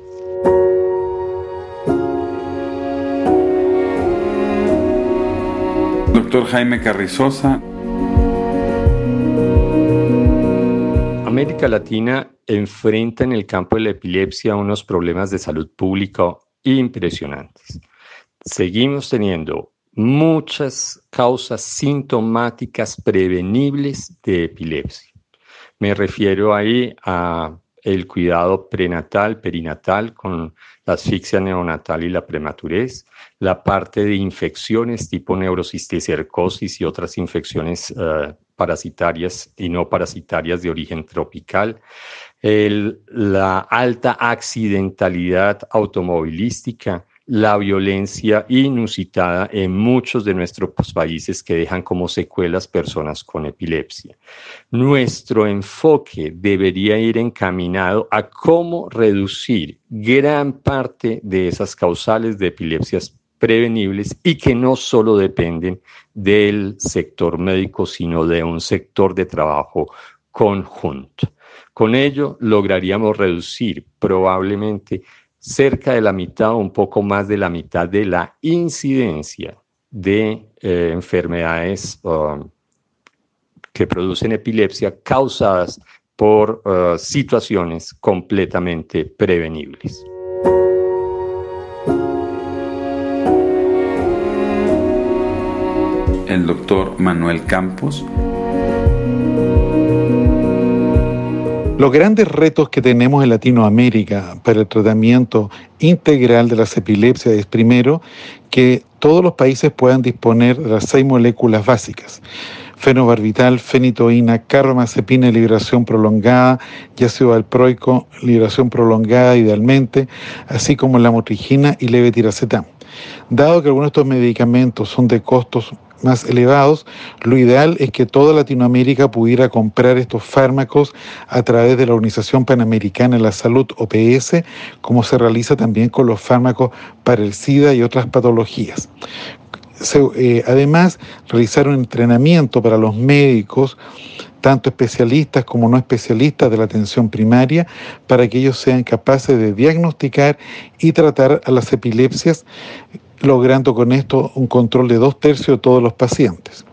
Doctor Jaime Carrizosa. América Latina enfrenta en el campo de la epilepsia unos problemas de salud pública impresionantes. Seguimos teniendo muchas causas sintomáticas prevenibles de epilepsia. Me refiero ahí a el cuidado prenatal, perinatal con la asfixia neonatal y la prematurez, la parte de infecciones tipo neurocisticercosis y otras infecciones uh, parasitarias y no parasitarias de origen tropical, la alta accidentalidad automovilística, la violencia inusitada en muchos de nuestros países que dejan como secuelas personas con epilepsia. Nuestro enfoque debería ir encaminado a cómo reducir gran parte de esas causales de epilepsias prevenibles y que no solo dependen del sector médico, sino de un sector de trabajo conjunto. Con ello lograríamos reducir probablemente cerca de la mitad o un poco más de la mitad de la incidencia de eh, enfermedades que producen epilepsia causadas por uh, situaciones completamente prevenibles. El doctor Manuel Campos Los grandes retos que tenemos en Latinoamérica para el tratamiento integral de las epilepsias es primero que todos los países puedan disponer de las seis moléculas básicas. Fenobarbital, fenitoína, carbamazepina, liberación prolongada, ácido valproico, liberación prolongada idealmente, así como la motrigina y levetiracetam. Dado que algunos de estos medicamentos son de costos más elevados, lo ideal es que toda Latinoamérica pudiera comprar estos fármacos a través de la Organización Panamericana de la Salud, OPS, como se realiza también con los fármacos para el SIDA y otras patologías. Eh, además, realizar un entrenamiento para los médicos tanto especialistas como no especialistas de la atención primaria, para que ellos sean capaces de diagnosticar y tratar a las epilepsias logrando con esto un control de dos tercios de todos los pacientes.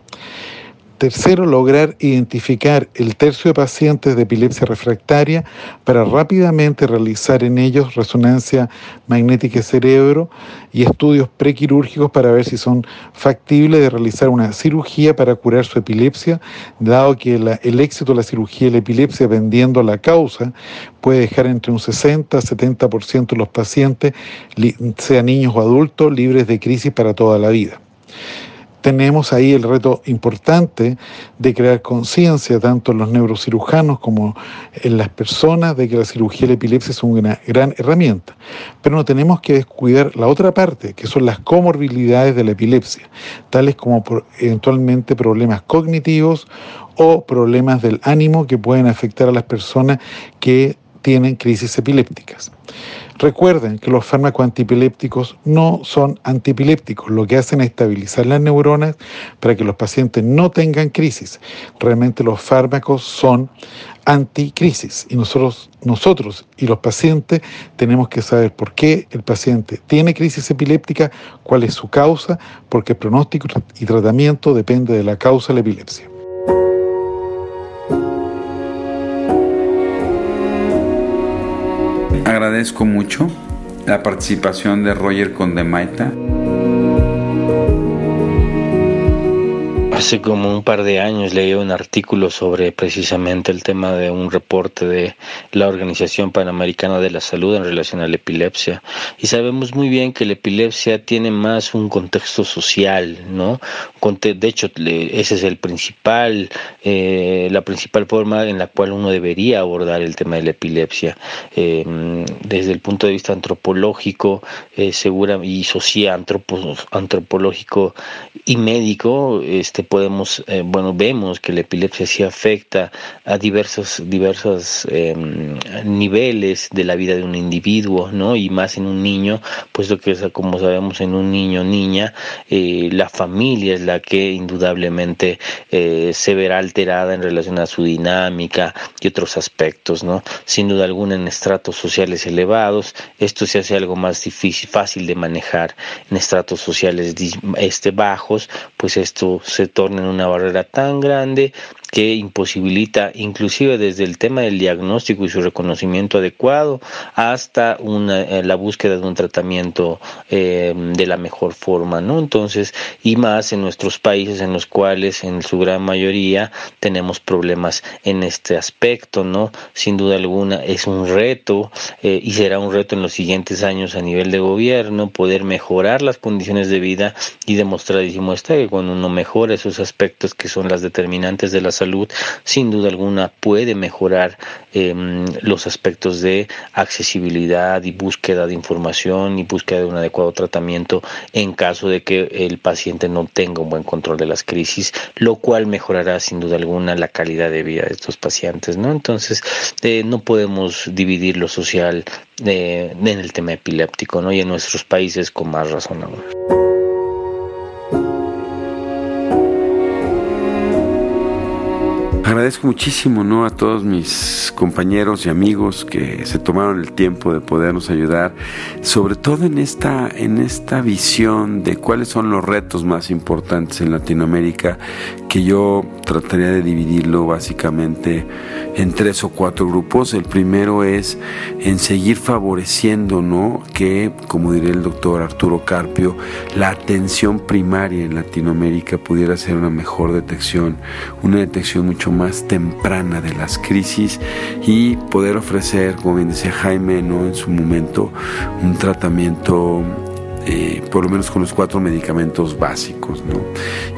Tercero, lograr identificar el tercio de pacientes de epilepsia refractaria para rápidamente realizar en ellos resonancia magnética cerebro y estudios prequirúrgicos para ver si son factibles de realizar una cirugía para curar su epilepsia, dado que el éxito de la cirugía de la epilepsia, dependiendo la causa, puede dejar entre un 60 a 70% de los pacientes, sean niños o adultos, libres de crisis para toda la vida tenemos ahí el reto importante de crear conciencia tanto en los neurocirujanos como en las personas de que la cirugía de la epilepsia es una gran herramienta. Pero no tenemos que descuidar la otra parte, que son las comorbilidades de la epilepsia, tales como eventualmente problemas cognitivos o problemas del ánimo que pueden afectar a las personas que tienen crisis epilépticas. Recuerden que los fármacos antipilépticos no son antipilépticos, lo que hacen es estabilizar las neuronas para que los pacientes no tengan crisis. Realmente los fármacos son anticrisis y nosotros, nosotros y los pacientes tenemos que saber por qué el paciente tiene crisis epiléptica, cuál es su causa, porque el pronóstico y tratamiento depende de la causa de la epilepsia. Agradezco mucho la participación de Roger Condemaita. Hace como un par de años leí un artículo sobre precisamente el tema de un reporte de la Organización Panamericana de la Salud en relación a la epilepsia. Y sabemos muy bien que la epilepsia tiene más un contexto social, ¿no? De hecho, ese es el principal, eh, la principal forma en la cual uno debería abordar el tema de la epilepsia. Em, desde el punto de vista antropológico, eh, segura y social, antropológico y médico, este podemos, eh, bueno, vemos que la epilepsia sí afecta a diversos, diversos em, niveles de la vida de un individuo, ¿no? Y más en un niño, puesto que como sabemos en un niño niña, eh, la familia es la que indudablemente eh, se verá alterada en relación a su dinámica y otros aspectos, ¿no? Sin duda alguna en estratos sociales elevados, esto se hace algo más difícil, fácil de manejar. En estratos sociales este, bajos, pues esto se torna en una barrera tan grande que imposibilita inclusive desde el tema del diagnóstico y su reconocimiento adecuado hasta una, eh, la búsqueda de un tratamiento eh, de la mejor forma, ¿no? Entonces, y más en nuestros países en los cuales en su gran mayoría tenemos problemas en este aspecto, ¿no? Sin duda alguna es un reto eh, y será un reto en los siguientes años a nivel de gobierno poder mejorar las condiciones de vida y demostrar muestra que cuando uno mejora esos aspectos que son las determinantes de la salud, sin duda alguna puede mejorar em, los aspectos de accesibilidad y búsqueda de información y búsqueda de un adecuado tratamiento en caso de que el paciente no tenga un buen control de las crisis, lo cual mejorará sin duda alguna la calidad de vida de estos pacientes, ¿no? Entonces, eh, no podemos dividir lo social eh, en el tema epiléptico, ¿no? Y en nuestros países con más razón ahora. Agradezco muchísimo ¿no? a todos mis compañeros y amigos que se tomaron el tiempo de podernos ayudar, sobre todo en esta, en esta visión de cuáles son los retos más importantes en Latinoamérica, yo trataría de dividirlo básicamente en tres o cuatro grupos. El primero es en seguir favoreciendo ¿no? que, como diría el doctor Arturo Carpio, la atención primaria en Latinoamérica pudiera ser una mejor detección, una detección mucho más temprana de las crisis y poder ofrecer, como bien decía Jaime, ¿no? en su momento, un tratamiento eh, por lo menos con los cuatro medicamentos básicos, ¿no?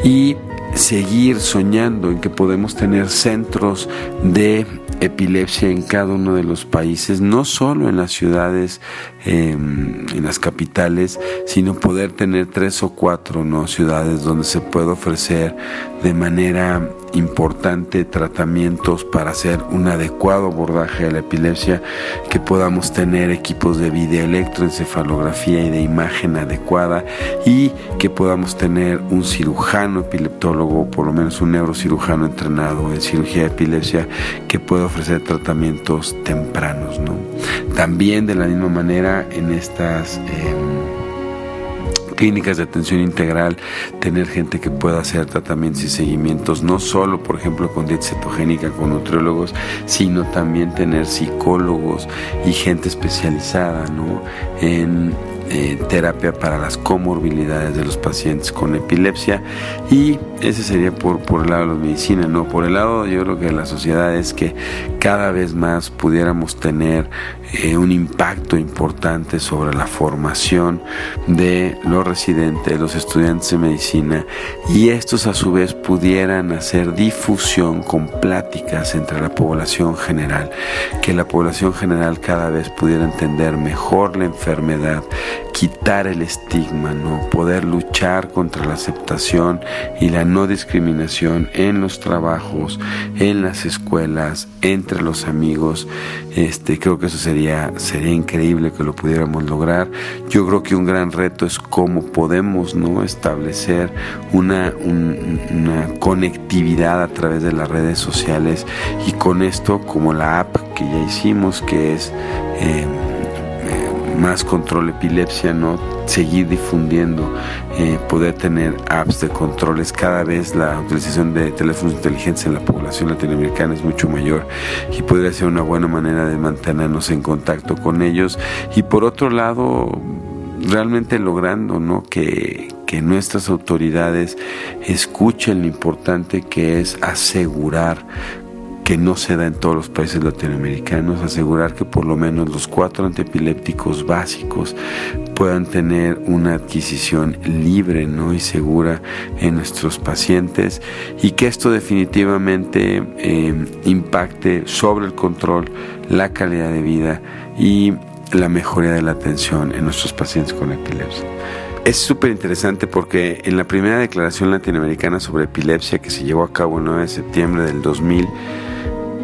Y seguir soñando en que podemos tener centros de epilepsia en cada uno de los países, no solo en las ciudades, em, en las capitales, sino poder tener tres o cuatro ¿no? ciudades donde se puede ofrecer de manera importante tratamientos para hacer un adecuado abordaje de la epilepsia, que podamos tener equipos de videoelectroencefalografía y de imagen adecuada y que podamos tener un cirujano epileptólogo, por lo menos un neurocirujano entrenado en cirugía de epilepsia, que pueda ofrecer tratamientos tempranos. ¿no? También de la misma manera en estas... Em, clínicas de atención integral, tener gente que pueda hacer tratamientos y seguimientos, no solo, por ejemplo, con dieta cetogénica, con nutriólogos, sino también tener psicólogos y gente especializada ¿no? en eh, terapia para las comorbilidades de los pacientes con epilepsia. Y ese sería por, por el lado de la medicina, ¿no? Por el lado yo creo que la sociedad es que cada vez más pudiéramos tener eh, un impacto importante sobre la formación de los residentes, los estudiantes de medicina. Y estos a su vez pudieran hacer difusión con pláticas entre la población general, que la población general cada vez pudiera entender mejor la enfermedad, quitar el estigma, ¿no? Poder luchar contra la aceptación y la no discriminación en los trabajos, en las escuelas, entre los amigos. Este, creo que eso sería, sería increíble que lo pudiéramos lograr. Yo creo que un gran reto es cómo podemos ¿no? establecer una, una conectividad a través de las redes sociales y con esto como la app que ya hicimos que es eh, más control epilepsia, ¿no? Seguir difundiendo, eh, poder tener apps de controles. Cada vez la utilización de teléfonos inteligentes en la población latinoamericana es mucho mayor y podría ser una buena manera de mantenernos en contacto con ellos. Y por otro lado, realmente logrando, ¿no? Que, que nuestras autoridades escuchen lo importante que es asegurar que no se da en todos los países latinoamericanos, asegurar que por lo menos los cuatro antiepilépticos básicos puedan tener una adquisición libre ¿no? y segura en nuestros pacientes y que esto definitivamente eh, impacte sobre el control, la calidad de vida y la mejoría de la atención en nuestros pacientes con epilepsia. Es súper interesante porque en la primera declaración latinoamericana sobre epilepsia que se llevó a cabo el 9 de septiembre del 2000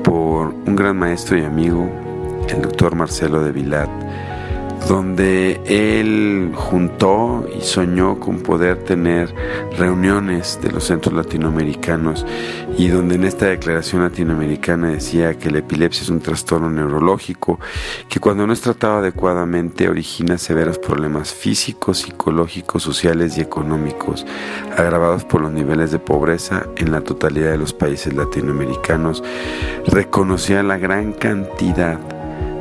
por un gran maestro y amigo, el doctor Marcelo de Vilat, donde él juntó y soñó con poder tener reuniones de los centros latinoamericanos y donde en esta declaración latinoamericana decía que la epilepsia es un trastorno neurológico que cuando no es tratado adecuadamente origina severos problemas físicos, psicológicos, sociales y económicos agravados por los niveles de pobreza en la totalidad de los países latinoamericanos. Reconocía la gran cantidad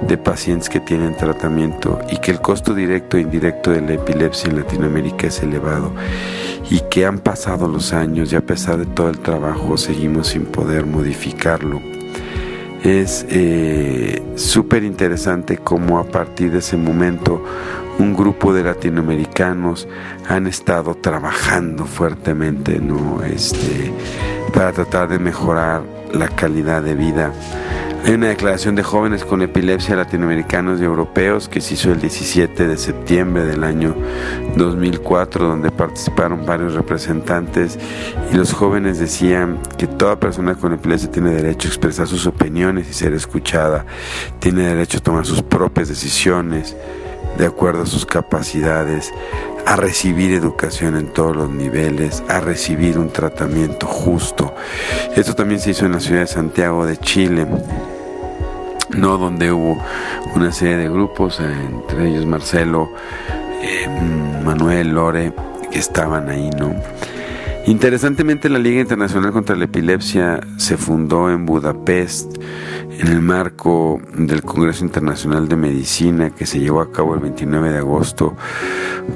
de pacientes que tienen tratamiento y que el costo directo e indirecto de la epilepsia en Latinoamérica es elevado y que han pasado los años y a pesar de todo el trabajo seguimos sin poder modificarlo. Es eh, súper interesante cómo a partir de ese momento un grupo de latinoamericanos han estado trabajando fuertemente ¿no? este, para tratar de mejorar la calidad de vida hay una declaración de jóvenes con epilepsia latinoamericanos y europeos que se hizo el 17 de septiembre del año 2004, donde participaron varios representantes y los jóvenes decían que toda persona con epilepsia tiene derecho a expresar sus opiniones y ser escuchada, tiene derecho a tomar sus propias decisiones de acuerdo a sus capacidades, a recibir educación en todos los niveles, a recibir un tratamiento justo. Esto también se hizo en la ciudad de Santiago de Chile no donde hubo una serie de grupos, entre ellos Marcelo, eh, Manuel, Lore, que estaban ahí, ¿no? Interesantemente, la Liga Internacional contra la Epilepsia se fundó en Budapest en el marco del Congreso Internacional de Medicina que se llevó a cabo el 29 de agosto,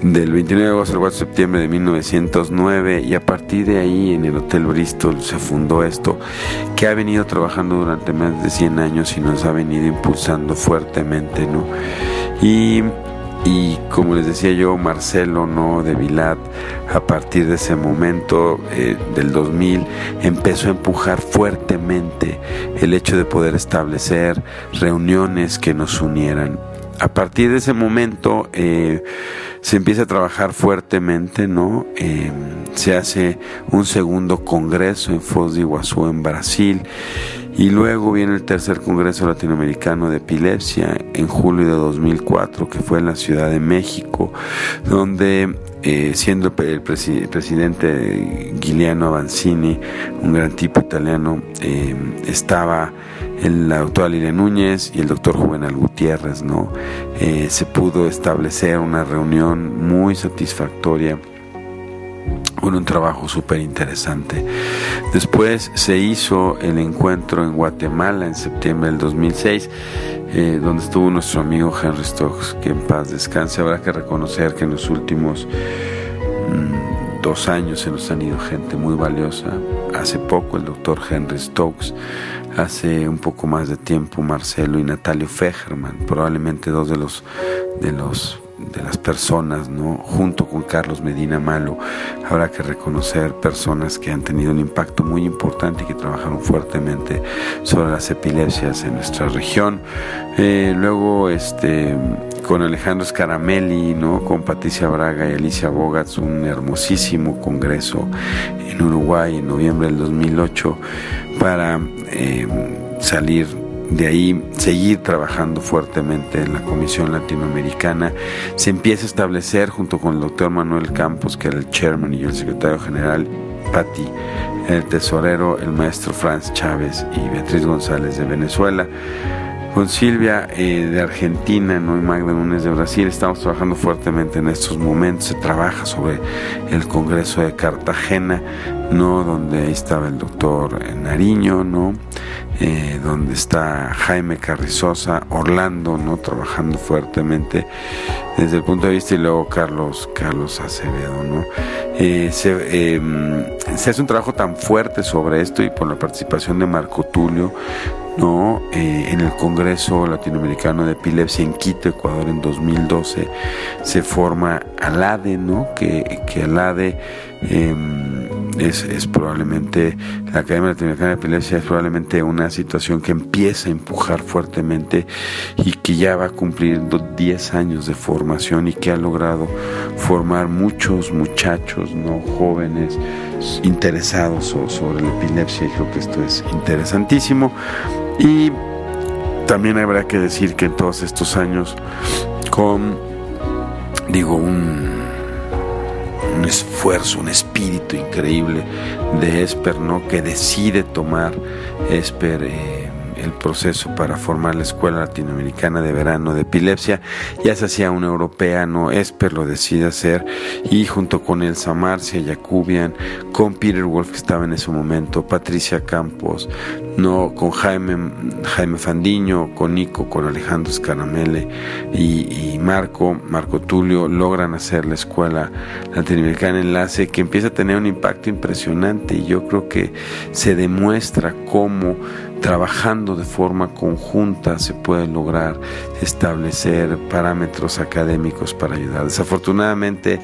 del 29 de agosto al 4 de septiembre de 1909 y a partir de ahí en el Hotel Bristol se fundó esto que ha venido trabajando durante más de 100 años y nos ha venido impulsando fuertemente, ¿no? Y y como les decía yo, Marcelo no de Vilat, a partir de ese momento eh, del 2000, empezó a empujar fuertemente el hecho de poder establecer reuniones que nos unieran. A partir de ese momento eh, se empieza a trabajar fuertemente, ¿no? Eh, se hace un segundo congreso en Foz de Iguazú, en Brasil, y luego viene el tercer Congreso Latinoamericano de Epilepsia en julio de 2004, que fue en la Ciudad de México, donde eh, siendo el, presidente Giuliano Avanzini, un gran tipo italiano, eh, estaba la doctora Lilia Núñez y el doctor Juvenal Gutiérrez, ¿no? Eh, se pudo establecer una reunión muy satisfactoria un trabajo súper interesante. Después se hizo el encuentro en Guatemala en septiembre del 2006, eh, donde estuvo nuestro amigo Henry Stokes, que en paz descanse. Habrá que reconocer que en los últimos mm, dos años se nos han ido gente muy valiosa. Hace poco el doctor Henry Stokes, hace un poco más de tiempo Marcelo y Natalio Fejerman, probablemente dos de los de los de las personas, ¿no? Junto con Carlos Medina Malo, habrá que reconocer personas que han tenido un impacto muy importante y que trabajaron fuertemente sobre las epilepsias en nuestra región. Eh, luego, este, con Alejandro Scaramelli, ¿no? Con Patricia Braga y Alicia Bogats, un hermosísimo congreso en Uruguay en noviembre del 2008 para eh, salir de ahí seguir trabajando fuertemente en la Comisión Latinoamericana. Se empieza a establecer junto con el doctor Manuel Campos, que era el chairman y el secretario general, Patti, el tesorero, el maestro Franz Chávez y Beatriz González de Venezuela. Con Silvia eh, de Argentina, ¿no? y Magda Núñez de Brasil, estamos trabajando fuertemente en estos momentos. Se trabaja sobre el Congreso de Cartagena, ¿no? donde ahí estaba el doctor Nariño, ¿no? Eh, donde está Jaime Carrizosa, Orlando, ¿no? Trabajando fuertemente desde el punto de vista y luego Carlos, Carlos Acevedo, ¿no? Eh, se, em, se, hace un trabajo tan fuerte sobre esto y por la participación de Marco Tulio, ¿no? Eh, en el Congreso Latinoamericano de Epilepsia en Quito, Ecuador, en 2012, se forma ALADE, ¿no? Que, que ALADE em, es, es probablemente, la Academia Latinoamericana de Epilepsia es probablemente una situación que empieza a empujar fuertemente y que ya va a cumplir 10 años de formación y que ha logrado formar muchos muchachos, no jóvenes, interesados sobre la epilepsia y creo que esto es interesantísimo. Y también habrá que decir que en todos estos años, con, digo, un, un esfuerzo, un espíritu increíble de Esper, ¿no? Que decide tomar Esper. Eh, el proceso para formar la Escuela Latinoamericana de Verano de Epilepsia. Ya se hacía un europea, no Esper lo decide hacer y junto con Elsa Marcia Jacubian, con Peter Wolf que estaba en ese momento, Patricia Campos, no con Jaime, Jaime Fandiño, con Nico, con Alejandro Scaramele y, y Marco, Marco Tulio, logran hacer la Escuela Latinoamericana Enlace que empieza a tener un impacto impresionante y yo creo que se demuestra cómo trabajando de forma conjunta se puede lograr establecer parámetros académicos para ayudar. Desafortunadamente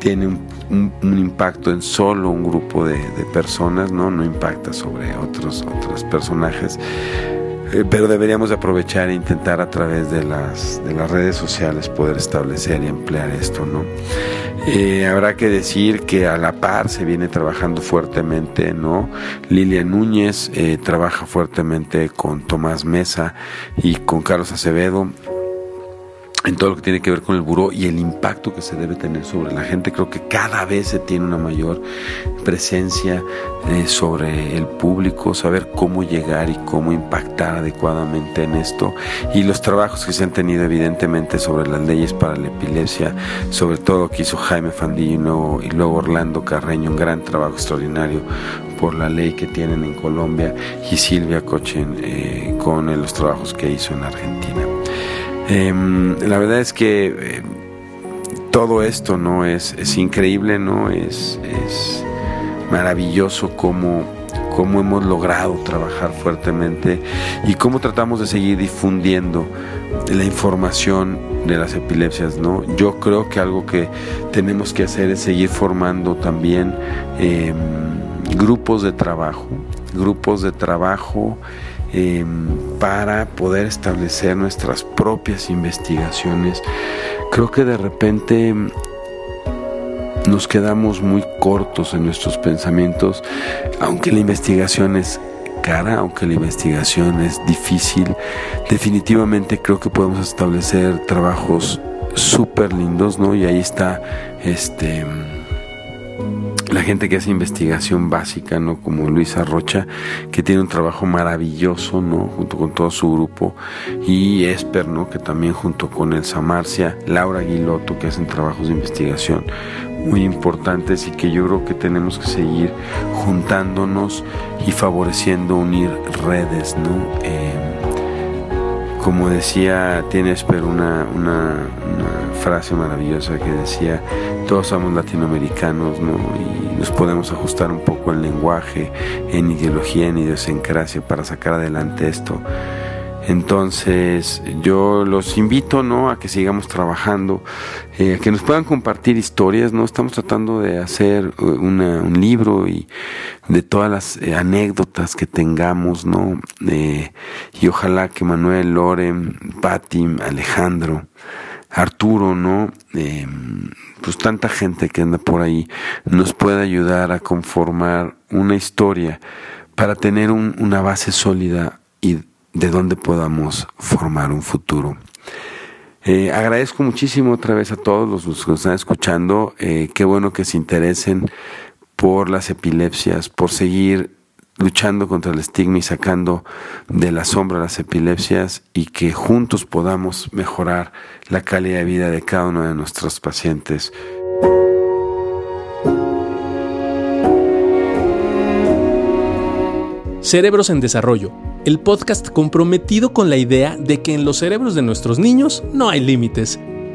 tiene un, impacto en solo un grupo de, personas, ¿no? no impacta sobre otros, otros personajes. Eh, pero deberíamos aprovechar e intentar a través de las, de las redes sociales poder establecer y emplear esto, ¿no? Eh, habrá que decir que a la par se viene trabajando fuertemente, ¿no? Lilia Núñez eh, trabaja fuertemente con Tomás Mesa y con Carlos Acevedo en todo lo que tiene que ver con el buró y el impacto que se debe tener sobre la gente. Creo que cada vez se tiene una mayor presencia eh, sobre el público, saber cómo llegar y cómo impactar adecuadamente en esto y los trabajos que se han tenido evidentemente sobre las leyes para la epilepsia, sobre todo lo que hizo Jaime Fandino y luego Orlando Carreño, un gran trabajo extraordinario por la ley que tienen en Colombia y Silvia Cochen eh, con los trabajos que hizo en Argentina. Em, la verdad es que eh, todo esto no es, es increíble, no es, es maravilloso cómo, cómo hemos logrado trabajar fuertemente y cómo tratamos de seguir difundiendo la información de las epilepsias, ¿no? Yo creo que algo que tenemos que hacer es seguir formando también em, grupos de trabajo, grupos de trabajo Em, para poder establecer nuestras propias investigaciones. Creo que de repente nos quedamos muy cortos en nuestros pensamientos, aunque la investigación es cara, aunque la investigación es difícil, definitivamente creo que podemos establecer trabajos súper lindos, ¿no? Y ahí está este la gente que hace investigación básica, ¿no? Como Luisa Rocha, que tiene un trabajo maravilloso, ¿no? Junto con todo su grupo, y Esper, ¿no? Que también junto con Elsa Marcia, Laura Aguiloto, que hacen trabajos de investigación muy importantes y que yo creo que tenemos que seguir juntándonos y favoreciendo unir redes, ¿no? Eh, como decía, tiene Esper una, una frase maravillosa que decía, todos somos latinoamericanos, ¿no? Y nos podemos ajustar un poco en lenguaje, en ideología, en idiosincrasia para sacar adelante esto. Entonces yo los invito ¿no? a que sigamos trabajando, eh, a que nos puedan compartir historias, ¿no? Estamos tratando de hacer eh, un libro y de todas las eh, anécdotas que tengamos, ¿no? y ojalá que Manuel, Loren, Patti, Alejandro, Arturo, ¿no? pues tanta gente que anda por ahí nos puede ayudar a conformar una historia para tener una base sólida y de donde podamos formar un futuro. Eh, agradezco muchísimo otra vez a todos los que nos están escuchando. Eh, qué bueno que se interesen por las epilepsias, por seguir luchando contra el estigma y sacando de la sombra las epilepsias y que juntos podamos mejorar la calidad de vida de cada uno de nuestros pacientes. Cerebros en Desarrollo, el podcast comprometido con la idea de que en los cerebros de nuestros niños no hay límites.